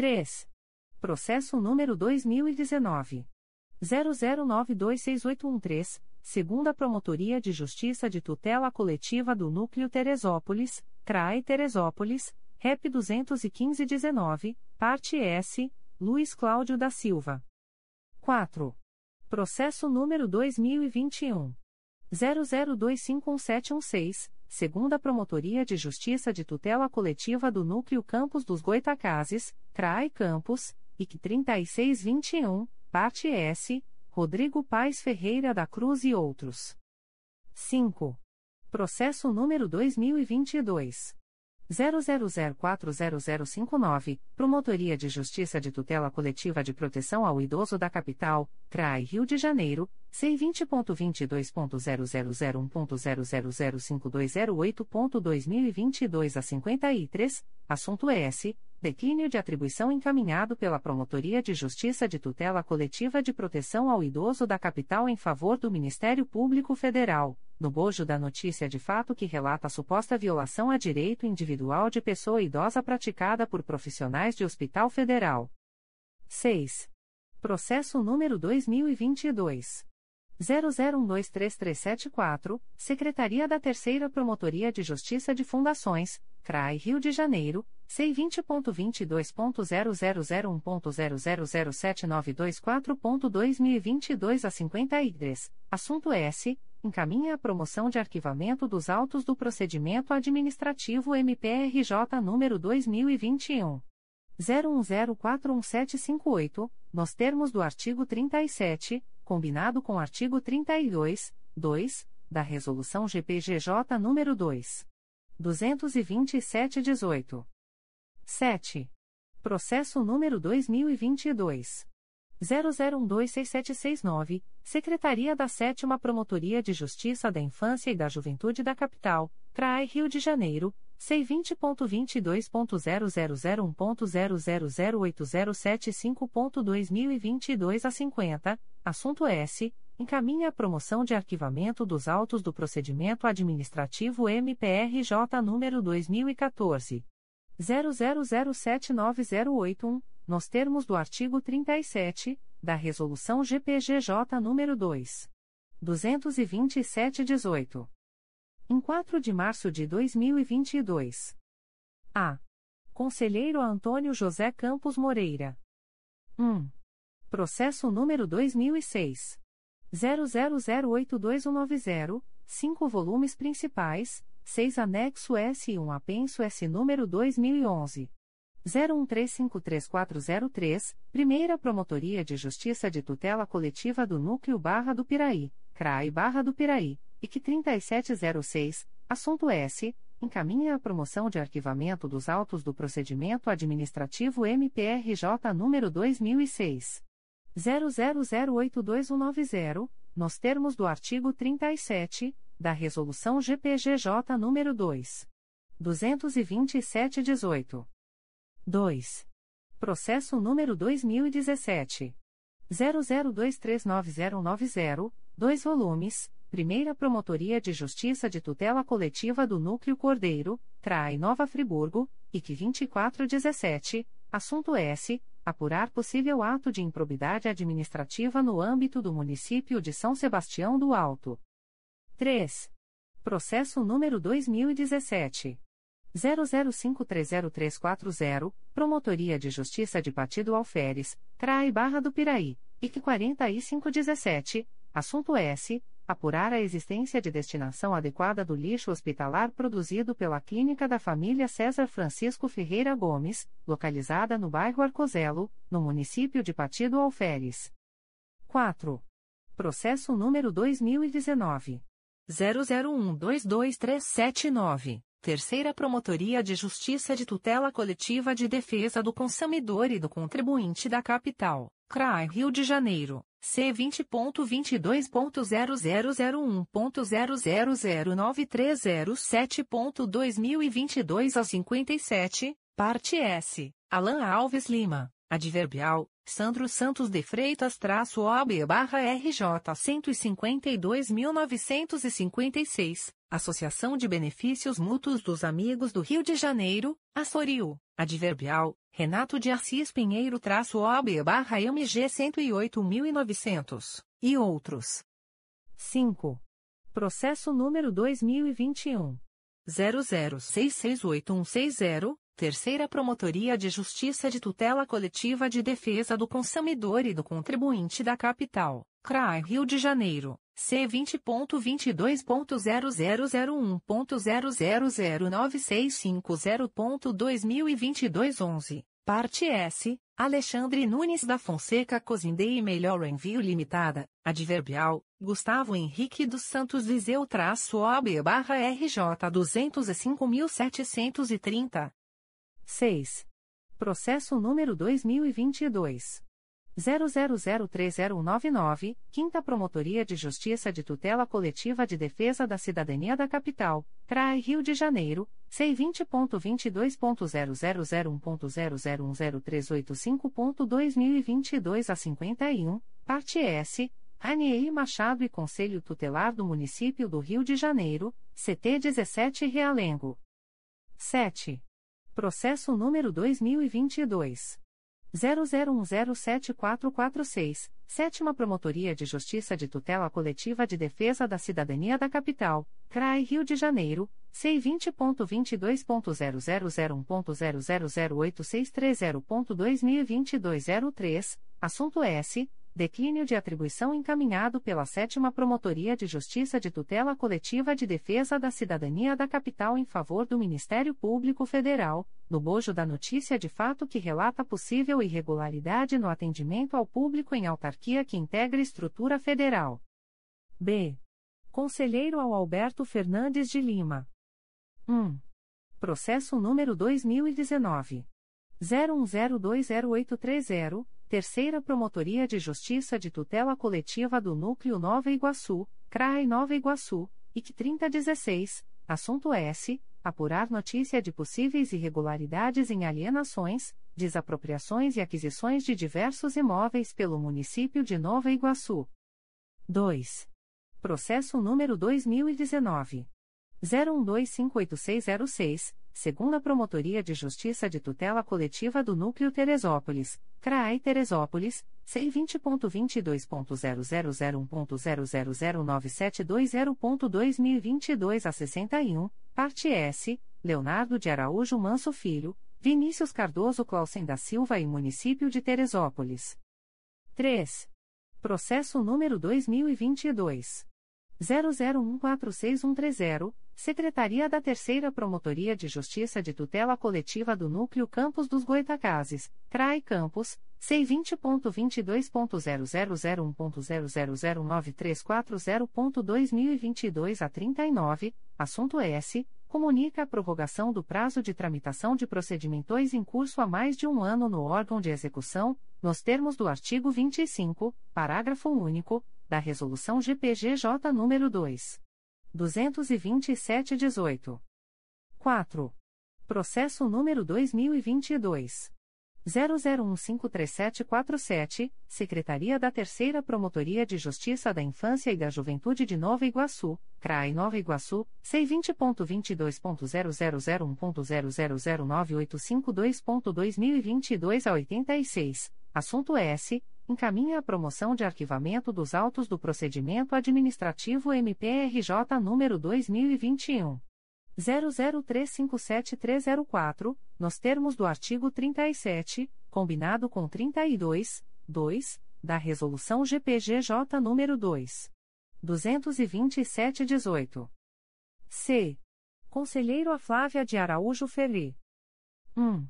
3. Processo número 2019. 00926813, segunda Promotoria de Justiça de Tutela Coletiva do Núcleo Teresópolis, CRAE Teresópolis, REP 21519, parte S, Luiz Cláudio da Silva. 4. Processo número 2021. 00251716, segunda Promotoria de Justiça de Tutela Coletiva do Núcleo Campos dos Goitacazes, CRAE Campos, IC 3621, parte S, Rodrigo Paes Ferreira da Cruz e outros. 5. Processo número 2022. 00040059, Promotoria de Justiça de Tutela Coletiva de Proteção ao Idoso da Capital, CRAI Rio de Janeiro, C20.22.0001.0005208.2022 a 53, assunto S. Declínio de atribuição encaminhado pela Promotoria de Justiça de Tutela Coletiva de Proteção ao Idoso da Capital em favor do Ministério Público Federal, no bojo da notícia de fato que relata a suposta violação a direito individual de pessoa idosa praticada por profissionais de Hospital Federal. 6. Processo número 2022. 00123374, Secretaria da Terceira Promotoria de Justiça de Fundações, CRAI Rio de Janeiro, C20.22.0001.0007924.2022 a 53, assunto S. Encaminha a promoção de arquivamento dos autos do procedimento administrativo MPRJ número 2021. 01041758, nos termos do artigo 37, combinado com o artigo 32, 2, da Resolução GPGJ nº 2. 227-18. 7. Processo número 2022. 00126769, Secretaria da 7 Promotoria de Justiça da Infância e da Juventude da Capital, CRAI Rio de Janeiro, C20.22.0001.0008075.2022 a 50, assunto S. Encaminha a promoção de arquivamento dos autos do procedimento administrativo MPRJ número 2014. 00079081, nos termos do artigo 37, da Resolução GPGJ número 2. 227-18 em 4 de março de 2022. A. Conselheiro Antônio José Campos Moreira. 1. Processo número 2006. 00082190, 5 volumes principais, 6 anexo S e 1 apenso S número 2011. 01353403, Primeira Promotoria de Justiça de Tutela Coletiva do Núcleo Barra do Piraí, CRAI Barra do Piraí que 3706, assunto S, encaminha a promoção de arquivamento dos autos do procedimento administrativo MPRJ número 2006 00082190, nos termos do artigo 37 da resolução GPGJ número 2 227/18. 2. Processo número 2017 00239090, dois volumes Primeira Promotoria de Justiça de Tutela Coletiva do Núcleo Cordeiro, CRAI Nova Friburgo, IC 2417, assunto S. Apurar possível ato de improbidade administrativa no âmbito do município de São Sebastião do Alto. 3. Processo número 2017. 00530340, Promotoria de Justiça de Partido Alferes, CRAI Barra do Piraí, IC 4517, assunto S apurar a existência de destinação adequada do lixo hospitalar produzido pela Clínica da Família César Francisco Ferreira Gomes, localizada no bairro Arcozelo, no município de Patido Alferes. 4. Processo número 2019. 00122379. Terceira Promotoria de Justiça de Tutela Coletiva de Defesa do Consumidor e do Contribuinte da Capital, CRAI Rio de Janeiro, C20.22.0001.0009307.2022 a 57, parte S, Alan Alves Lima, adverbial, Sandro Santos de Freitas traço OB barra RJ 152.956, Associação de Benefícios Mútuos dos Amigos do Rio de Janeiro, Assorio, adverbial, Renato de Assis Pinheiro traço OB barra MG 108.900, e outros. 5. Processo número 2021. 00668160, Terceira Promotoria de Justiça de Tutela Coletiva de Defesa do Consumidor e do Contribuinte da Capital, CRAI Rio de Janeiro, C20.22.0001.0009650.2022 11, parte S, Alexandre Nunes da Fonseca Cozindei e Melhor Envio Limitada, adverbial, Gustavo Henrique dos Santos Viseu traço OB barra RJ 205.730. 6. Processo número 2022. 00030199, Quinta Promotoria de Justiça de Tutela Coletiva de Defesa da Cidadania da Capital, CRAI Rio de Janeiro, C20.22.0001.0010385.2022 a 51, parte S, Ranieri Machado e Conselho Tutelar do Município do Rio de Janeiro, CT 17 Realengo. 7. Processo número 2022. 00107446, Sétima Promotoria de Justiça de Tutela Coletiva de Defesa da Cidadania da Capital, CRAI Rio de Janeiro, C20.22.0001.0008630.2022 03, assunto S. Declínio de atribuição encaminhado pela Sétima Promotoria de Justiça de Tutela Coletiva de Defesa da Cidadania da Capital em favor do Ministério Público Federal, no bojo da notícia de fato que relata possível irregularidade no atendimento ao público em autarquia que integra estrutura federal. B. Conselheiro ao Alberto Fernandes de Lima. 1. Processo número 2019. 01020830 Terceira Promotoria de Justiça de Tutela Coletiva do Núcleo Nova Iguaçu, CRAI Nova Iguaçu, IC 3016, assunto S. Apurar notícia de possíveis irregularidades em alienações, desapropriações e aquisições de diversos imóveis pelo município de Nova Iguaçu. 2. Processo número 2019. 01258606, segunda Promotoria de Justiça de Tutela Coletiva do Núcleo Teresópolis, CRAI Teresópolis, C20.22.0001.0009720.2022 a 61, parte S, Leonardo de Araújo Manso Filho, Vinícius Cardoso Clausen da Silva e Município de Teresópolis. 3. Processo número 2022. 00146130, Secretaria da Terceira Promotoria de Justiça de Tutela Coletiva do Núcleo Campos dos Goitacazes, CRAI Campos, C20.22.0001.0009340.2022 a 39, assunto S. Comunica a prorrogação do prazo de tramitação de procedimentos em curso há mais de um ano no órgão de execução, nos termos do artigo 25, parágrafo único, da Resolução GPGJ nº 2. 227-18. 4. Processo número 2022. 00153747, Secretaria da Terceira Promotoria de Justiça da Infância e da Juventude de Nova Iguaçu, CRAI Nova Iguaçu, C20.22.0001.0009852.2022 a 86, assunto S encaminha a promoção de arquivamento dos autos do procedimento administrativo MPRJ número 2021 00357304, nos termos do artigo 37, combinado com 32, 2, da resolução GPGJ número 2 227/18. C. Conselheiro a Flávia de Araújo Ferri. 1.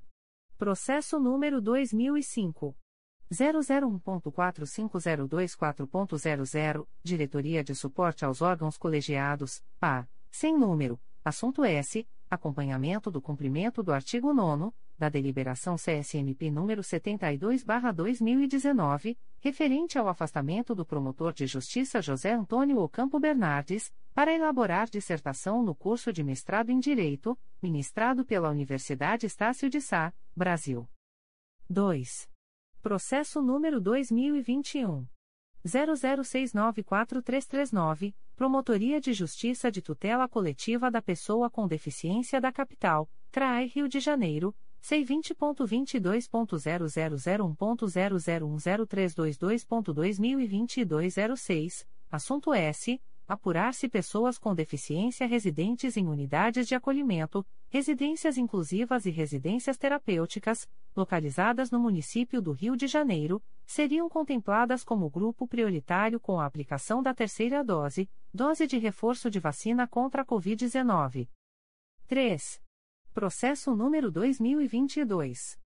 Processo número 2005 001.4502.00, Diretoria de Suporte aos Órgãos Colegiados, PA, sem número, assunto S, acompanhamento do cumprimento do artigo 9 da Deliberação CSMP número 72/2019, referente ao afastamento do promotor de justiça José Antônio Ocampo Bernardes, para elaborar dissertação no curso de mestrado em Direito, ministrado pela Universidade Estácio de Sá, Brasil. 2. Processo número 2021 00694339, Promotoria de Justiça de Tutela Coletiva da Pessoa com Deficiência da Capital, CRAI Rio de Janeiro C20.22.0001.0010322.2022 06, assunto S. Apurar-se pessoas com deficiência residentes em unidades de acolhimento, residências inclusivas e residências terapêuticas, localizadas no município do Rio de Janeiro, seriam contempladas como grupo prioritário com a aplicação da terceira dose, dose de reforço de vacina contra a Covid-19. 3. Processo número 2022.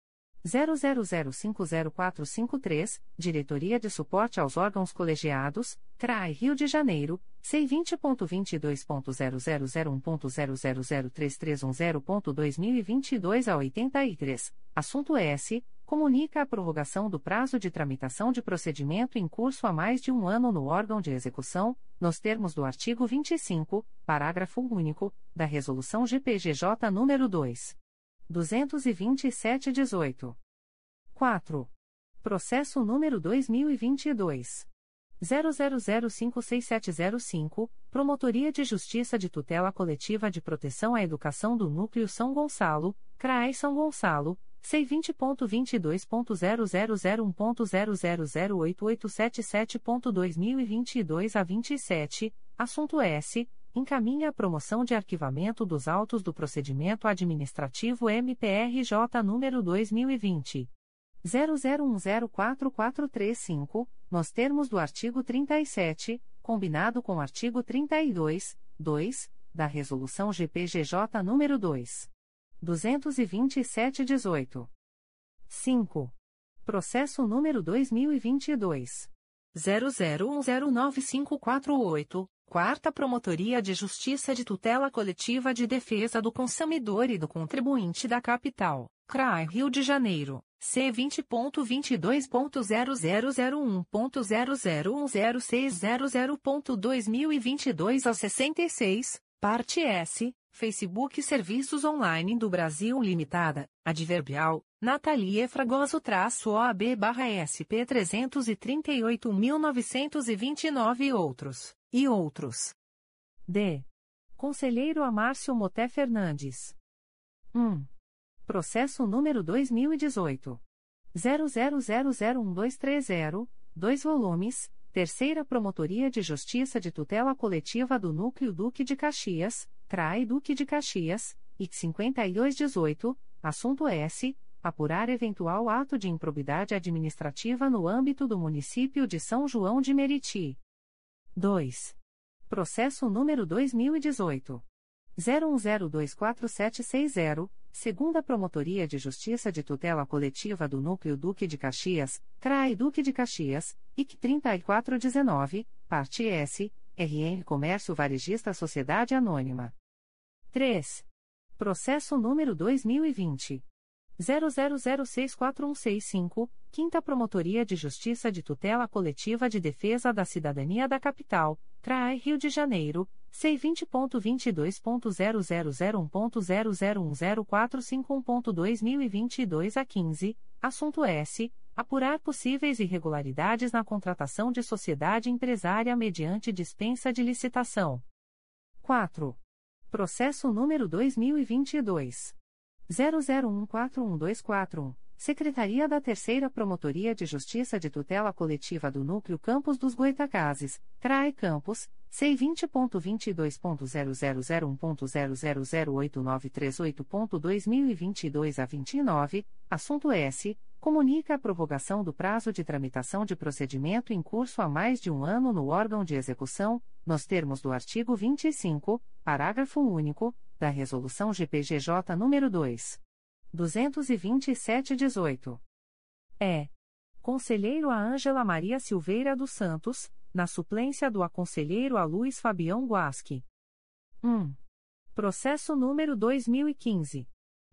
00050453, Diretoria de Suporte aos Órgãos Colegiados, CRAI Rio de Janeiro, C20.22.0001.0003310.2022 a 83, assunto S. Comunica a prorrogação do prazo de tramitação de procedimento em curso há mais de um ano no órgão de execução, nos termos do artigo 25, parágrafo único, da Resolução GPGJ nº 2. 227-18. 4. Processo número 2022. 00056705, Promotoria de Justiça de Tutela Coletiva de Proteção à Educação do Núcleo São Gonçalo, CRAE São Gonçalo, C20.22.0001.0008877.2022 a 27, assunto S. Encaminha a promoção de arquivamento dos autos do procedimento administrativo MPRJ número 2020. 00104435, nos termos do artigo 37, combinado com o artigo 32, 2, da Resolução GPGJ nº 2. 227-18. 5. Processo número 2022. 00109548, Quarta Promotoria de Justiça de Tutela Coletiva de Defesa do Consumidor e do Contribuinte da Capital, CRAI Rio de Janeiro. C20.22.0001.0010600.2022 a 66, parte S, Facebook Serviços Online do Brasil Limitada, Adverbial, Natalie Fragoso-OAB-SP 338.929 e outros, e outros. D. Conselheiro Amárcio Moté Fernandes. 1. Processo número 2018. 00001230, 2 volumes, Terceira Promotoria de Justiça de Tutela Coletiva do Núcleo Duque de Caxias, CRAI Duque de Caxias, IC 5218, assunto S. Apurar eventual ato de improbidade administrativa no âmbito do município de São João de Meriti. 2. Processo número 2018. 01024760, segunda Promotoria de Justiça de Tutela Coletiva do Núcleo Duque de Caxias, CRAI Duque de Caxias, IC 3419, parte S, RN Comércio Varejista Sociedade Anônima. 3. Processo número 2020. 00064165, Quinta Promotoria de Justiça de Tutela Coletiva de Defesa da Cidadania da Capital, CRAI Rio de Janeiro, C20.22.0001.0010451.2022 a 15, assunto S. Apurar possíveis irregularidades na contratação de sociedade empresária mediante dispensa de licitação. 4. Processo número 2022. 00141241. Secretaria da Terceira Promotoria de Justiça de Tutela Coletiva do Núcleo Campos dos Goitacazes, CRAE Campos, C20.22.0001.0008938.2022 a 29, assunto S. Comunica a prorrogação do prazo de tramitação de procedimento em curso há mais de um ano no órgão de execução, nos termos do artigo 25, parágrafo único, da Resolução GPGJ nº 2. 227-18. É. Conselheiro a Ângela Maria Silveira dos Santos, na suplência do aconselheiro a Luiz Fabião Guasque. 1. Processo número 2015.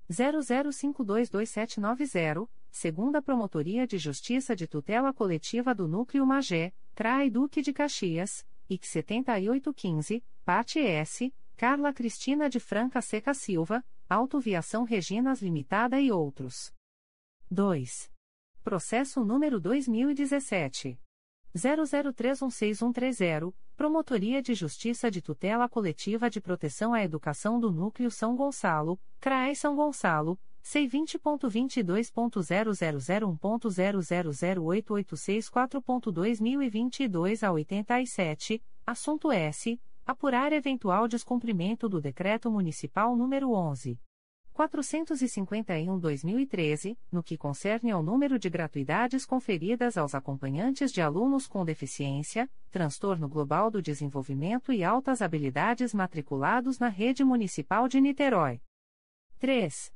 00522790, segunda Promotoria de Justiça de Tutela Coletiva do Núcleo Magé, CRAI Duque de Caxias, IC 7815, parte S, Carla Cristina de Franca Seca Silva, Autoviação Reginas Limitada e outros. 2. Processo número 2017. 00316130, Promotoria de Justiça de Tutela Coletiva de Proteção à Educação do Núcleo São Gonçalo, CRAE São Gonçalo, C20.22.0001.0008864.2022 a 87, assunto S. Apurar eventual descumprimento do Decreto Municipal nº 11. 451-2013, no que concerne ao número de gratuidades conferidas aos acompanhantes de alunos com deficiência, transtorno global do desenvolvimento e altas habilidades matriculados na rede municipal de Niterói. 3.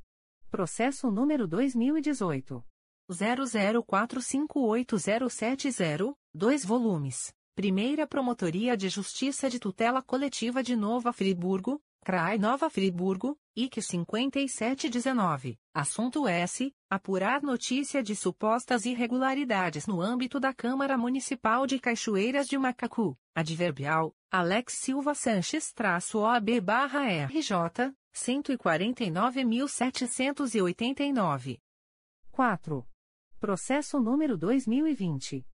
Processo número 2018. 00458070, 2 volumes. Primeira Promotoria de Justiça de Tutela Coletiva de Nova Friburgo, CRAI Nova Friburgo, IC 5719. Assunto S. Apurar notícia de supostas irregularidades no âmbito da Câmara Municipal de Cachoeiras de Macacu. Adverbial. Alex Silva Sanches-OAB-RJ, 149.789. 4. Processo número 2020.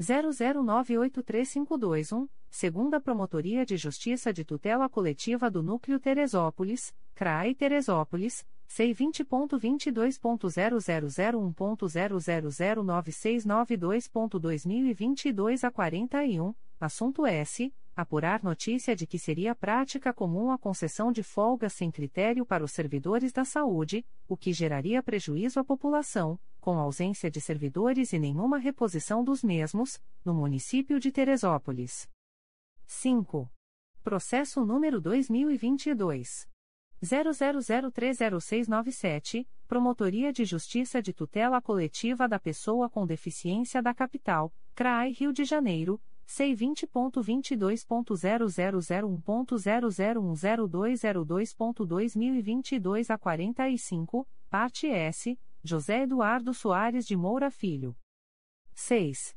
00983521, segunda Promotoria de Justiça de Tutela Coletiva do Núcleo Teresópolis, CRAE Teresópolis, C20.22.0001.0009692.2022 a 41, assunto S. Apurar notícia de que seria prática comum a concessão de folgas sem critério para os servidores da saúde, o que geraria prejuízo à população, com ausência de servidores e nenhuma reposição dos mesmos, no município de Teresópolis. 5. Processo número 2022. 00030697, Promotoria de Justiça de Tutela Coletiva da Pessoa com Deficiência da Capital, CRAI Rio de Janeiro, C20.22.0001.0010202.2022 a 45, parte S, José Eduardo Soares de Moura Filho. 6.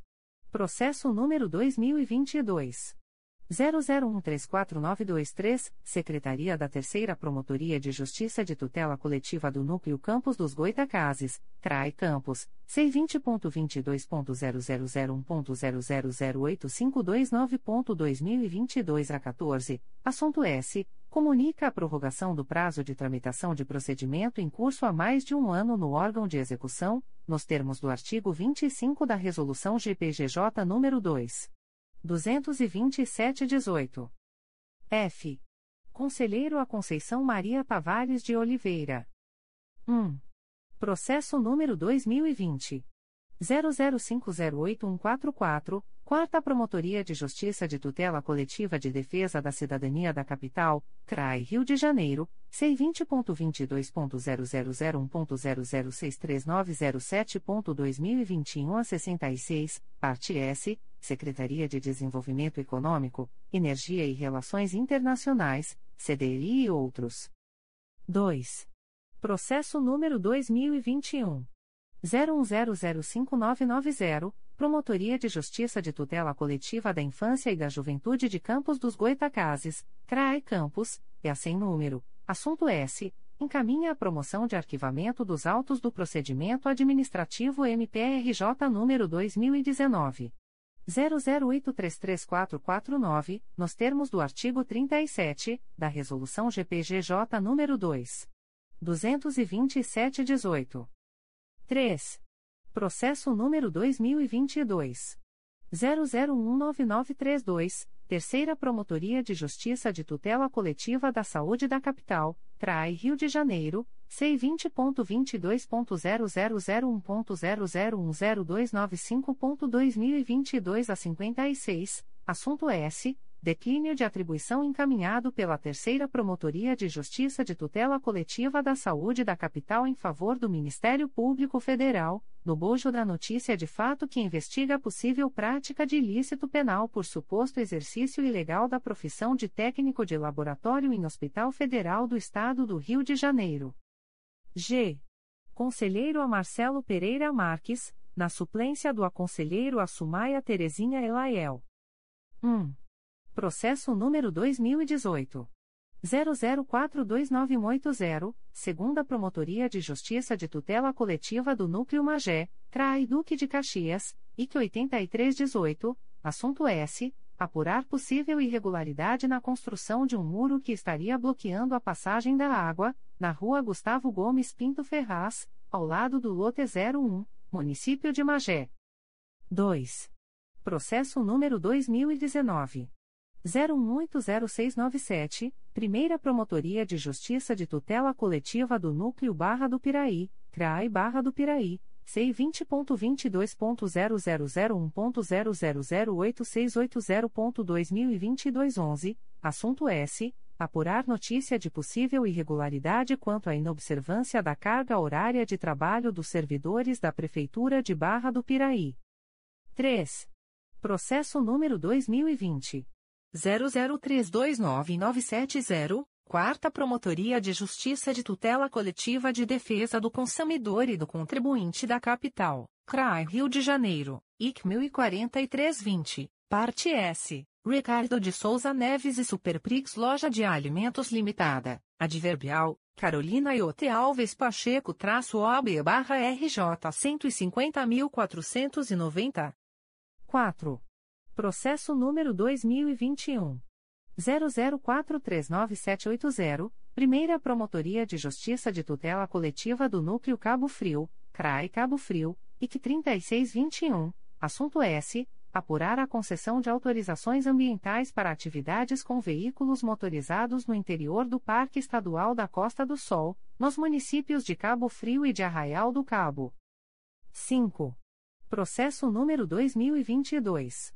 Processo número 2022. 00134923, Secretaria da Terceira Promotoria de Justiça de Tutela Coletiva do Núcleo Campos dos Goitacazes, CRAI Campos, C20.22.0001.0008529.2022 a 14, assunto S. Comunica a prorrogação do prazo de tramitação de procedimento em curso há mais de um ano no órgão de execução, nos termos do artigo 25 da Resolução GPGJ nº 2. 227-18. F. Conselheiro a Conceição Maria Tavares de Oliveira. 1. Processo número 2020. 00508144, Quarta Promotoria de Justiça de Tutela Coletiva de Defesa da Cidadania da Capital, CRAI Rio de Janeiro, C20.22.0001.0063907.2021 a 66, parte S, Secretaria de Desenvolvimento Econômico, Energia e Relações Internacionais, CDI e outros. 2. Processo número 2021. 01005990, Promotoria de Justiça de Tutela Coletiva da Infância e da Juventude de Campos dos Goitacazes, CRAE Campos, e sem número, assunto S. Encaminha a promoção de arquivamento dos autos do procedimento administrativo MPRJ número 2019. 00833449, nos termos do artigo 37 da Resolução GPGJ nº 2. 227-18. 3. Processo número 2022. 00199932, Terceira Promotoria de Justiça de Tutela Coletiva da Saúde da Capital, CRAI Rio de Janeiro, C20.22.0001.0010295.2022 a 56, assunto S Declínio de atribuição encaminhado pela Terceira Promotoria de Justiça de Tutela Coletiva da Saúde da Capital em favor do Ministério Público Federal, no bojo da notícia de fato que investiga possível prática de ilícito penal por suposto exercício ilegal da profissão de técnico de laboratório em Hospital Federal do Estado do Rio de Janeiro. G. Conselheiro a Marcelo Pereira Marques, na suplência do aconselheiro a Sumaia Terezinha Elaiel. 1. Processo número 2018. 00429180, segunda Promotoria de Justiça de Tutela Coletiva do Núcleo Magé, CRAI Duque de Caxias, IC 8318, assunto S. Apurar possível irregularidade na construção de um muro que estaria bloqueando a passagem da água, na rua Gustavo Gomes Pinto Ferraz, ao lado do lote 01, município de Magé. 2. Processo número 2019. 01800697, Primeira Promotoria de Justiça de Tutela Coletiva do Núcleo Barra do Piraí, CRAI Barra do Piraí, C20.22.0001.0008680.2022 11, assunto S. Apurar notícia de possível irregularidade quanto à inobservância da carga horária de trabalho dos servidores da Prefeitura de Barra do Piraí. 3. Processo número 2020. 00329970, Quarta Promotoria de Justiça de Tutela Coletiva de Defesa do Consumidor e do Contribuinte da Capital, CRAI Rio de Janeiro, IC 104320, Parte S. Ricardo de Souza Neves e Superprix Loja de Alimentos Limitada, Adverbial, Carolina Iote Alves Pacheco traço OB barra RJ 150.490. 4. Processo número 2021. 00439780, Primeira Promotoria de Justiça de Tutela Coletiva do Núcleo Cabo Frio, CRAI Cabo Frio, IC 3621, assunto S. Apurar a concessão de autorizações ambientais para atividades com veículos motorizados no interior do Parque Estadual da Costa do Sol, nos municípios de Cabo Frio e de Arraial do Cabo. 5. Processo número 2022.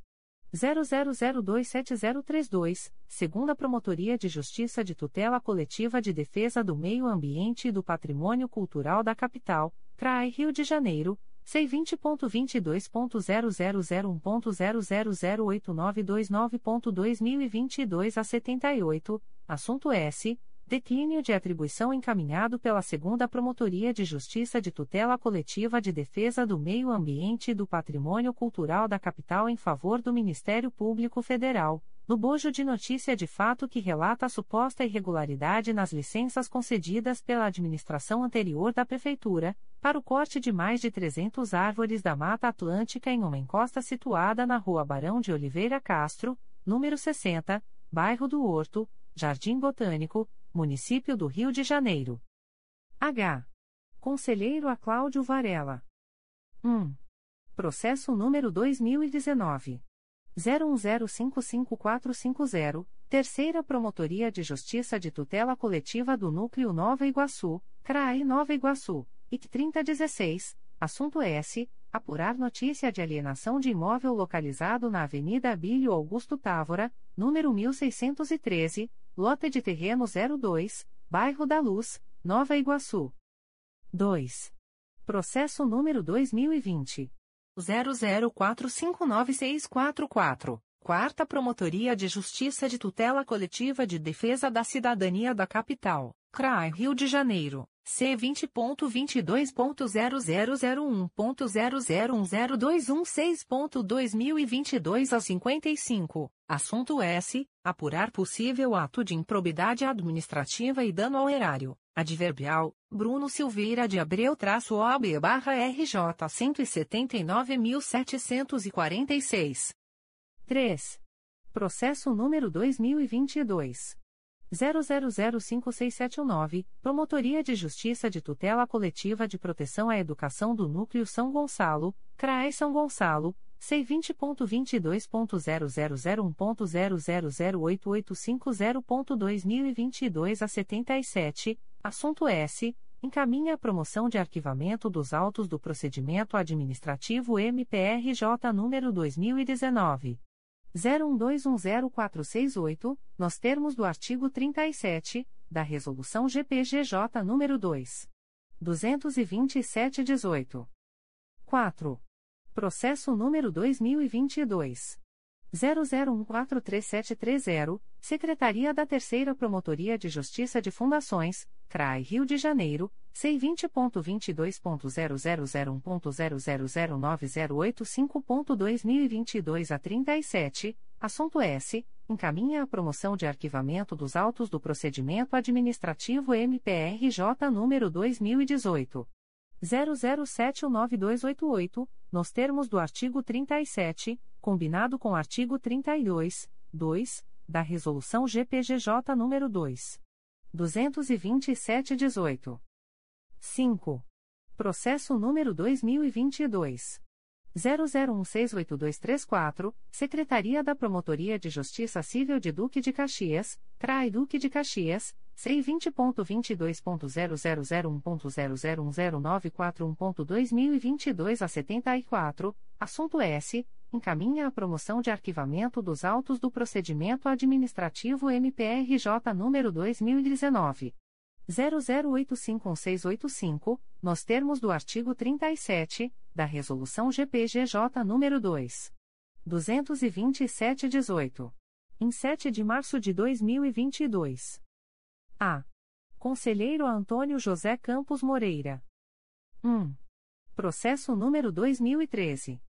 00027032, segunda Promotoria de Justiça de Tutela Coletiva de Defesa do Meio Ambiente e do Patrimônio Cultural da Capital, CRAI Rio de Janeiro, C20.22.0001.0008929.2022 a 78, assunto S. Declínio de atribuição encaminhado pela Segunda Promotoria de Justiça de Tutela Coletiva de Defesa do Meio Ambiente e do Patrimônio Cultural da Capital em favor do Ministério Público Federal, no bojo de notícia de fato que relata a suposta irregularidade nas licenças concedidas pela administração anterior da Prefeitura, para o corte de mais de 300 árvores da Mata Atlântica em uma encosta situada na Rua Barão de Oliveira Castro, número 60, bairro do Horto, Jardim Botânico, Município do Rio de Janeiro. H. Conselheiro a Cláudio Varela. 1. Processo número 2019. 01055450, Terceira Promotoria de Justiça de Tutela Coletiva do Núcleo Nova Iguaçu, CRAI Nova Iguaçu, IC 3016, assunto S. Apurar notícia de alienação de imóvel localizado na Avenida Abílio Augusto Távora, número 1613, Lote de terreno 02, Bairro da Luz, Nova Iguaçu. 2. Processo número 2020. 00459644. Quarta Promotoria de Justiça de Tutela Coletiva de Defesa da Cidadania da Capital, CRAI Rio de Janeiro, C20.22.0001.0010216.2022 a 55, assunto S. Apurar possível ato de improbidade administrativa e dano ao erário. Adverbial, Bruno Silveira de Abreu traço OAB barra RJ 179.746. 3. Processo número 2022. 00056719, Promotoria de Justiça de Tutela Coletiva de Proteção à Educação do Núcleo São Gonçalo, CRAE São Gonçalo, C20.22.0001.0008850.2022 a 77, assunto S. Encaminha a promoção de arquivamento dos autos do procedimento administrativo MPRJ número 2019. 01210468, nos termos do artigo 37 da Resolução GPGJ nº 2. 227-18. 4. Processo número 2022 00143730, Secretaria da Terceira Promotoria de Justiça de Fundações, CRAI Rio de Janeiro, C20.22.0001.0009085.2022 a 37, assunto S. Encaminha a promoção de arquivamento dos autos do procedimento administrativo MPRJ número 2018. 00719288, nos termos do artigo 37, combinado com o artigo 32, 2, da Resolução GPGJ nº 2. 227-18. 5. Processo número 2022. 00168234, Secretaria da Promotoria de Justiça Civil de Duque de Caxias, CRAI Duque de Caxias, C20.22.0001.0010941.2022 a 74, assunto S. Encaminha a promoção de arquivamento dos autos do procedimento administrativo MPRJ número 2019. 00851685, nos termos do artigo 37 da Resolução GPGJ nº 2. 227-18. Em 7 de março de 2022. A. Conselheiro Antônio José Campos Moreira. 1. Processo número 2013.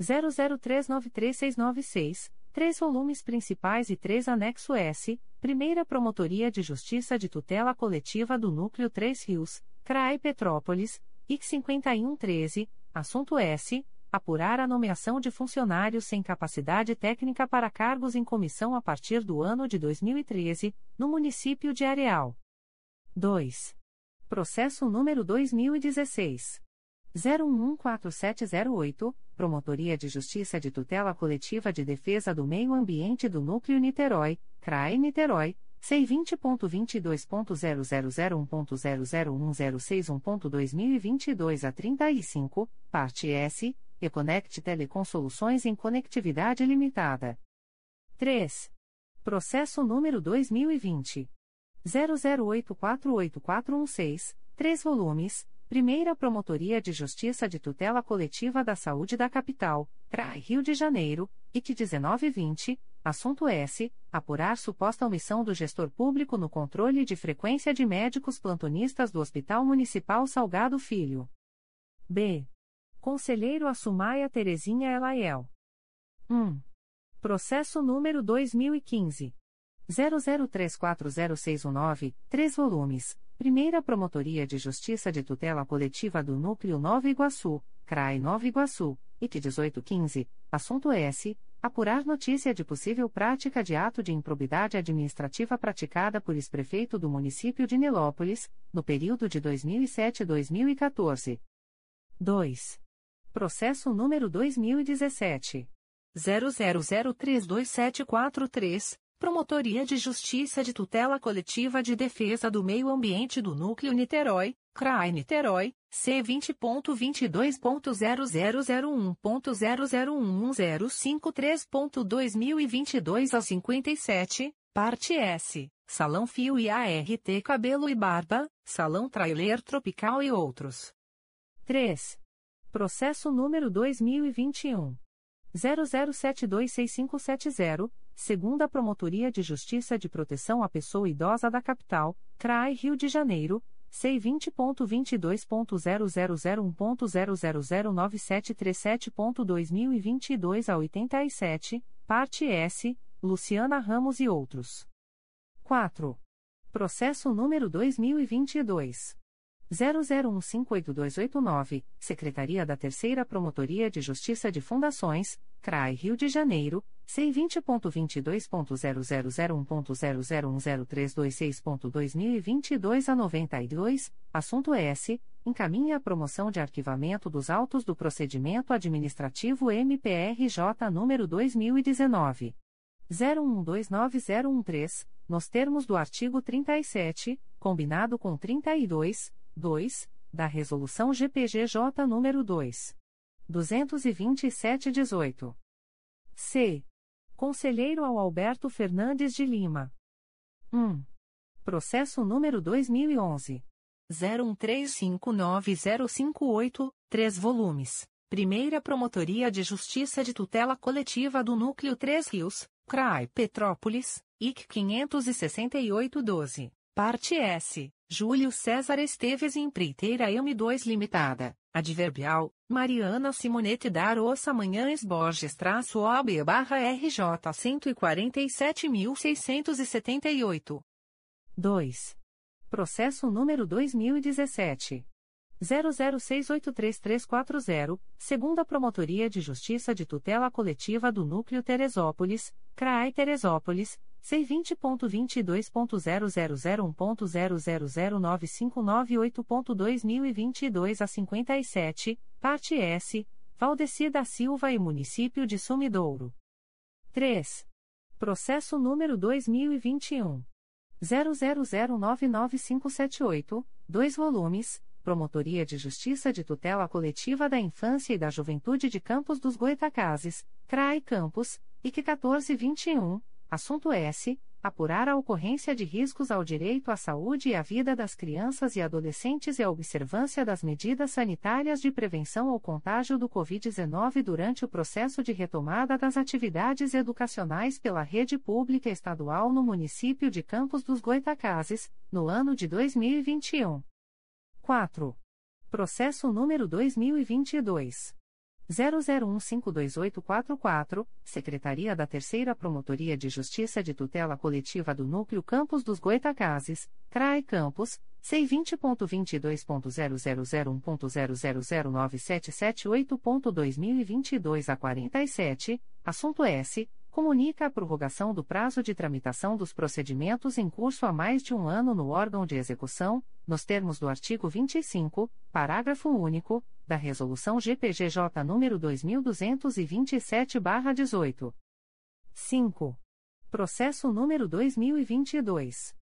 00393696, três volumes principais e três anexo S, Primeira Promotoria de Justiça de Tutela Coletiva do Núcleo 3 Rios, CRAE Petrópolis, IC 5113, assunto S. Apurar a nomeação de funcionários sem capacidade técnica para cargos em comissão a partir do ano de 2013, no município de Areal. 2. Processo número 2016. 01140708, Promotoria de Justiça de Tutela Coletiva de Defesa do Meio Ambiente do Núcleo Niterói, CRAE Niterói, C20.22.0001.00106.2022 a 35, parte S, Econect Telecom Soluções em Conectividade Limitada. 3. Processo número 2020. 00848416, 3 volumes Primeira Promotoria de Justiça de Tutela Coletiva da Saúde da Capital, CRAI Rio de Janeiro, IC 1920, assunto S. Apurar suposta omissão do gestor público no controle de frequência de médicos plantonistas do Hospital Municipal Salgado Filho. B. Conselheiro Assumaia Terezinha Elaiel. 1. Processo número 2015. 00340619, 3 volumes Primeira Promotoria de Justiça de Tutela Coletiva do Núcleo Nova Iguaçu, CRAI Nova Iguaçu, IT 1815, assunto S. Apurar notícia de possível prática de ato de improbidade administrativa praticada por ex-prefeito do município de Nilópolis, no período de 2007 a 2014. 2. Processo número 2017. 00032743. Promotoria de Justiça de Tutela Coletiva de Defesa do Meio Ambiente do Núcleo Niterói, CRAI Niterói, C20.22.0001.0011053.2022 a 57, parte S, Salão Fio e ART Cabelo e Barba, Salão Trailer Tropical e outros. 3. Processo número 2021. 00726570 segunda Promotoria de Justiça de Proteção à Pessoa Idosa da Capital, CRAI Rio de Janeiro, C20.22.0001.0009737.2022 a 87, parte S, Luciana Ramos e outros. 4. Processo número 2022. 00158289, Secretaria da Terceira Promotoria de Justiça de Fundações, CRAI Rio de Janeiro, C20.22.0001.0010326.2022 a 92, assunto S. Encaminha a promoção de arquivamento dos autos do procedimento administrativo MPRJ número 2019. 01290013, nos termos do artigo 37, combinado com 32, 2, da Resolução GPGJ nº 2. 227-18. C. Conselheiro ao Alberto Fernandes de Lima. 1. Processo número 2011. 01359058, 3 volumes. Primeira Promotoria de Justiça de Tutela Coletiva do Núcleo 3 Rios, CRAI Petrópolis, IC 56812. Parte S. Júlio César Esteves Empreiteira M2 Limitada. Adverbial, Mariana Simonete Dar Ossa Manhães Borges traço OB barra RJ 147.678. 2. Processo número 2017. 00683340, segunda Promotoria de Justiça de Tutela Coletiva do Núcleo Teresópolis, CRAI Teresópolis, C20.22.0001.0009598.2022 a 57, parte S, Valdeci da Silva e Município de Sumidouro. 3. Processo número 2021. 00099578, 2 volumes, Promotoria de Justiça de Tutela Coletiva da Infância e da Juventude de Campos dos Goitacazes, CRAI Campos, IC 1421, assunto S. Apurar a ocorrência de riscos ao direito à saúde e à vida das crianças e adolescentes e a observância das medidas sanitárias de prevenção ao contágio do Covid-19 durante o processo de retomada das atividades educacionais pela rede pública estadual no município de Campos dos Goitacazes, no ano de 2021. 4. Processo número 2022. 00152844, Secretaria da Terceira Promotoria de Justiça de Tutela Coletiva do Núcleo Campos dos Goitacazes, CRAE Campos, C20.22.0001.0009778.2022 a 47, assunto S comunica a prorrogação do prazo de tramitação dos procedimentos em curso há mais de um ano no órgão de execução, nos termos do artigo 25, parágrafo único, da Resolução GPGJ nº 2227-18. 5. Processo número 2022.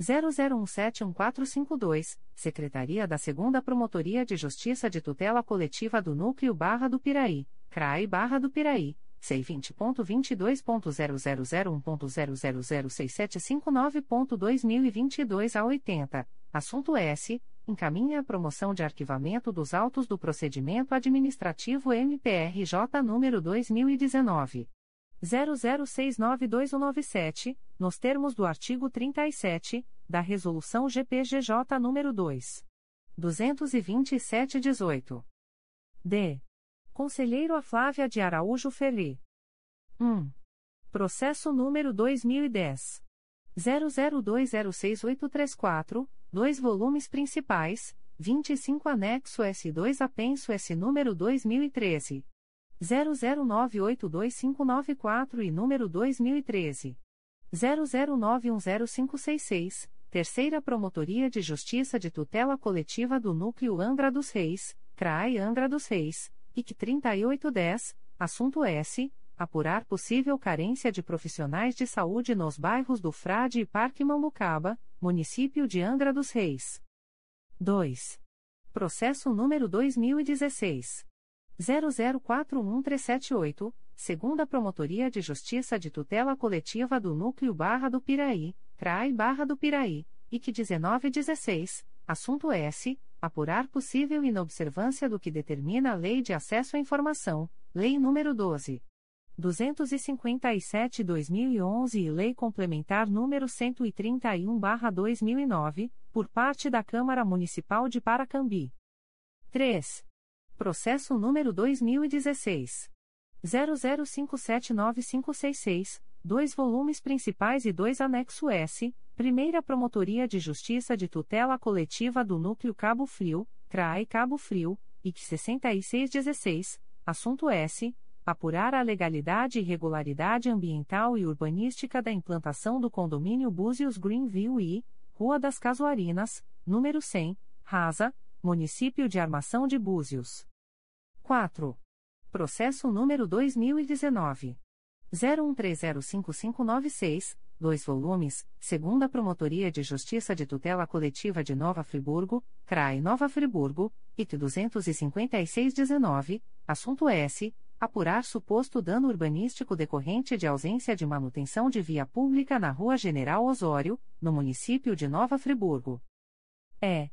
00171452, Secretaria da 2 Promotoria de Justiça de Tutela Coletiva do Núcleo Barra do Piraí, CRAI Barra do Piraí, C20.22.0001.0006759.2022 a 80, assunto S. Encaminha a promoção de arquivamento dos autos do procedimento administrativo MPRJ número 2019. 00692197, nos termos do artigo 37, da Resolução GPGJ número 2. 227-18. D. Conselheiro a Flávia de Araújo Ferri. 1. Processo número 2010. 00206834, 2 volumes principais, 25 anexo S2 apenso S número 2013. 00982594 e número 2013. 00910566, Terceira Promotoria de Justiça de Tutela Coletiva do Núcleo Angra dos Reis, CRAI Angra dos Reis, IC 3810, assunto S. Apurar possível carência de profissionais de saúde nos bairros do Frade e Parque Mambucaba, município de Angra dos Reis. 2. Processo número 2016. 00411378, segunda Promotoria de Justiça de Tutela Coletiva do Núcleo Barra do Piraí, CRAI Barra do Piraí, IC 1916, assunto S apurar possível inobservância do que determina a Lei de Acesso à Informação, Lei nº 12. 257-2011 e Lei Complementar nº 131-2009, por parte da Câmara Municipal de Paracambi. 3. Processo número 2016. 00579566, dois volumes principais e dois anexo S, Primeira Promotoria de Justiça de Tutela Coletiva do Núcleo Cabo Frio, CRAE Cabo Frio, IC 6616, assunto S. Apurar a legalidade e regularidade ambiental e urbanística da implantação do condomínio Búzios Greenview e, Rua das Casuarinas, número 100, Rasa, Município de Armação de Búzios. 4. Processo número 2019. 01305596, 2 volumes, segunda Promotoria de Justiça de Tutela Coletiva de Nova Friburgo, CRAE Nova Friburgo, IT 25619, assunto S. apurar suposto dano urbanístico decorrente de ausência de manutenção de via pública na Rua General Osório, no município de Nova Friburgo. É.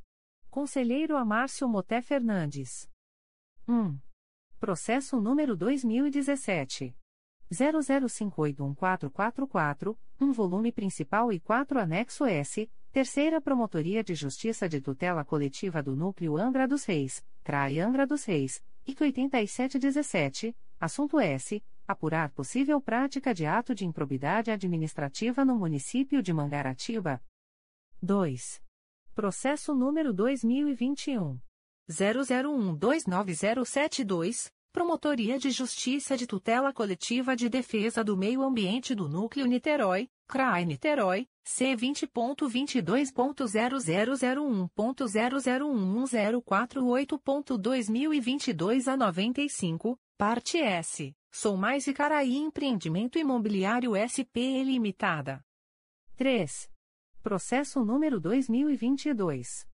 Conselheiro Amárcio Moté Fernandes. 1. Processo número 2017. 00581444, um volume principal e 4 anexo S, Terceira Promotoria de Justiça de Tutela Coletiva do Núcleo Angra dos Reis, CRAI Angra dos Reis, IC 8717, assunto S. Apurar possível prática de ato de improbidade administrativa no município de Mangaratiba. 2. Processo número 2021. 00129072, Promotoria de Justiça de Tutela Coletiva de Defesa do Meio Ambiente do Núcleo Niterói, CRAI Niterói, C20.22.0001.0011048.2022 a 95, parte S. Sou Mais e Caraí Empreendimento Imobiliário SP Limitada. 3. Processo número 2022.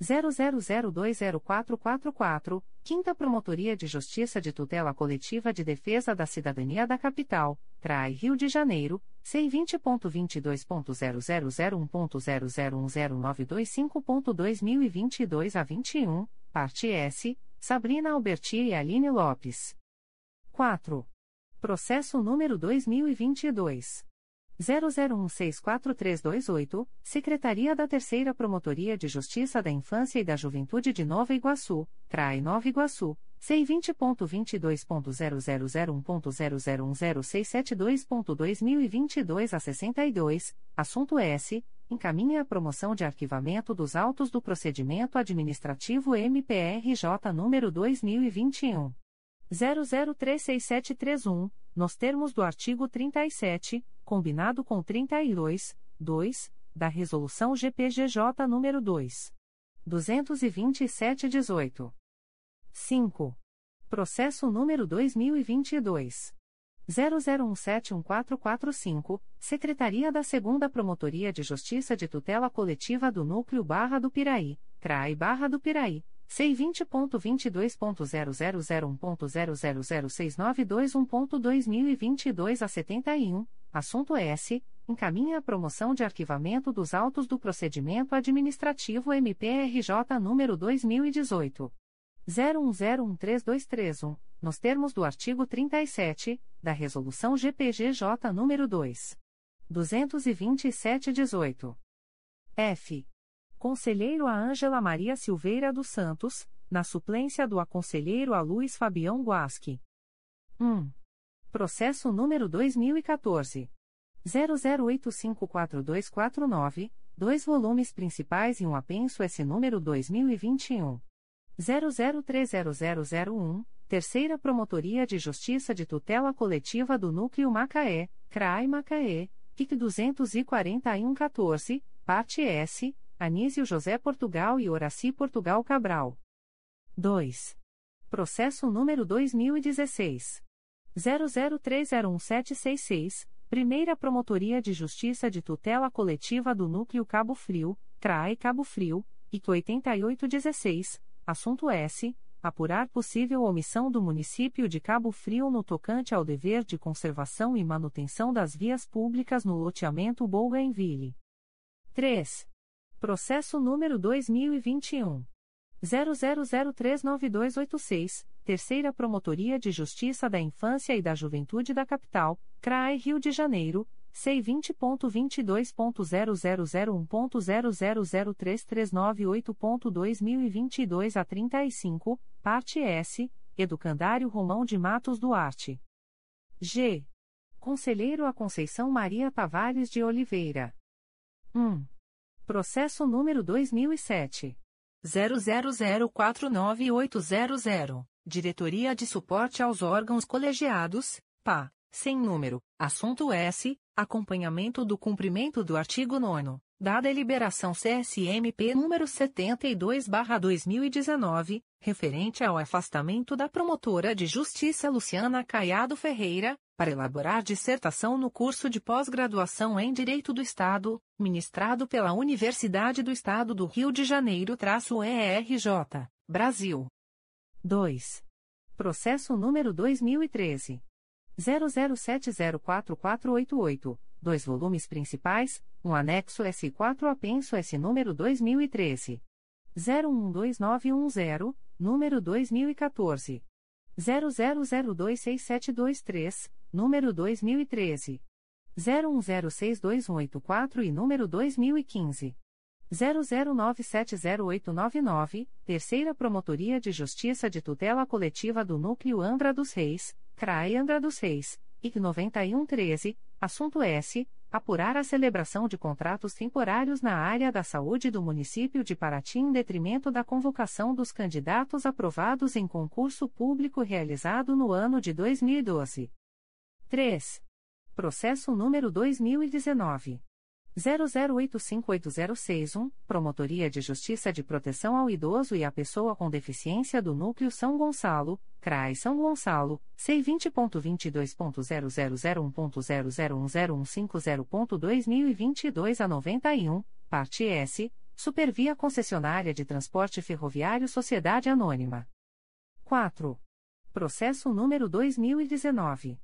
00020444, Quinta Promotoria de Justiça de Tutela Coletiva de Defesa da Cidadania da Capital, CRAI Rio de Janeiro, C20.22.0001.0010925.2022 a 21, parte S, Sabrina Alberti e Aline Lopes. 4. Processo número 2022. 00164328, Secretaria da Terceira Promotoria de Justiça da Infância e da Juventude de Nova Iguaçu, CRAE Nova Iguaçu, C20.22.0001.0010672.2022 a 62, assunto S. Encaminha a promoção de arquivamento dos autos do procedimento administrativo MPRJ número 2021. 00367331, nos termos do artigo 37, combinado com 32, 2, da Resolução GPGJ nº 2. 227-18. 5. Processo número 2022. 00171445, Secretaria da 2 Promotoria de Justiça de Tutela Coletiva do Núcleo Barra do Piraí, CRAI Barra do Piraí, C20.22.0001.0006921.2022 a 71, Assunto S. Encaminha a promoção de arquivamento dos autos do procedimento administrativo MPRJ número 2018. 01013231, nos termos do artigo 37 da Resolução GPGJ número 2. 227/18. F. Conselheiro a Ângela Maria Silveira dos Santos, na suplência do aconselheiro a Luiz Fabião Guasque. 1. Processo número 2014. 00854249, dois volumes principais e um apenso S número 2021. 00300001, Terceira Promotoria de Justiça de Tutela Coletiva do Núcleo Macaé, CRAI Macaé, PIC 24114, parte S, Anísio José Portugal e Horaci Portugal Cabral. 2. Processo número 2016. 00301766, Primeira Promotoria de Justiça de Tutela Coletiva do Núcleo Cabo Frio, CRAE Cabo Frio, IC 8816, assunto S. Apurar possível omissão do município de Cabo Frio no tocante ao dever de conservação e manutenção das vias públicas no loteamento Bougainville. 3. Processo número 2021. 00039286, Terceira Promotoria de Justiça da Infância e da Juventude da Capital, CRAE Rio de Janeiro, C20.22.0001.0003398.2022 a 35, parte S, Educandário Romão de Matos Duarte. G. Conselheiro a Conceição Maria Tavares de Oliveira. 1. Processo número 2007. 00049800. Diretoria de Suporte aos Órgãos Colegiados, PA, sem número, assunto S, acompanhamento do cumprimento do artigo 9 da deliberação CSMP número 72/2019, referente ao afastamento da promotora de justiça Luciana Caiado Ferreira, para elaborar dissertação no curso de pós-graduação em Direito do Estado, ministrado pela Universidade do Estado do Rio de Janeiro-ERJ, Brasil. 2. Processo número 2013. 00704488, dois volumes principais, um anexo S4 apenso S número 2013. 012910, número 2014. 00026723, número 2013. 01062184 e número 2015. 00970899, Terceira Promotoria de Justiça de Tutela Coletiva do Núcleo Angra dos Reis, CRAE Angra dos Reis, IC 9113, assunto S. Apurar a celebração de contratos temporários na área da saúde do município de Paraty em detrimento da convocação dos candidatos aprovados em concurso público realizado no ano de 2012. 3. Processo número 2019. 00858061, Promotoria de Justiça de Proteção ao Idoso e à Pessoa com Deficiência do Núcleo São Gonçalo, CRAI São Gonçalo, C20.22.0001.0010150.2022 a 91, parte S, Supervia Concessionária de Transporte Ferroviário Sociedade Anônima. 4. Processo número 2019.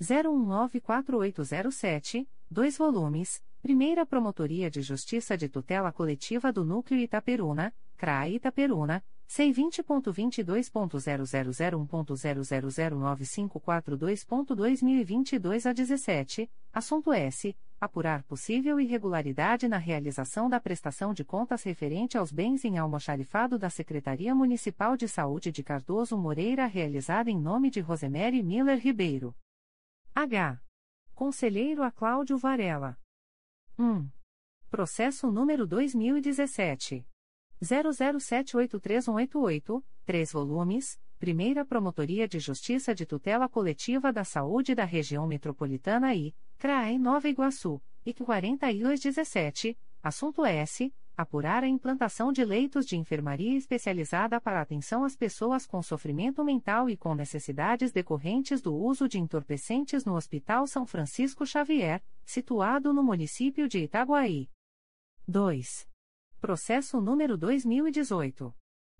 01948007, 2 volumes, Primeira Promotoria de Justiça de Tutela Coletiva do Núcleo Itaperuna, CRAE Itaperuna, C20.22.0001.0009542.2022 a 17, assunto S. Apurar possível irregularidade na realização da prestação de contas referente aos bens em almoxarifado da Secretaria Municipal de Saúde de Cardoso Moreira realizada em nome de Rosemary Miller Ribeiro. H. Conselheiro a Cláudio Varela. 1. Processo número 2017. 00783188, 3 volumes, Primeira Promotoria de Justiça de Tutela Coletiva da Saúde da Região Metropolitana I, CRAE Nova Iguaçu, IC 4217, assunto S apurar a implantação de leitos de enfermaria especializada para atenção às pessoas com sofrimento mental e com necessidades decorrentes do uso de entorpecentes no Hospital São Francisco Xavier, situado no município de Itaguaí. 2. Processo número 2018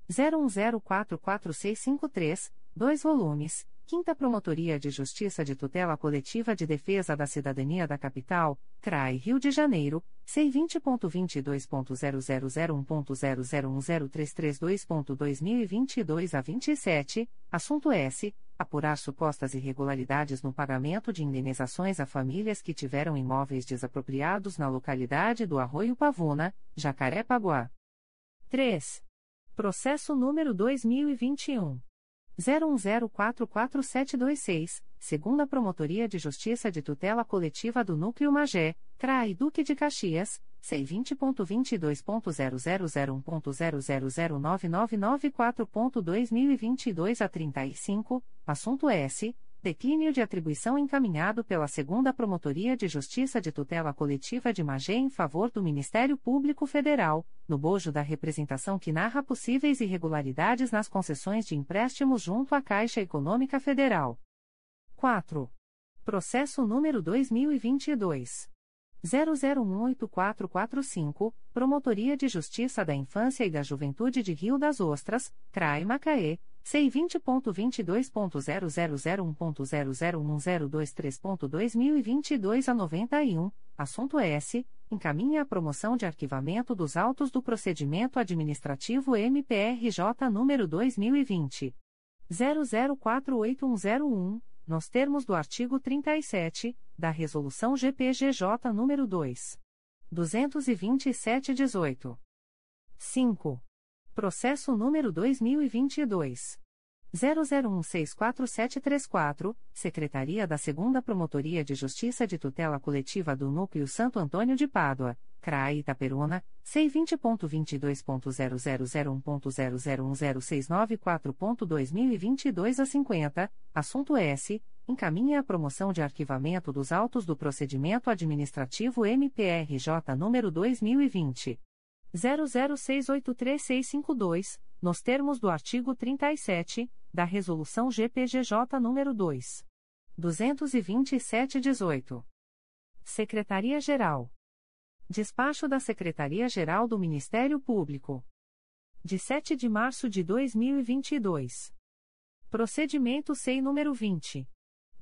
01044653, 2 volumes Quinta Promotoria de Justiça de Tutela Coletiva de Defesa da Cidadania da Capital, CRAI Rio de Janeiro, C20.22.0001.0010332.2022 a 27, assunto S. Apurar supostas irregularidades no pagamento de indenizações a famílias que tiveram imóveis desapropriados na localidade do Arroio Pavuna, Jacaré-Paguá. 3. Processo número 2021. 01044726, segunda Promotoria de Justiça de Tutela Coletiva do Núcleo Magé, CRAI Duque de Caxias, C20.22.0001.0009994.2022 a 35, assunto S. Declínio de atribuição encaminhado pela Segunda Promotoria de Justiça de Tutela Coletiva de Magé em favor do Ministério Público Federal, no bojo da representação que narra possíveis irregularidades nas concessões de empréstimos junto à Caixa Econômica Federal. 4. Processo número 2022 00184445, Promotoria de Justiça da Infância e da Juventude de Rio das Ostras, CRAI Macaé C20.22.0001.0011023.2022 a 91, assunto S. Encaminha a promoção de arquivamento dos autos do procedimento administrativo MPRJ número 2020. 00480101, nos termos do artigo 37, da Resolução GPGJ número 2. 227-18. 5. Processo número 2022. 00164734, Secretaria da 2 Promotoria de Justiça de Tutela Coletiva do Núcleo Santo Antônio de Pádua, CRAI Itaperuna, C20.22.0001.0010694.2022 a 50, assunto S. Encaminha a promoção de arquivamento dos autos do procedimento administrativo MPRJ número 2020. 00683652, nos termos do artigo 37, da Resolução GPGJ nº 2. 227-18. Secretaria-Geral. Despacho da Secretaria-Geral do Ministério Público. De 7 de março de 2022. Procedimento SEI número 20.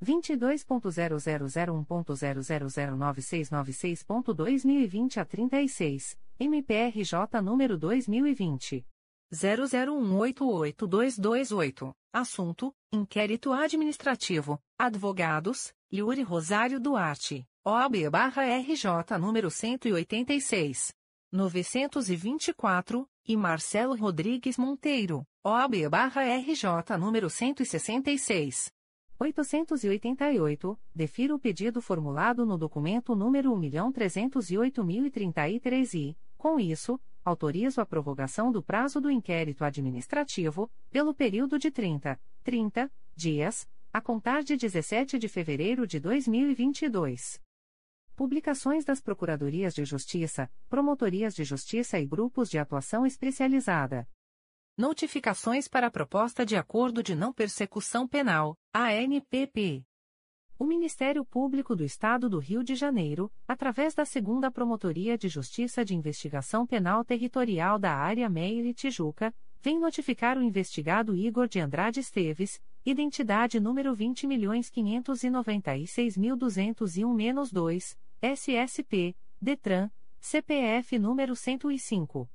22.0001.0009696.2020 a 36, MPRJ número 2020. 00188228. Assunto: Inquérito Administrativo. Advogados: Yuri Rosário Duarte, OAB-RJ número 186. 924, e Marcelo Rodrigues Monteiro, OAB-RJ número 166. 888, defiro o pedido formulado no documento número 1.308.033 e, com isso, autorizo a prorrogação do prazo do inquérito administrativo, pelo período de 30, 30 dias, a contar de 17 de fevereiro de 2022. Publicações das Procuradorias de Justiça, Promotorias de Justiça e Grupos de Atuação Especializada. Notificações para a Proposta de Acordo de Não Persecução Penal, ANPP. O Ministério Público do Estado do Rio de Janeiro, através da Segunda Promotoria de Justiça de Investigação Penal Territorial da Área Meire Tijuca, vem notificar o investigado Igor de Andrade Esteves, identidade número 20.596.201-2, SSP, DETRAN, CPF número 105.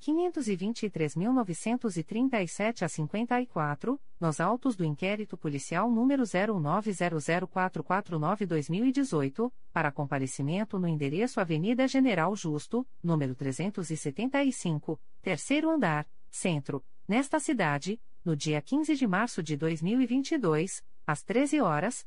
523.937 a 54, nos autos do inquérito policial número 09004449-2018, para comparecimento no endereço Avenida General Justo, número 375, terceiro andar, centro, nesta cidade, no dia 15 de março de 2022, às 13 horas,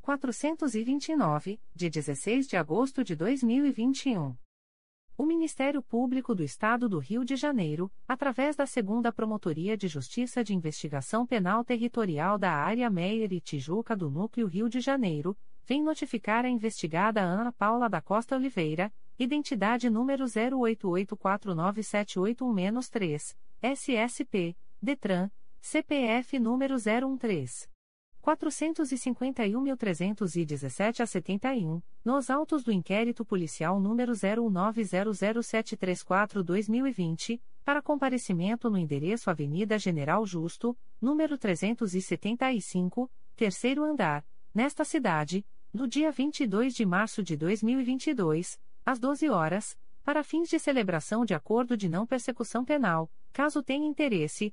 429, de 16 de agosto de 2021. O Ministério Público do Estado do Rio de Janeiro, através da Segunda Promotoria de Justiça de Investigação Penal Territorial da Área Meier e Tijuca do Núcleo Rio de Janeiro, vem notificar a investigada Ana Paula da Costa Oliveira, identidade número 08849781-3, SSP, DETRAN, CPF número 013. 451.317 a 71, nos autos do inquérito policial número 01900734-2020, para comparecimento no endereço Avenida General Justo, número 375, terceiro andar, nesta cidade, no dia 22 de março de 2022, às 12 horas, para fins de celebração de acordo de não persecução penal, caso tenha interesse,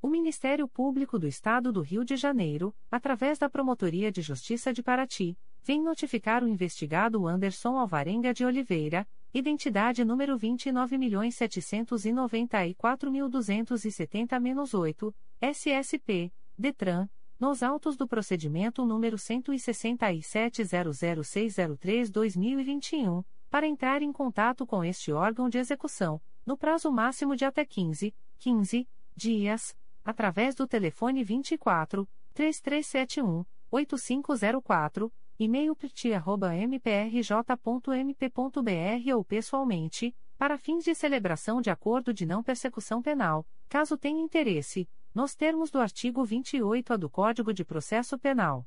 O Ministério Público do Estado do Rio de Janeiro, através da Promotoria de Justiça de Paraty, vem notificar o investigado Anderson Alvarenga de Oliveira, identidade número 29.794.270-8, SSP, DETRAN, nos autos do procedimento número 167.00603-2021, para entrar em contato com este órgão de execução, no prazo máximo de até 15, 15 dias através do telefone 24 3371 8504, e-mail pti@mprj.mp.br ou pessoalmente, para fins de celebração de acordo de não persecução penal, caso tenha interesse, nos termos do artigo 28-A do Código de Processo Penal.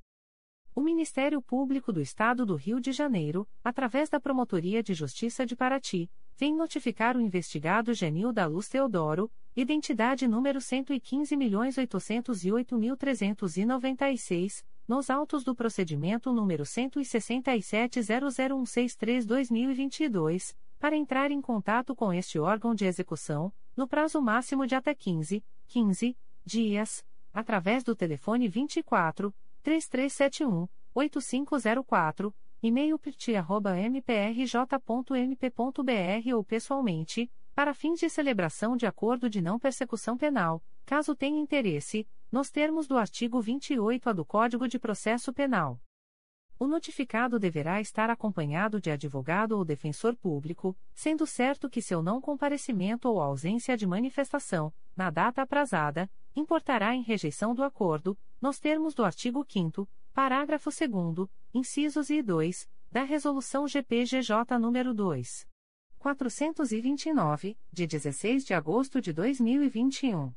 O Ministério Público do Estado do Rio de Janeiro, através da Promotoria de Justiça de Paraty, vem notificar o investigado Genil da Luz Teodoro, identidade número 115.808.396, nos autos do procedimento número 167.00163-2022, para entrar em contato com este órgão de execução, no prazo máximo de até 15, 15 dias, através do telefone 24 3371 8504 e-mail mprj.mp.br ou pessoalmente, para fins de celebração de acordo de não persecução penal, caso tenha interesse, nos termos do artigo 28-A do Código de Processo Penal. O notificado deverá estar acompanhado de advogado ou defensor público, sendo certo que seu não comparecimento ou ausência de manifestação, na data aprazada, importará em rejeição do acordo, nos termos do artigo 5 parágrafo 2 incisos e 2, da Resolução GPGJ nº 2. 429, de 16 de agosto de 2021.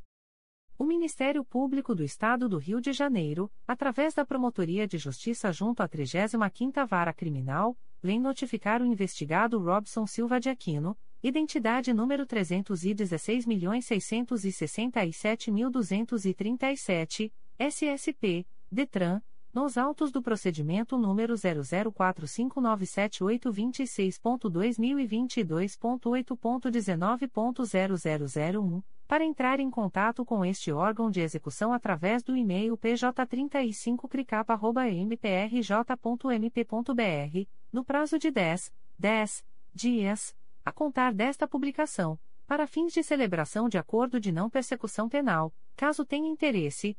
O Ministério Público do Estado do Rio de Janeiro, através da Promotoria de Justiça junto à 35ª Vara Criminal, vem notificar o investigado Robson Silva de Aquino, identidade número 316.667.237, SSP, DETRAN, nos autos do procedimento número 004597826.2022.8.19.0001, para entrar em contato com este órgão de execução através do e-mail pj35cricapa.mprj.mp.br, no prazo de 10, 10 dias, a contar desta publicação, para fins de celebração de acordo de não persecução penal, caso tenha interesse,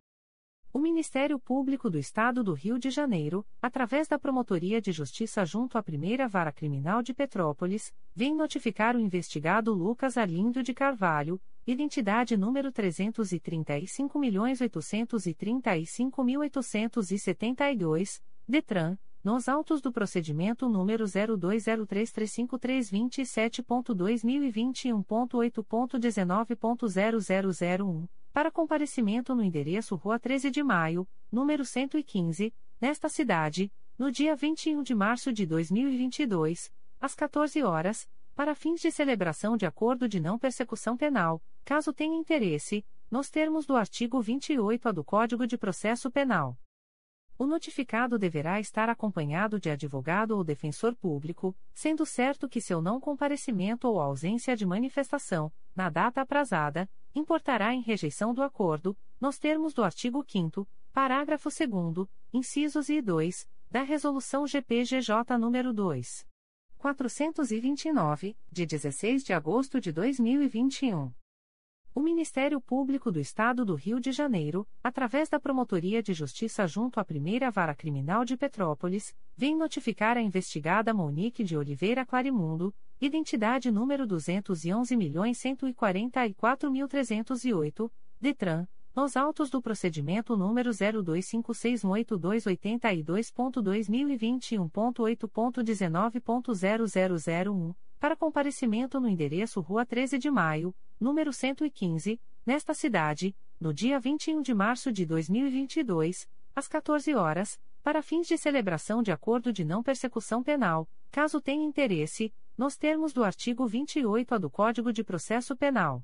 O Ministério Público do Estado do Rio de Janeiro, através da Promotoria de Justiça junto à Primeira Vara Criminal de Petrópolis, vem notificar o investigado Lucas Arlindo de Carvalho, identidade número 335.835.872, DETRAN, nos autos do procedimento número 02035327.2021.8.19.0001 para comparecimento no endereço Rua 13 de Maio, número 115, nesta cidade, no dia 21 de março de 2022, às 14 horas, para fins de celebração de acordo de não persecução penal, caso tenha interesse, nos termos do artigo 28-A do Código de Processo Penal. O notificado deverá estar acompanhado de advogado ou defensor público, sendo certo que seu não comparecimento ou ausência de manifestação, na data aprazada, importará em rejeição do acordo, nos termos do artigo 5 parágrafo 2 incisos e 2, da Resolução GPGJ nº 2. 429, de 16 de agosto de 2021. O Ministério Público do Estado do Rio de Janeiro, através da Promotoria de Justiça junto à Primeira Vara Criminal de Petrópolis, vem notificar a investigada Monique de Oliveira Clarimundo, identidade número 211.144.308, DETRAN, nos autos do procedimento número 02568282.2021.8.19.0001 para comparecimento no endereço Rua 13 de Maio, número 115, nesta cidade, no dia 21 de março de 2022, às 14 horas, para fins de celebração de acordo de não persecução penal, caso tenha interesse, nos termos do artigo 28-A do Código de Processo Penal.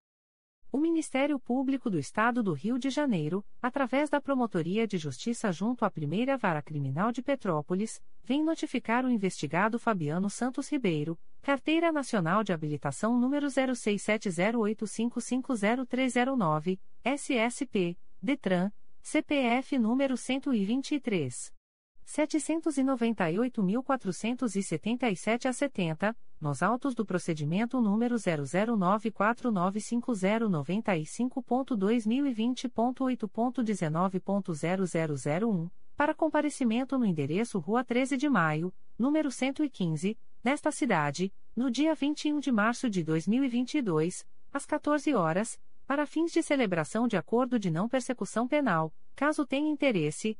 O Ministério Público do Estado do Rio de Janeiro, através da Promotoria de Justiça junto à Primeira Vara Criminal de Petrópolis, vem notificar o investigado Fabiano Santos Ribeiro, Carteira Nacional de Habilitação número 067085500309, SSP, DETRAN, CPF número 123. 798.477 a 70, nos autos do procedimento número 009495095.2020.8.19.0001, para comparecimento no endereço Rua 13 de Maio, número 115, nesta cidade, no dia 21 de março de 2022, às 14 horas, para fins de celebração de acordo de não persecução penal, caso tenha interesse,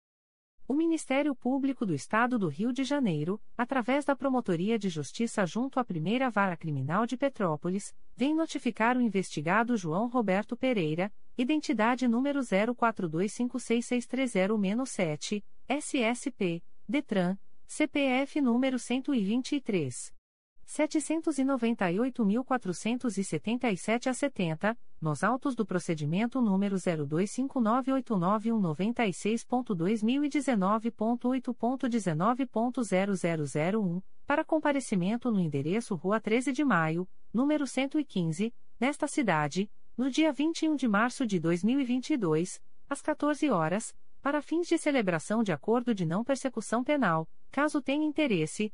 O Ministério Público do Estado do Rio de Janeiro, através da Promotoria de Justiça junto à Primeira Vara Criminal de Petrópolis, vem notificar o investigado João Roberto Pereira, identidade número 04256630-7, SSP, DETRAN, CPF número 123. 798.477 a 70, nos autos do procedimento número 02598996.2019.8.19.0001, para comparecimento no endereço Rua 13 de Maio, número 115, nesta cidade, no dia 21 de março de 2022, às 14 horas, para fins de celebração de acordo de não persecução penal, caso tenha interesse,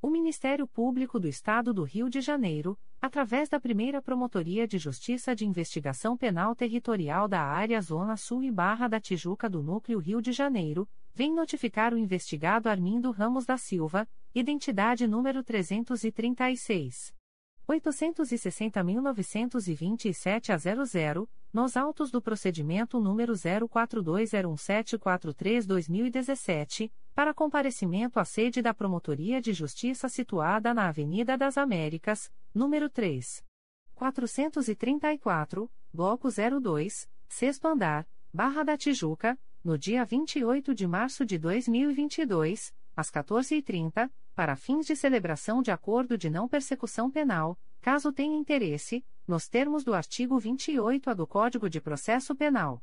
O Ministério Público do Estado do Rio de Janeiro, através da primeira Promotoria de Justiça de Investigação Penal Territorial da Área Zona Sul e Barra da Tijuca do Núcleo Rio de Janeiro, vem notificar o investigado Armindo Ramos da Silva, identidade número 336. 860.927 a 00, nos autos do procedimento número 04201743-2017, para comparecimento à sede da Promotoria de Justiça situada na Avenida das Américas, número 3. 434, Bloco 02, Sexto Andar, Barra da Tijuca, no dia 28 de março de 2022, às 14h30, para fins de celebração de acordo de não persecução penal, caso tenha interesse, nos termos do artigo 28-A do Código de Processo Penal.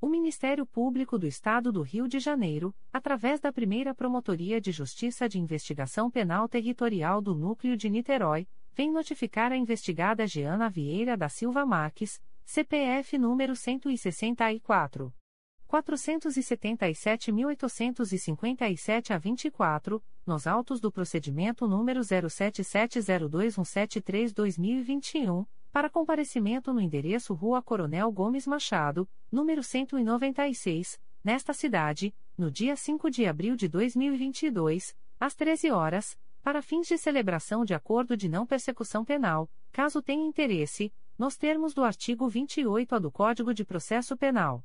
O Ministério Público do Estado do Rio de Janeiro, através da primeira Promotoria de Justiça de Investigação Penal Territorial do Núcleo de Niterói, vem notificar a investigada Jeana Vieira da Silva Marques, CPF número 164. 477.857 a 24, nos autos do procedimento número 07702173-2021, para comparecimento no endereço Rua Coronel Gomes Machado, número 196, nesta cidade, no dia 5 de abril de 2022, às 13 horas, para fins de celebração de acordo de não persecução penal, caso tenha interesse, nos termos do artigo 28A do Código de Processo Penal.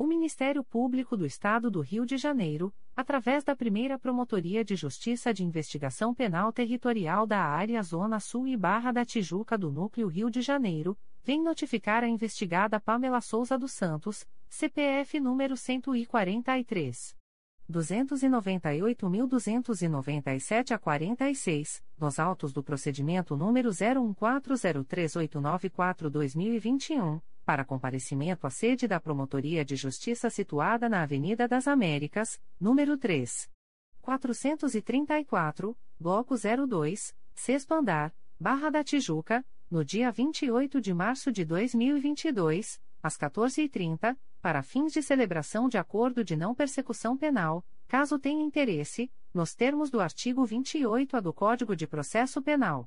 O Ministério Público do Estado do Rio de Janeiro, através da primeira Promotoria de Justiça de Investigação Penal Territorial da Área Zona Sul e Barra da Tijuca do Núcleo Rio de Janeiro, vem notificar a investigada Pamela Souza dos Santos, CPF número 143. 298.297 a 46, nos autos do procedimento número 01403894-2021, para comparecimento à sede da Promotoria de Justiça situada na Avenida das Américas, número 3. 434, Bloco 02, Sexto Andar, Barra da Tijuca, no dia 28 de março de 2022, às 14h30, para fins de celebração de acordo de não persecução penal, caso tenha interesse, nos termos do artigo 28-A do Código de Processo Penal.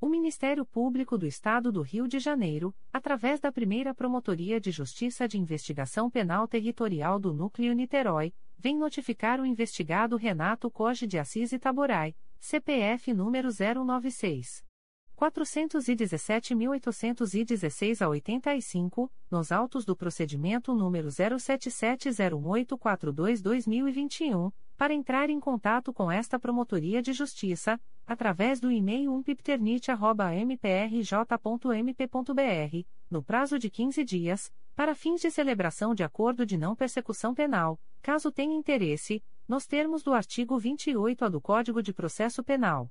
O Ministério Público do Estado do Rio de Janeiro, através da primeira Promotoria de Justiça de Investigação Penal Territorial do Núcleo Niterói, vem notificar o investigado Renato Coge de Assis Itaborai, CPF número 096. 417.816 a 85, nos autos do procedimento número 07701842-2021 para entrar em contato com esta Promotoria de Justiça, através do e-mail umpipternit.mprj.mp.br, no prazo de 15 dias, para fins de celebração de acordo de não persecução penal, caso tenha interesse, nos termos do artigo 28-A do Código de Processo Penal.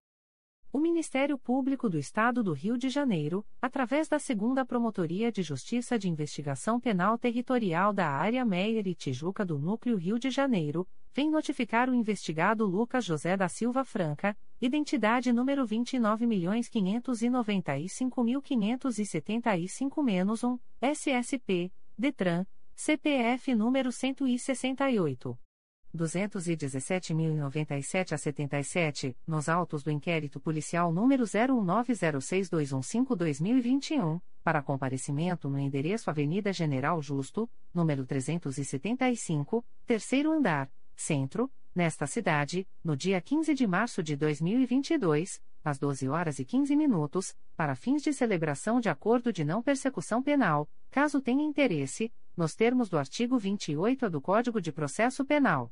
O Ministério Público do Estado do Rio de Janeiro, através da Segunda Promotoria de Justiça de Investigação Penal Territorial da Área Meier e Tijuca do Núcleo Rio de Janeiro, vem notificar o investigado Lucas José da Silva Franca, identidade número 29.595.575-1, SSP, DETRAN, CPF número 168. 217.097 a 77, nos autos do inquérito policial número 01906215-2021, para comparecimento no endereço Avenida General Justo, número 375, terceiro andar, centro, nesta cidade, no dia 15 de março de 2022, às 12 horas e 15 minutos, para fins de celebração de acordo de não persecução penal, caso tenha interesse, nos termos do artigo 28 do Código de Processo Penal.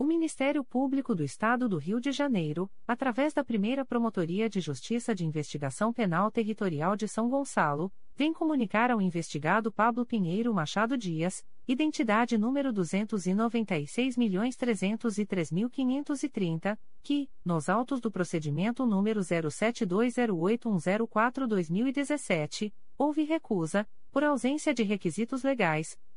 O Ministério Público do Estado do Rio de Janeiro, através da primeira Promotoria de Justiça de Investigação Penal Territorial de São Gonçalo, vem comunicar ao investigado Pablo Pinheiro Machado Dias, identidade número 296.303.530, que, nos autos do procedimento número 07208104-2017, houve recusa, por ausência de requisitos legais,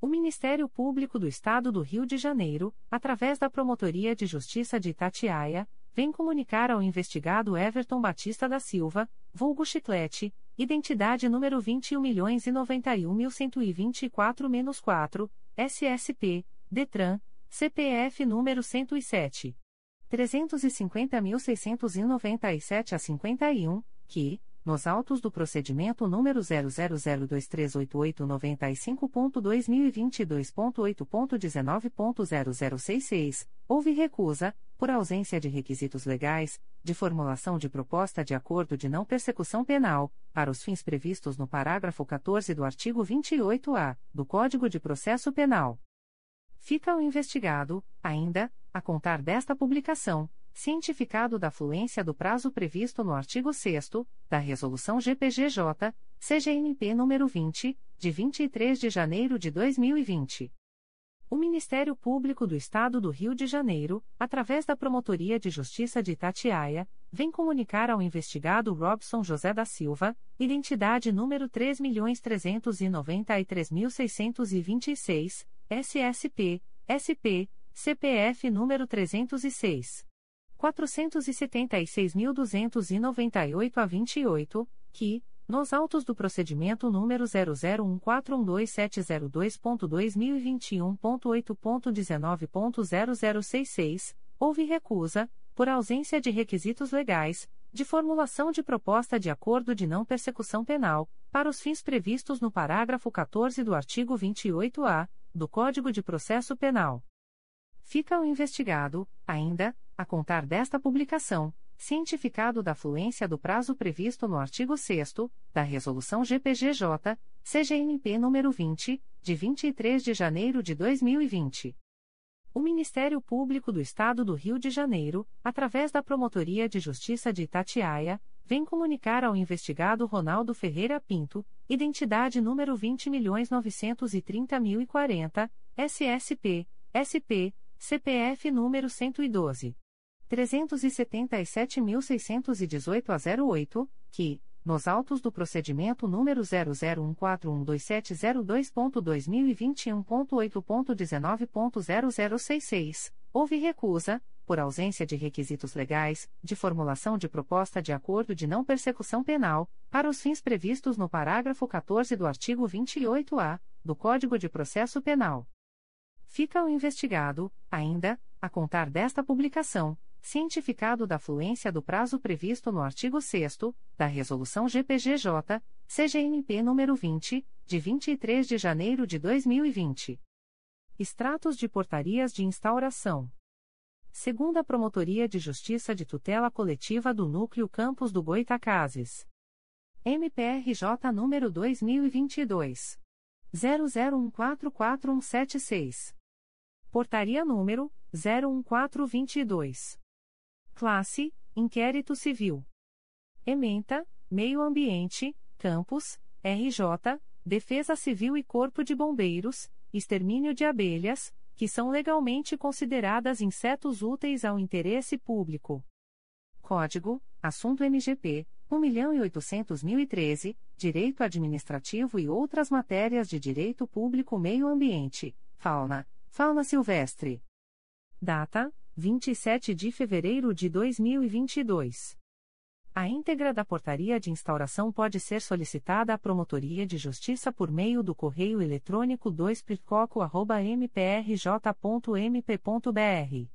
O Ministério Público do Estado do Rio de Janeiro, através da Promotoria de Justiça de Itatiaia, vem comunicar ao investigado Everton Batista da Silva, vulgo Chiclete, identidade número 21.091.124-4, SSP, DETRAN, CPF número 107. 350.697 a 51, que, nos autos do procedimento número 000238895.2022.8.19.0066, houve recusa, por ausência de requisitos legais, de formulação de proposta de acordo de não persecução penal, para os fins previstos no parágrafo 14 do artigo 28-A do Código de Processo Penal. Fica o investigado, ainda, a contar desta publicação cientificado da fluência do prazo previsto no artigo 6 da Resolução GPGJ, CGNP nº 20, de 23 de janeiro de 2020. O Ministério Público do Estado do Rio de Janeiro, através da Promotoria de Justiça de Itatiaia, vem comunicar ao investigado Robson José da Silva, identidade número 3.393.626, SSP, SP, CPF número 306. 476.298 a 28, que, nos autos do procedimento número 001412702.2021.8.19.0066, houve recusa, por ausência de requisitos legais, de formulação de proposta de acordo de não persecução penal, para os fins previstos no parágrafo 14 do artigo 28-A do Código de Processo Penal. Fica o investigado, ainda, a contar desta publicação, cientificado da fluência do prazo previsto no artigo 6 da Resolução GPGJ, CGNP nº 20, de 23 de janeiro de 2020. O Ministério Público do Estado do Rio de Janeiro, através da Promotoria de Justiça de Itatiaia, vem comunicar ao investigado Ronaldo Ferreira Pinto, identidade número 20.930.040, SSP, SP, CPF número 112. 377.618 a 08, que, nos autos do procedimento número 001412702.2021.8.19.0066, houve recusa, por ausência de requisitos legais, de formulação de proposta de acordo de não persecução penal, para os fins previstos no parágrafo 14 do artigo 28-A do Código de Processo Penal. Fica o investigado, ainda, a contar desta publicação, cientificado da fluência do prazo previsto no artigo 6 da Resolução GPGJ, CGNP nº 20, de 23 de janeiro de 2020. Extratos de portarias de instauração. Segunda Promotoria de Justiça de Tutela Coletiva do Núcleo Campos do Goitacazes. MPRJ número 2022 00144176. Portaria número 01422. Classe: Inquérito Civil. Ementa: Meio Ambiente, Campos, RJ, Defesa Civil e Corpo de Bombeiros, Extermínio de Abelhas, que são legalmente consideradas insetos úteis ao interesse público. Código: Assunto MGP 1.800.013, Direito Administrativo e outras matérias de Direito Público Meio Ambiente, Fauna Fauna silvestre. Data: 27 de fevereiro de 2022. A íntegra da portaria de instauração pode ser solicitada à Promotoria de Justiça por meio do correio eletrônico 2picoco.mprj.mp.br.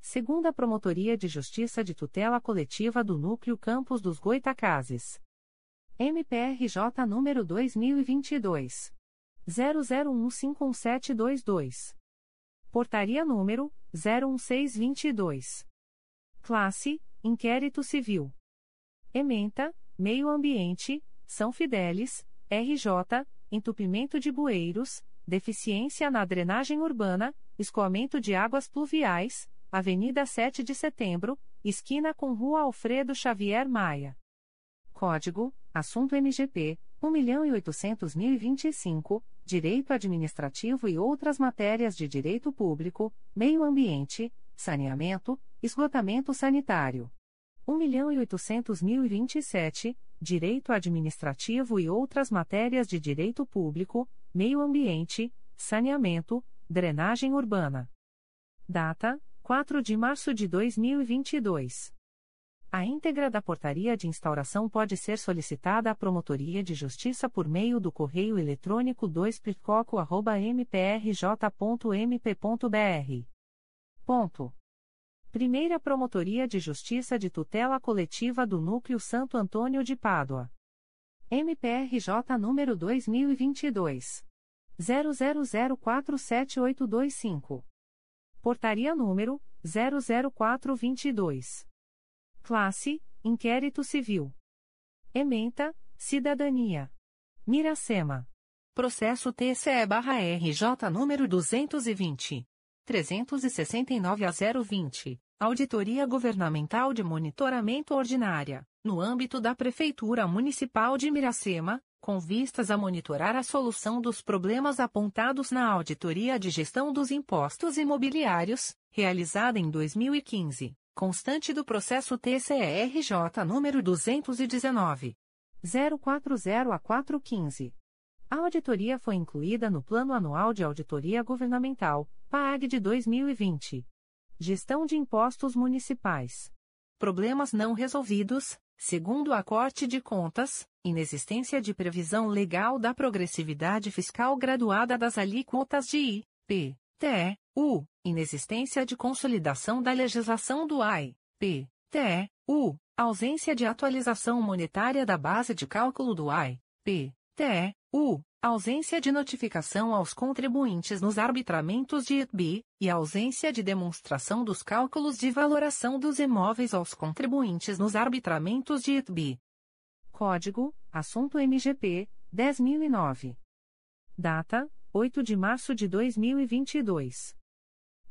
Segunda Promotoria de Justiça de Tutela Coletiva do Núcleo Campos dos Goitacazes. MPRJ número 2022 00151722. Portaria número 01622. Classe: Inquérito Civil. Ementa: Meio Ambiente, São Fidélis, RJ, entupimento de bueiros, deficiência na drenagem urbana, escoamento de águas pluviais, Avenida 7 de Setembro, esquina com Rua Alfredo Xavier Maia. Código: Assunto MGP 1.800.025, Direito Administrativo e outras matérias de Direito Público, Meio Ambiente, Saneamento, Esgotamento Sanitário. 1.800.027, Direito Administrativo e outras matérias de Direito Público, Meio Ambiente, Saneamento, Drenagem Urbana. Data: 4 de março de 2022. A íntegra da portaria de instauração pode ser solicitada à Promotoria de Justiça por meio do correio eletrônico 2picoco.mprj.mp.br. Ponto. Primeira Promotoria de Justiça de Tutela Coletiva do Núcleo Santo Antônio de Pádua. MPRJ número 2022 00047825. Portaria número 00422. Classe: Inquérito Civil. Ementa: Cidadania. Miracema. Processo TCE/RJ número 220 369 a 020. Auditoria Governamental de Monitoramento Ordinária, no âmbito da Prefeitura Municipal de Miracema, com vistas a monitorar a solução dos problemas apontados na Auditoria de Gestão dos Impostos Imobiliários, realizada em 2015, constante do processo TCE-RJ número 219. 040 a 415. A auditoria foi incluída no Plano Anual de Auditoria Governamental, PAG de 2020. Gestão de Impostos Municipais. Problemas não resolvidos, segundo a Corte de Contas, inexistência de previsão legal da progressividade fiscal graduada das alíquotas de I, P, T, U, inexistência de consolidação da legislação do AI, P, T, U, ausência de atualização monetária da base de cálculo do AI, P, T, U, ausência de notificação aos contribuintes nos arbitramentos de ITB, e ausência de demonstração dos cálculos de valoração dos imóveis aos contribuintes nos arbitramentos de ITB. Código: Assunto MGP 10009. Data: 8 de março de 2022.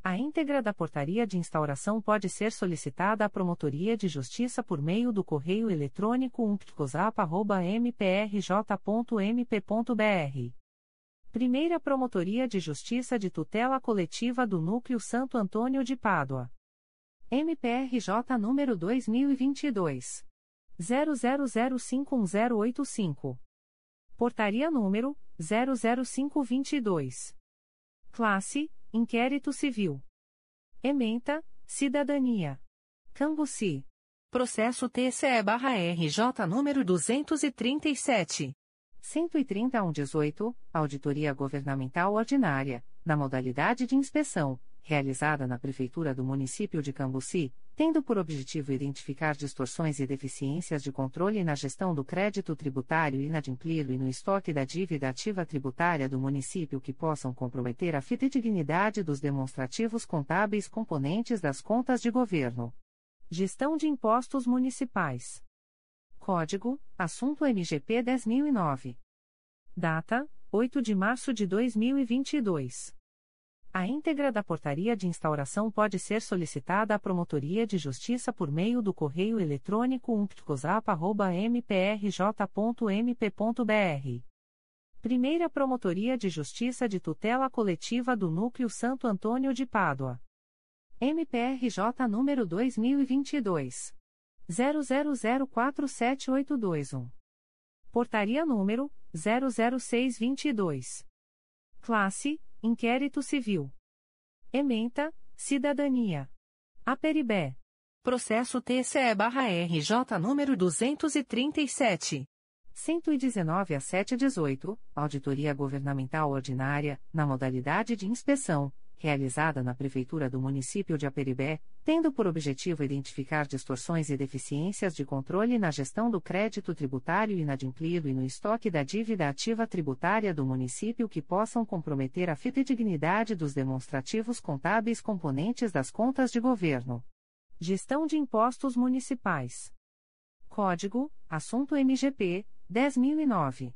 A íntegra da portaria de instauração pode ser solicitada à Promotoria de Justiça por meio do correio eletrônico umpticosap.mprj.mp.br. Primeira Promotoria de Justiça de Tutela Coletiva do Núcleo Santo Antônio de Pádua. MPRJ número 2022. 00051085. Portaria número 00522. Classe Inquérito Civil. Ementa, Cidadania. Cambuci. Processo TCE-RJ número 237. 13118, Auditoria Governamental Ordinária, na modalidade de inspeção, realizada na Prefeitura do Município de Cambuci, tendo por objetivo identificar distorções e deficiências de controle na gestão do crédito tributário inadimplido e no estoque da dívida ativa tributária do município que possam comprometer a fidedignidade dos demonstrativos contábeis componentes das contas de governo. Gestão de impostos municipais. Código: Assunto MGP 10009. Data: 8 de março de 2022. A íntegra da portaria de instauração pode ser solicitada à Promotoria de Justiça por meio do correio eletrônico umpticosap.mprj.mp.br. Primeira Promotoria de Justiça de Tutela Coletiva do Núcleo Santo Antônio de Pádua. MPRJ número 2022. 00047821. Portaria número 00622. Classe Inquérito Civil. Ementa, Cidadania. Aperibé. Processo TCE-RJ número 237. 119 a 718, Auditoria Governamental Ordinária, na modalidade de inspeção, realizada na Prefeitura do Município de Aperibé, tendo por objetivo identificar distorções e deficiências de controle na gestão do crédito tributário inadimplido e no estoque da dívida ativa tributária do município que possam comprometer a fidedignidade dos demonstrativos contábeis componentes das contas de governo. Gestão de impostos municipais. Código: Assunto MGP 10009.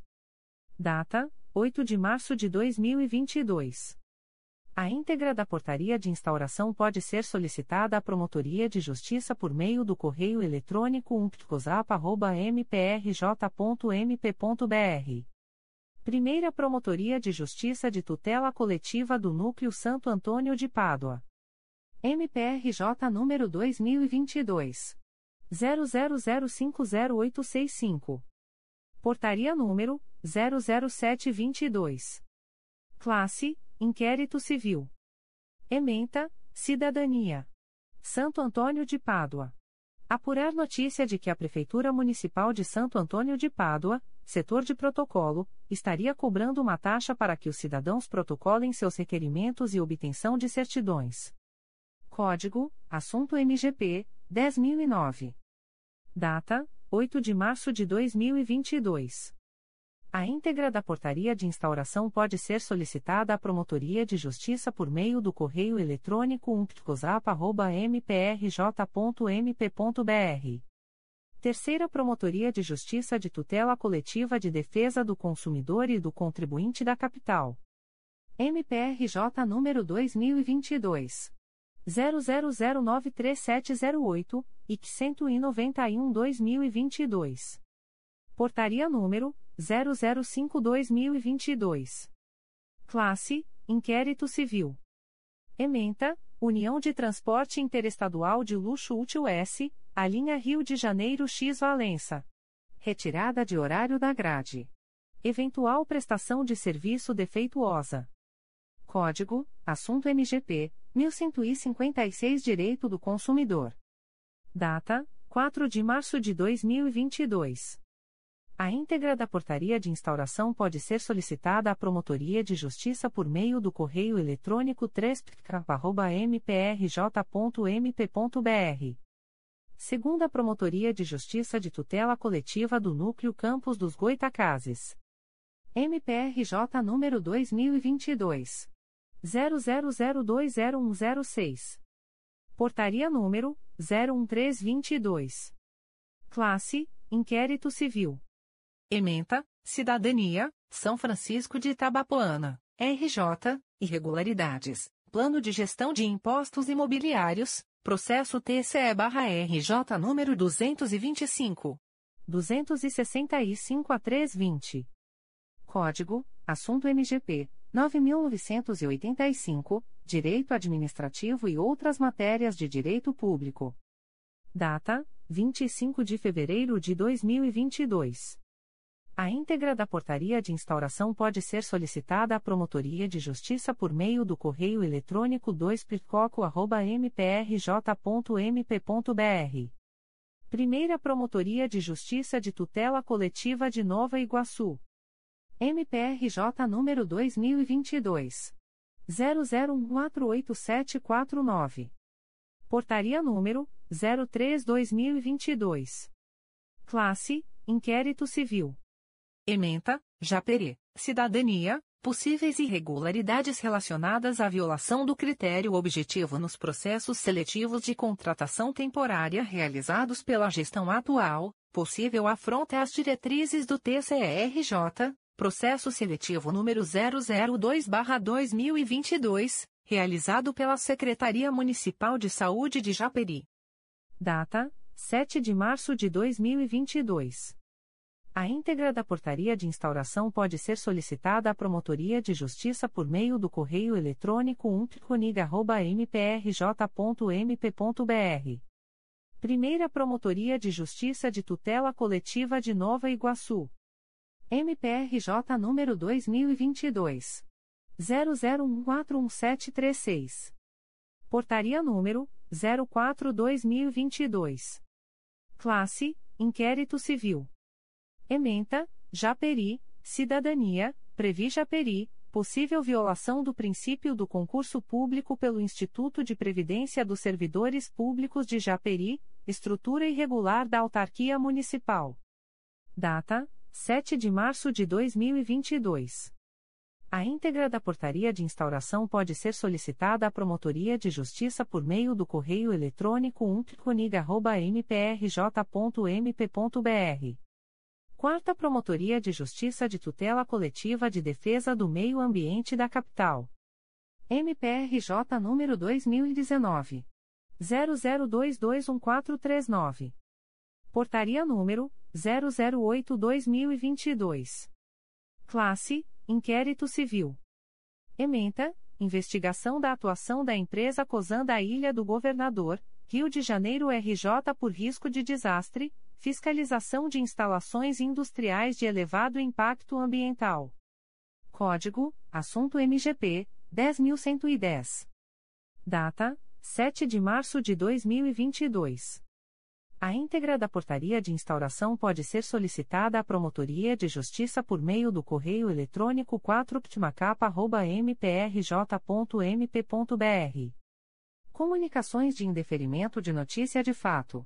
Data: 8 de março de 2022. A íntegra da portaria de instauração pode ser solicitada à Promotoria de Justiça por meio do correio eletrônico umpticosap.mprj.mp.br. Primeira Promotoria de Justiça de Tutela Coletiva do Núcleo Santo Antônio de Pádua. MPRJ número 2022. 00050865. Portaria número 00722. Classe Inquérito Civil. Ementa, Cidadania. Santo Antônio de Pádua. Apurar notícia de que a Prefeitura Municipal de Santo Antônio de Pádua, setor de protocolo, estaria cobrando uma taxa para que os cidadãos protocolem seus requerimentos e obtenção de certidões. Código: Assunto MGP 10009. Data: 8 de março de 2022. A íntegra da portaria de instauração pode ser solicitada à Promotoria de Justiça por meio do correio eletrônico umptcosap.mprj.mp.br. Terceira Promotoria de Justiça de Tutela Coletiva de Defesa do Consumidor e do Contribuinte da Capital. MPRJ número 2022. 00093708, IC 191-2022. Portaria número 005-2022. Classe: Inquérito Civil. Ementa: União de Transporte Interestadual de Luxo Útil S, a linha Rio de Janeiro X Valença. Retirada de horário da grade. Eventual prestação de serviço defeituosa. Código: Assunto MGP 1156 Direito do Consumidor. Data: 4 de março de 2022. A íntegra da portaria de instauração pode ser solicitada à Promotoria de Justiça por meio do correio eletrônico 3pk.mprj.mp.br. Segunda Promotoria de Justiça de Tutela Coletiva do Núcleo Campos dos Goitacazes. MPRJ número 2022. 00020106. Portaria número 01322. Classe: Inquérito Civil. Ementa: Cidadania, São Francisco de Itabapoana, RJ, Irregularidades, Plano de Gestão de Impostos Imobiliários, Processo TCE-RJ número 225. 265 a 320. Código: Assunto MGP 9985, Direito Administrativo e outras matérias de direito público. Data: 25 de fevereiro de 2022. A íntegra da portaria de instauração pode ser solicitada à Promotoria de Justiça por meio do correio eletrônico 2picoco.mprj.mp.br. Primeira Promotoria de Justiça de Tutela Coletiva de Nova Iguaçu. MPRJ número 2022. 00148749. Portaria número 03-2022. Classe: Inquérito Civil. Ementa, Japeri, Cidadania, possíveis irregularidades relacionadas à violação do critério objetivo nos processos seletivos de contratação temporária realizados pela gestão atual, possível afronta às diretrizes do TCRJ, processo seletivo número 002/2022, realizado pela Secretaria Municipal de Saúde de Japeri. Data: 7 de março de 2022. A íntegra da portaria de instauração pode ser solicitada à Promotoria de Justiça por meio do correio eletrônico umptconig.mprj.mp.br. Primeira Promotoria de Justiça de Tutela Coletiva de Nova Iguaçu. MPRJ número 2022. 00141736. Portaria número 04-2022. Classe: Inquérito Civil. Ementa, Japeri, Cidadania, Previ Japeri, possível violação do princípio do concurso público pelo Instituto de Previdência dos Servidores Públicos de Japeri, estrutura irregular da autarquia municipal. Data: 7 de março de 2022. A íntegra da portaria de instauração pode ser solicitada à Promotoria de Justiça por meio do correio eletrônico umptconig.mprj.mp.br Quarta Promotoria de Justiça de Tutela Coletiva de Defesa do Meio Ambiente da Capital. MPRJ número 2019. 00221439. Portaria número 008-2022. Classe: Inquérito Civil. Ementa: Investigação da atuação da empresa Cosan da Ilha do Governador, Rio de Janeiro RJ por risco de desastre, Fiscalização de instalações industriais de elevado impacto ambiental. Código: Assunto MGP 10110. Data: 7 de março de 2022. A íntegra da portaria de instauração pode ser solicitada à Promotoria de Justiça por meio do correio eletrônico 4ptmacapa.mprj.mp.br Comunicações de indeferimento de notícia de fato.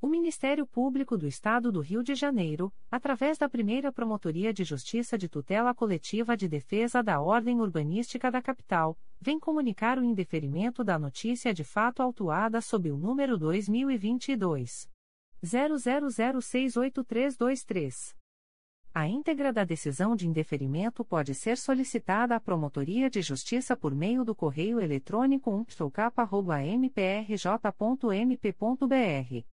O Ministério Público do Estado do Rio de Janeiro, através da primeira Promotoria de Justiça de Tutela Coletiva de Defesa da Ordem Urbanística da Capital, vem comunicar o indeferimento da notícia de fato autuada sob o número 2022. 00068323. A íntegra da decisão de indeferimento pode ser solicitada à Promotoria de Justiça por meio do correio eletrônico umptocapa.mprj.mp.br.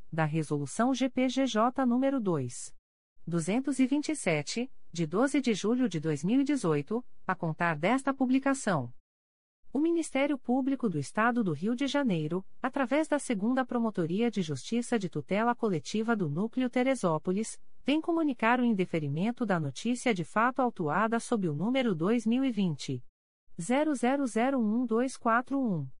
da Resolução GPGJ nº 2. 227, de 12 de julho de 2018, a contar desta publicação. O Ministério Público do Estado do Rio de Janeiro, através da Segunda Promotoria de Justiça de Tutela Coletiva do Núcleo Teresópolis, vem comunicar o indeferimento da notícia de fato autuada sob o número 2020 00012441.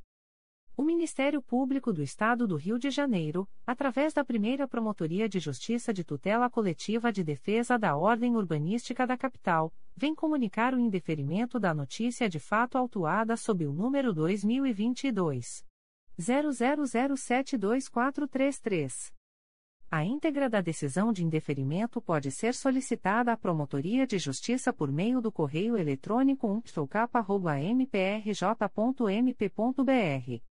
O Ministério Público do Estado do Rio de Janeiro, através da primeira Promotoria de Justiça de Tutela Coletiva de Defesa da Ordem Urbanística da Capital, vem comunicar o indeferimento da notícia de fato autuada sob o número 2022. 00072433. A íntegra da decisão de indeferimento pode ser solicitada à Promotoria de Justiça por meio do correio eletrônico umptocapa.mprj.mp.br.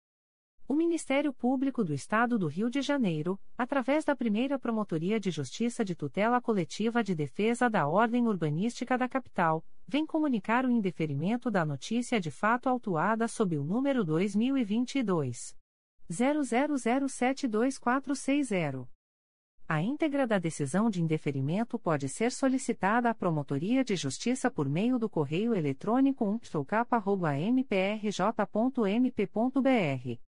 O Ministério Público do Estado do Rio de Janeiro, através da primeira Promotoria de Justiça de Tutela Coletiva de Defesa da Ordem Urbanística da Capital, vem comunicar o indeferimento da notícia de fato autuada sob o número 2022. 00072460. A íntegra da decisão de indeferimento pode ser solicitada à Promotoria de Justiça por meio do correio eletrônico umptocapa.mprj.mp.br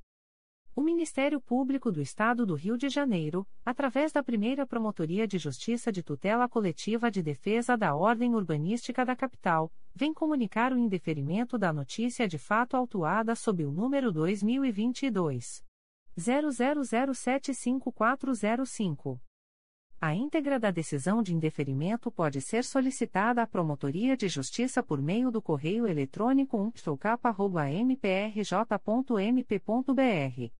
O Ministério Público do Estado do Rio de Janeiro, através da primeira Promotoria de Justiça de Tutela Coletiva de Defesa da Ordem Urbanística da Capital, vem comunicar o indeferimento da notícia de fato autuada sob o número 2022. 00075405. A íntegra da decisão de indeferimento pode ser solicitada à Promotoria de Justiça por meio do correio eletrônico umptocapa.mprj.mp.br.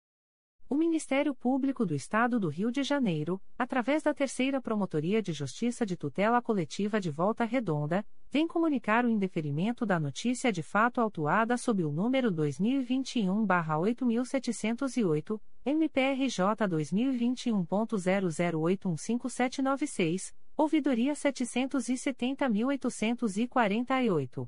O Ministério Público do Estado do Rio de Janeiro, através da Terceira Promotoria de Justiça de Tutela Coletiva de Volta Redonda, vem comunicar o indeferimento da notícia de fato autuada sob o número 2021-8708, MPRJ 2021.00815796, ouvidoria 770.848.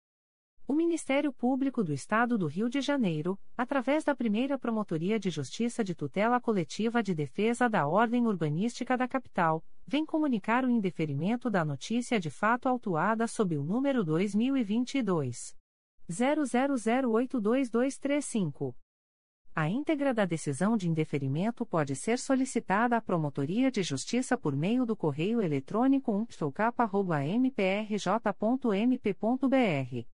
O Ministério Público do Estado do Rio de Janeiro, através da primeira Promotoria de Justiça de Tutela Coletiva de Defesa da Ordem Urbanística da Capital, vem comunicar o indeferimento da notícia de fato autuada sob o número 2022. 00082235. A íntegra da decisão de indeferimento pode ser solicitada à Promotoria de Justiça por meio do correio eletrônico umptocapa.mprj.mp.br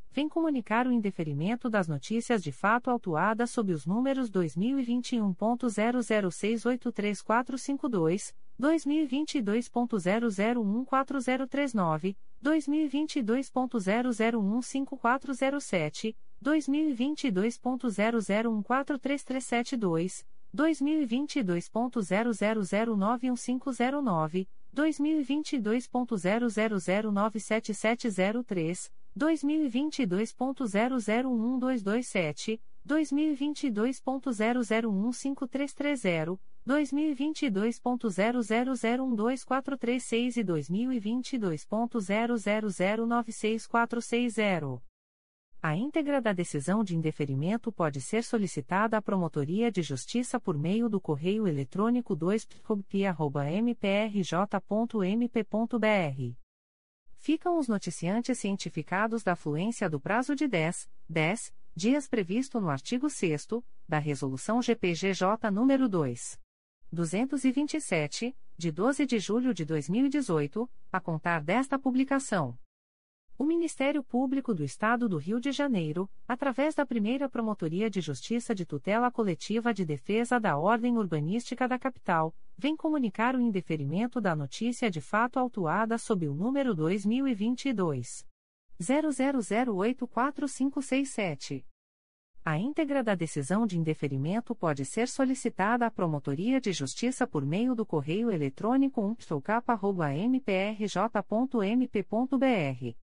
vem comunicar o indeferimento das notícias de fato autuadas sob os números 2021.00683452, 2022.001439, 2022.00154007, 2022.00143372, 2022.00091509, 2022.00097703, 2022.001227, 2022.00153330, 2022.00012436 e 2022.00096460. A íntegra da decisão de indeferimento pode ser solicitada à Promotoria de Justiça por meio do correio eletrônico 2 mprj.mp.br ficam os noticiantes cientificados da fluência do prazo de 10, 10 dias previsto no artigo 6 da Resolução GPGJ nº 2. 227, de 12 de julho de 2018, a contar desta publicação. O Ministério Público do Estado do Rio de Janeiro, através da primeira Promotoria de Justiça de Tutela Coletiva de Defesa da Ordem Urbanística da Capital, vem comunicar o indeferimento da notícia de fato autuada sob o número 2022. 00084567. A íntegra da decisão de indeferimento pode ser solicitada à Promotoria de Justiça por meio do correio eletrônico umptocapa.mprj.mp.br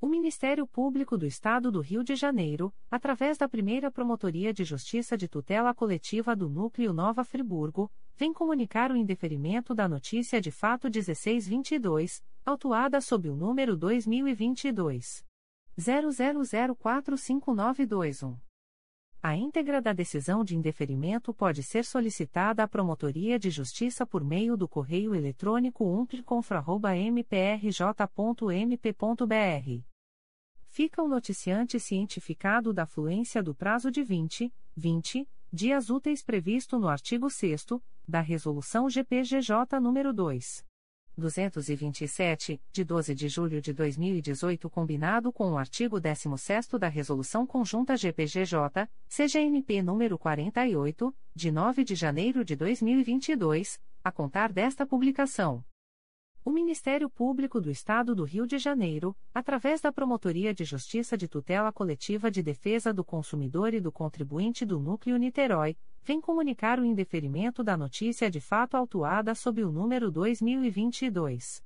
O Ministério Público do Estado do Rio de Janeiro, através da primeira Promotoria de Justiça de Tutela Coletiva do Núcleo Nova Friburgo, vem comunicar o indeferimento da notícia de fato 1622, autuada sob o número 2022. 00045921. A íntegra da decisão de indeferimento pode ser solicitada à Promotoria de Justiça por meio do correio eletrônico umpliconfra.mprj.mp.br. Fica o noticiante cientificado da fluência do prazo de 20, 20 dias úteis previsto no artigo 6 da Resolução GPGJ nº 2. 227, de 12 de julho de 2018, combinado com o artigo 16º da Resolução Conjunta GPGJ, CGNP número 48, de 9 de janeiro de 2022, a contar desta publicação. O Ministério Público do Estado do Rio de Janeiro, através da Promotoria de Justiça de Tutela Coletiva de Defesa do Consumidor e do Contribuinte do Núcleo Niterói, vem comunicar o indeferimento da notícia de fato autuada sob o número 2022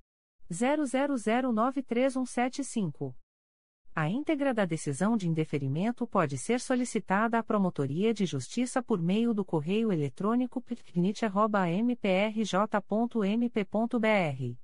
00093175. A íntegra da decisão de indeferimento pode ser solicitada à Promotoria de Justiça por meio do correio eletrônico picnit.mprj.mp.br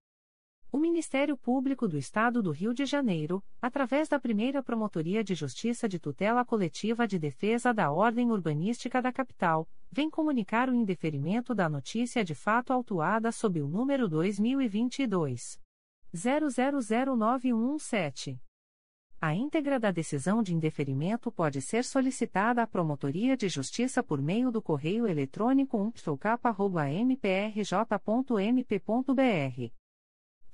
O Ministério Público do Estado do Rio de Janeiro, através da primeira Promotoria de Justiça de Tutela Coletiva de Defesa da Ordem Urbanística da Capital, vem comunicar o indeferimento da notícia de fato autuada sob o número 2022. 000917. A íntegra da decisão de indeferimento pode ser solicitada à Promotoria de Justiça por meio do correio eletrônico umptocap.mprj.mp.br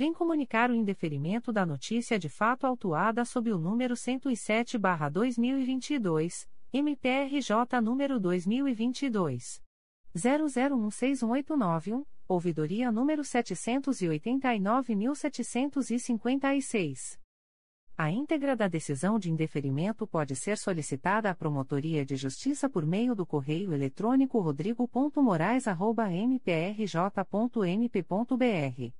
vem comunicar o indeferimento da notícia de fato autuada sob o número 107-2022, MPRJ número 2022 00161891, ouvidoria número 789.756. A íntegra da decisão de indeferimento pode ser solicitada à Promotoria de Justiça por meio do correio eletrônico rodrigo.moraes.mprj.mp.br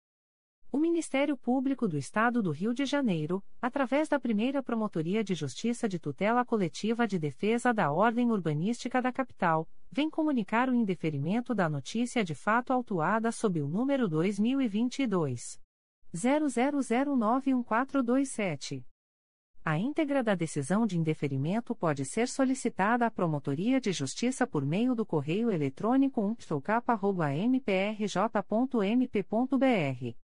O Ministério Público do Estado do Rio de Janeiro, através da primeira Promotoria de Justiça de Tutela Coletiva de Defesa da Ordem Urbanística da Capital, vem comunicar o indeferimento da notícia de fato autuada sob o número 2022. 00091427. A íntegra da decisão de indeferimento pode ser solicitada à Promotoria de Justiça por meio do correio eletrônico umptocap.mprj.mp.br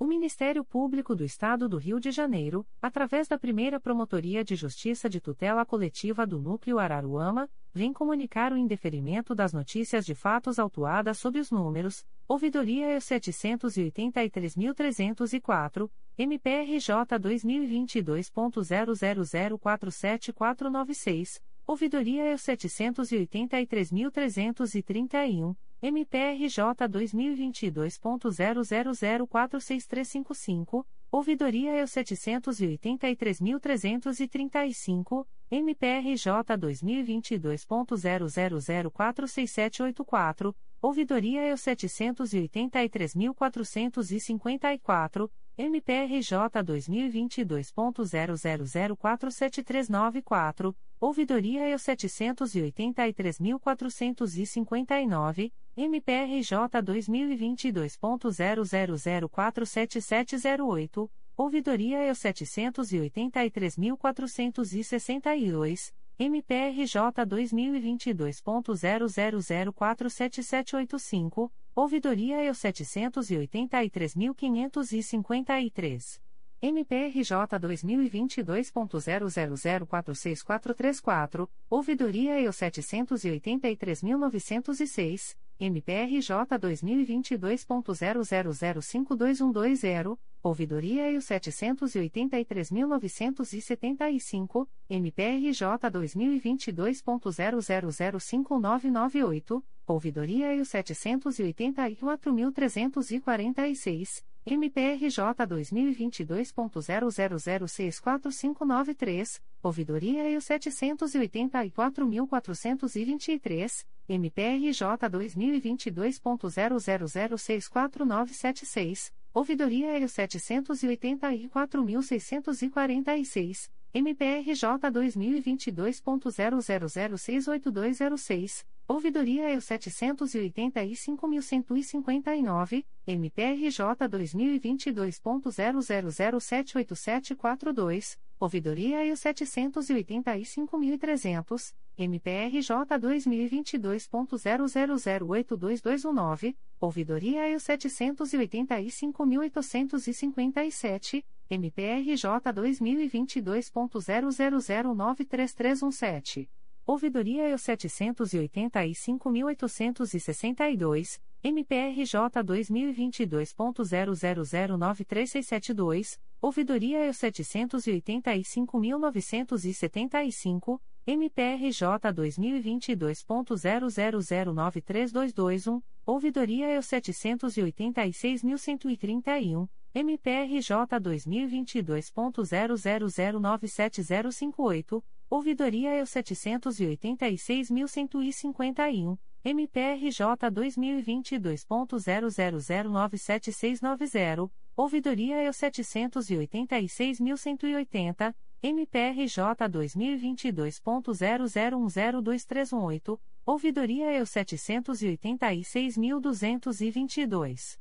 O Ministério Público do Estado do Rio de Janeiro, através da primeira Promotoria de Justiça de Tutela Coletiva do Núcleo Araruama, vem comunicar o indeferimento das notícias de fatos autuadas sob os números Ouvidoria E 783.304, MPRJ 2022.00047496, Ouvidoria E 783.331, MPRJ 2022.00046355, ouvidoria o 783.335, MPRJ 2022.00046784, ouvidoria o 783.454, MPRJ 2022.00047394, ouvidoria o 783.459, MPRJ 2022.00047708, ouvidoria o 783.462, MPRJ 2022.00047785, ouvidoria o 783.553. MPRJ 2022.00046434, ouvidoria e o 783.906, MPRJ 2022.00052120, ouvidoria e o 783.975, MPRJ 2022.00051998, ouvidoria e o 784.346, MPRJ 2022.00064593, ouvidoria e o 784.423, MPRJ 2022.00064976, ouvidoria e o 784.646, MPRJ 2022.00068206, ouvidoria o 785.159, MPRJ 2022.00078742, ouvidoria o 785.300, MPRJ 2022.00082219, ouvidoria o 785.857, MPRJ 2022.00093317. Ouvidoria o 785.862, MPRJ 2022.00093672, Ouvidoria o 785.975, MPRJ 2022.00093221, Ouvidoria o 786.131, MPRJ 2022.00097058, ouvidoria o 786.151, MPRJ 2022.00097690, ouvidoria o 786.180, MPRJ 2022.00102318, ouvidoria o 786.222.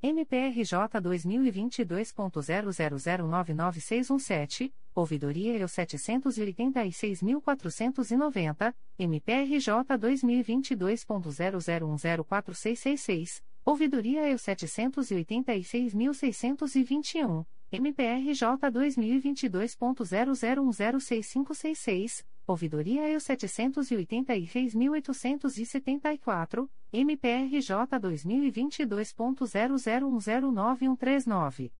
MPRJ 2022.00099617, ouvidoria eu 786.490, MPRJ 2022.00104666, ouvidoria eu 786.621, MPRJ 2022.00106566, Ouvidoria EU 786.874, MPRJ 2022.00109139.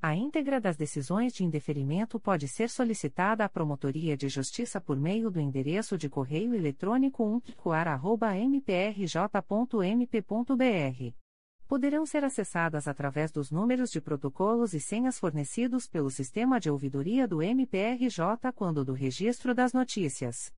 A íntegra das decisões de indeferimento pode ser solicitada à Promotoria de Justiça por meio do endereço de correio eletrônico umplicoar.mprj.mp.br poderão ser acessadas através dos números de protocolos e senhas fornecidos pelo sistema de ouvidoria do MPRJ quando do registro das notícias.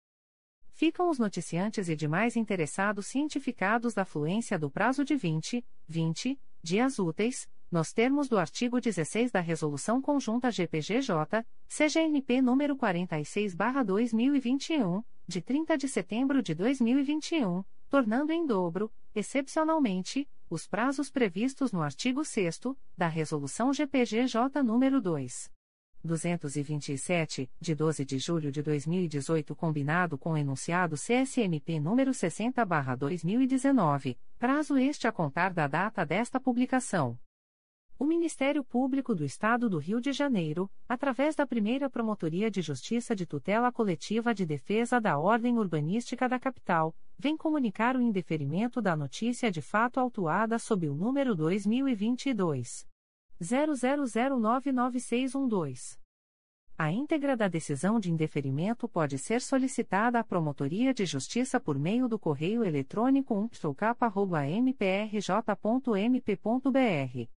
Ficam os noticiantes e demais interessados cientificados da fluência do prazo de 20, 20 dias úteis, nos termos do artigo 16 da Resolução Conjunta GPGJ, CGNP número 46/2021, de 30 de setembro de 2021, tornando em dobro, excepcionalmente, os prazos previstos no artigo 6 da Resolução GPGJ nº 2. 227, de 12 de julho de 2018, combinado com o enunciado CSMP número 60/2019, prazo este a contar da data desta publicação. O Ministério Público do Estado do Rio de Janeiro, através da primeira Promotoria de Justiça de Tutela Coletiva de Defesa da Ordem Urbanística da Capital, vem comunicar o indeferimento da notícia de fato autuada sob o número 2022. 00099612. A íntegra da decisão de indeferimento pode ser solicitada à Promotoria de Justiça por meio do correio eletrônico umptocap.mprj.mp.br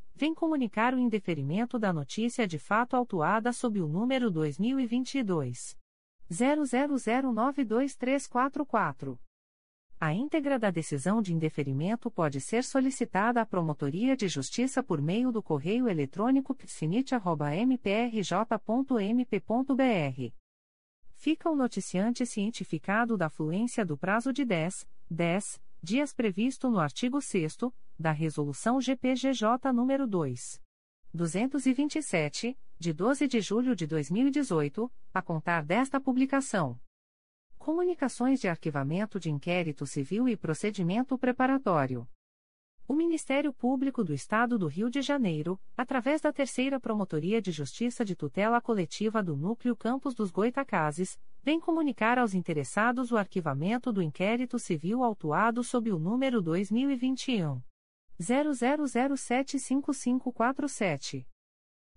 vem comunicar o indeferimento da notícia de fato autuada sob o número 2022 00092344. A íntegra da decisão de indeferimento pode ser solicitada à Promotoria de Justiça por meio do correio eletrônico psinit.mprj.mp.br. Fica o noticiante cientificado da fluência do prazo de 10, 10 dias previsto no artigo 6 da Resolução GPGJ nº 2. 227, de 12 de julho de 2018, a contar desta publicação. Comunicações de Arquivamento de Inquérito Civil e Procedimento Preparatório. O Ministério Público do Estado do Rio de Janeiro, através da Terceira Promotoria de Justiça de Tutela Coletiva do Núcleo Campos dos Goitacazes, vem comunicar aos interessados o arquivamento do inquérito civil autuado sob o número 2021 00075547.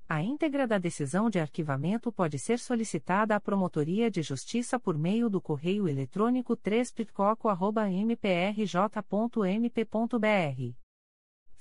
A íntegra da decisão de arquivamento pode ser solicitada à Promotoria de Justiça por meio do correio eletrônico 3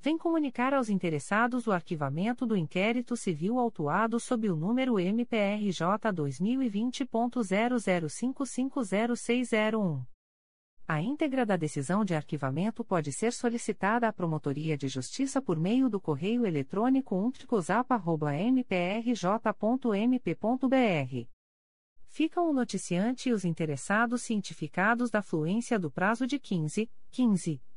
vem comunicar aos interessados o arquivamento do inquérito civil autuado sob o número MPRJ 2020.00550601. A íntegra da decisão de arquivamento pode ser solicitada à Promotoria de Justiça por meio do correio eletrônico umtricosap.mprj.mp.br ficam o noticiante e os interessados cientificados da fluência do prazo de 15, 15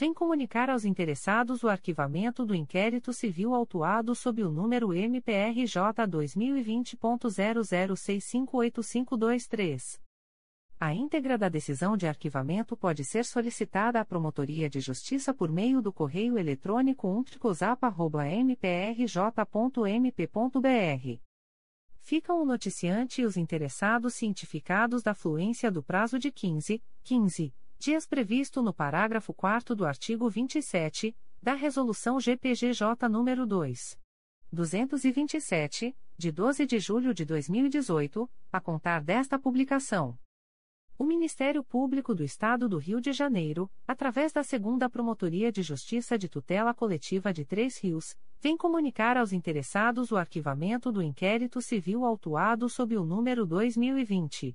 vem comunicar aos interessados o arquivamento do inquérito civil autuado sob o número MPRJ 2020.00658523. A íntegra da decisão de arquivamento pode ser solicitada à Promotoria de Justiça por meio do correio eletrônico umtricosap.mprj.mp.br. Ficam o noticiante e os interessados cientificados da fluência do prazo de 15, 15 dias previsto no parágrafo 4 do artigo 27, da Resolução GPGJ nº 2. 227, de 12 de julho de 2018, a contar desta publicação. O Ministério Público do Estado do Rio de Janeiro, através da Segunda Promotoria de Justiça de Tutela Coletiva de Três Rios, vem comunicar aos interessados o arquivamento do inquérito civil autuado sob o número 2020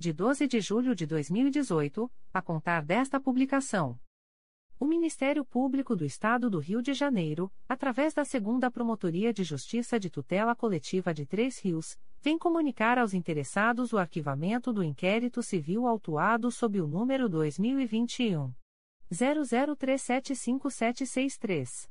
de 12 de julho de 2018, a contar desta publicação. O Ministério Público do Estado do Rio de Janeiro, através da Segunda Promotoria de Justiça de Tutela Coletiva de Três Rios, vem comunicar aos interessados o arquivamento do inquérito civil autuado sob o número 2021 00375763.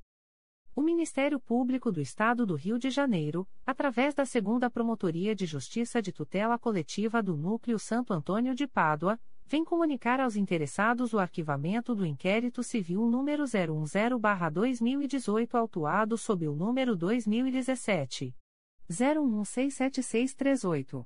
O Ministério Público do Estado do Rio de Janeiro, através da Segunda Promotoria de Justiça de Tutela Coletiva do Núcleo Santo Antônio de Pádua, vem comunicar aos interessados o arquivamento do inquérito civil número 010-2018 autuado sob o número 2017 01167638.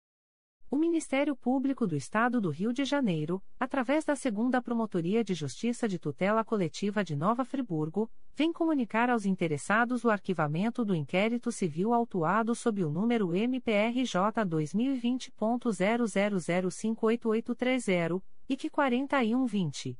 O Ministério Público do Estado do Rio de Janeiro, através da Segunda Promotoria de Justiça de Tutela Coletiva de Nova Friburgo, vem comunicar aos interessados o arquivamento do inquérito civil autuado sob o número MPRJ 2020.00058830 e que 4120.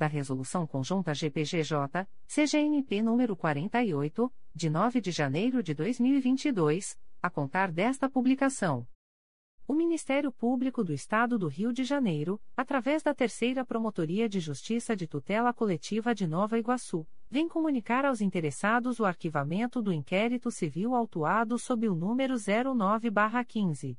da Resolução Conjunta GPGJ, CGNP número 48, de 9 de janeiro de 2022, a contar desta publicação. O Ministério Público do Estado do Rio de Janeiro, através da Terceira Promotoria de Justiça de Tutela Coletiva de Nova Iguaçu, vem comunicar aos interessados o arquivamento do inquérito civil autuado sob o número 09-15.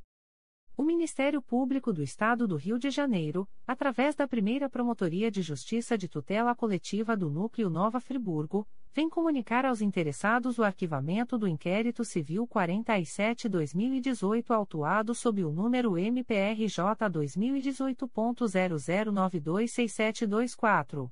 O Ministério Público do Estado do Rio de Janeiro, através da primeira Promotoria de Justiça de Tutela Coletiva do Núcleo Nova Friburgo, vem comunicar aos interessados o arquivamento do inquérito civil 47-2018 autuado sob o número MPRJ 2018.00926724.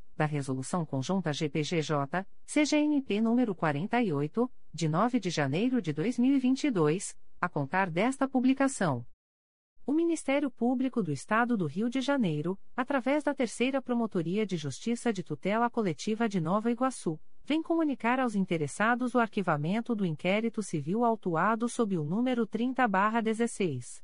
da Resolução Conjunta GPGJ, CGNP número 48, de 9 de janeiro de 2022, a contar desta publicação. O Ministério Público do Estado do Rio de Janeiro, através da Terceira Promotoria de Justiça de Tutela Coletiva de Nova Iguaçu, vem comunicar aos interessados o arquivamento do inquérito civil autuado sob o número 30-16.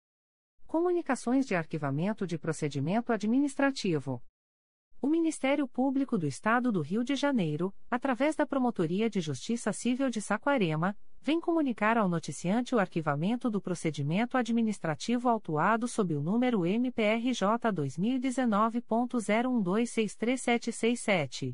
Comunicações de arquivamento de procedimento administrativo. O Ministério Público do Estado do Rio de Janeiro, através da Promotoria de Justiça Civil de Saquarema, vem comunicar ao noticiante o arquivamento do procedimento administrativo autuado sob o número MPRJ 2019.01263767.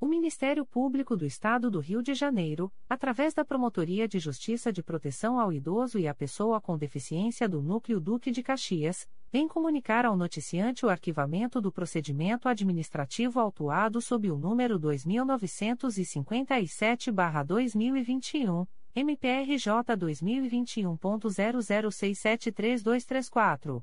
O Ministério Público do Estado do Rio de Janeiro, através da Promotoria de Justiça de Proteção ao Idoso e à Pessoa com Deficiência do Núcleo Duque de Caxias, vem comunicar ao noticiante o arquivamento do procedimento administrativo autuado sob o número 2957-2021, MPRJ 2021.00673234.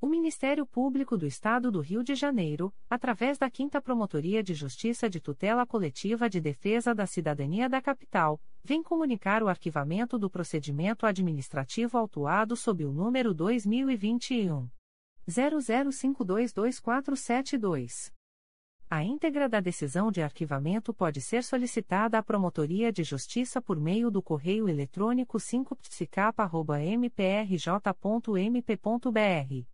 O Ministério Público do Estado do Rio de Janeiro, através da 5 Promotoria de Justiça de Tutela Coletiva de Defesa da Cidadania da Capital, vem comunicar o arquivamento do procedimento administrativo autuado sob o número 2021 00522472. A íntegra da decisão de arquivamento pode ser solicitada à Promotoria de Justiça por meio do correio eletrônico 5psicapa.mprj.mp.br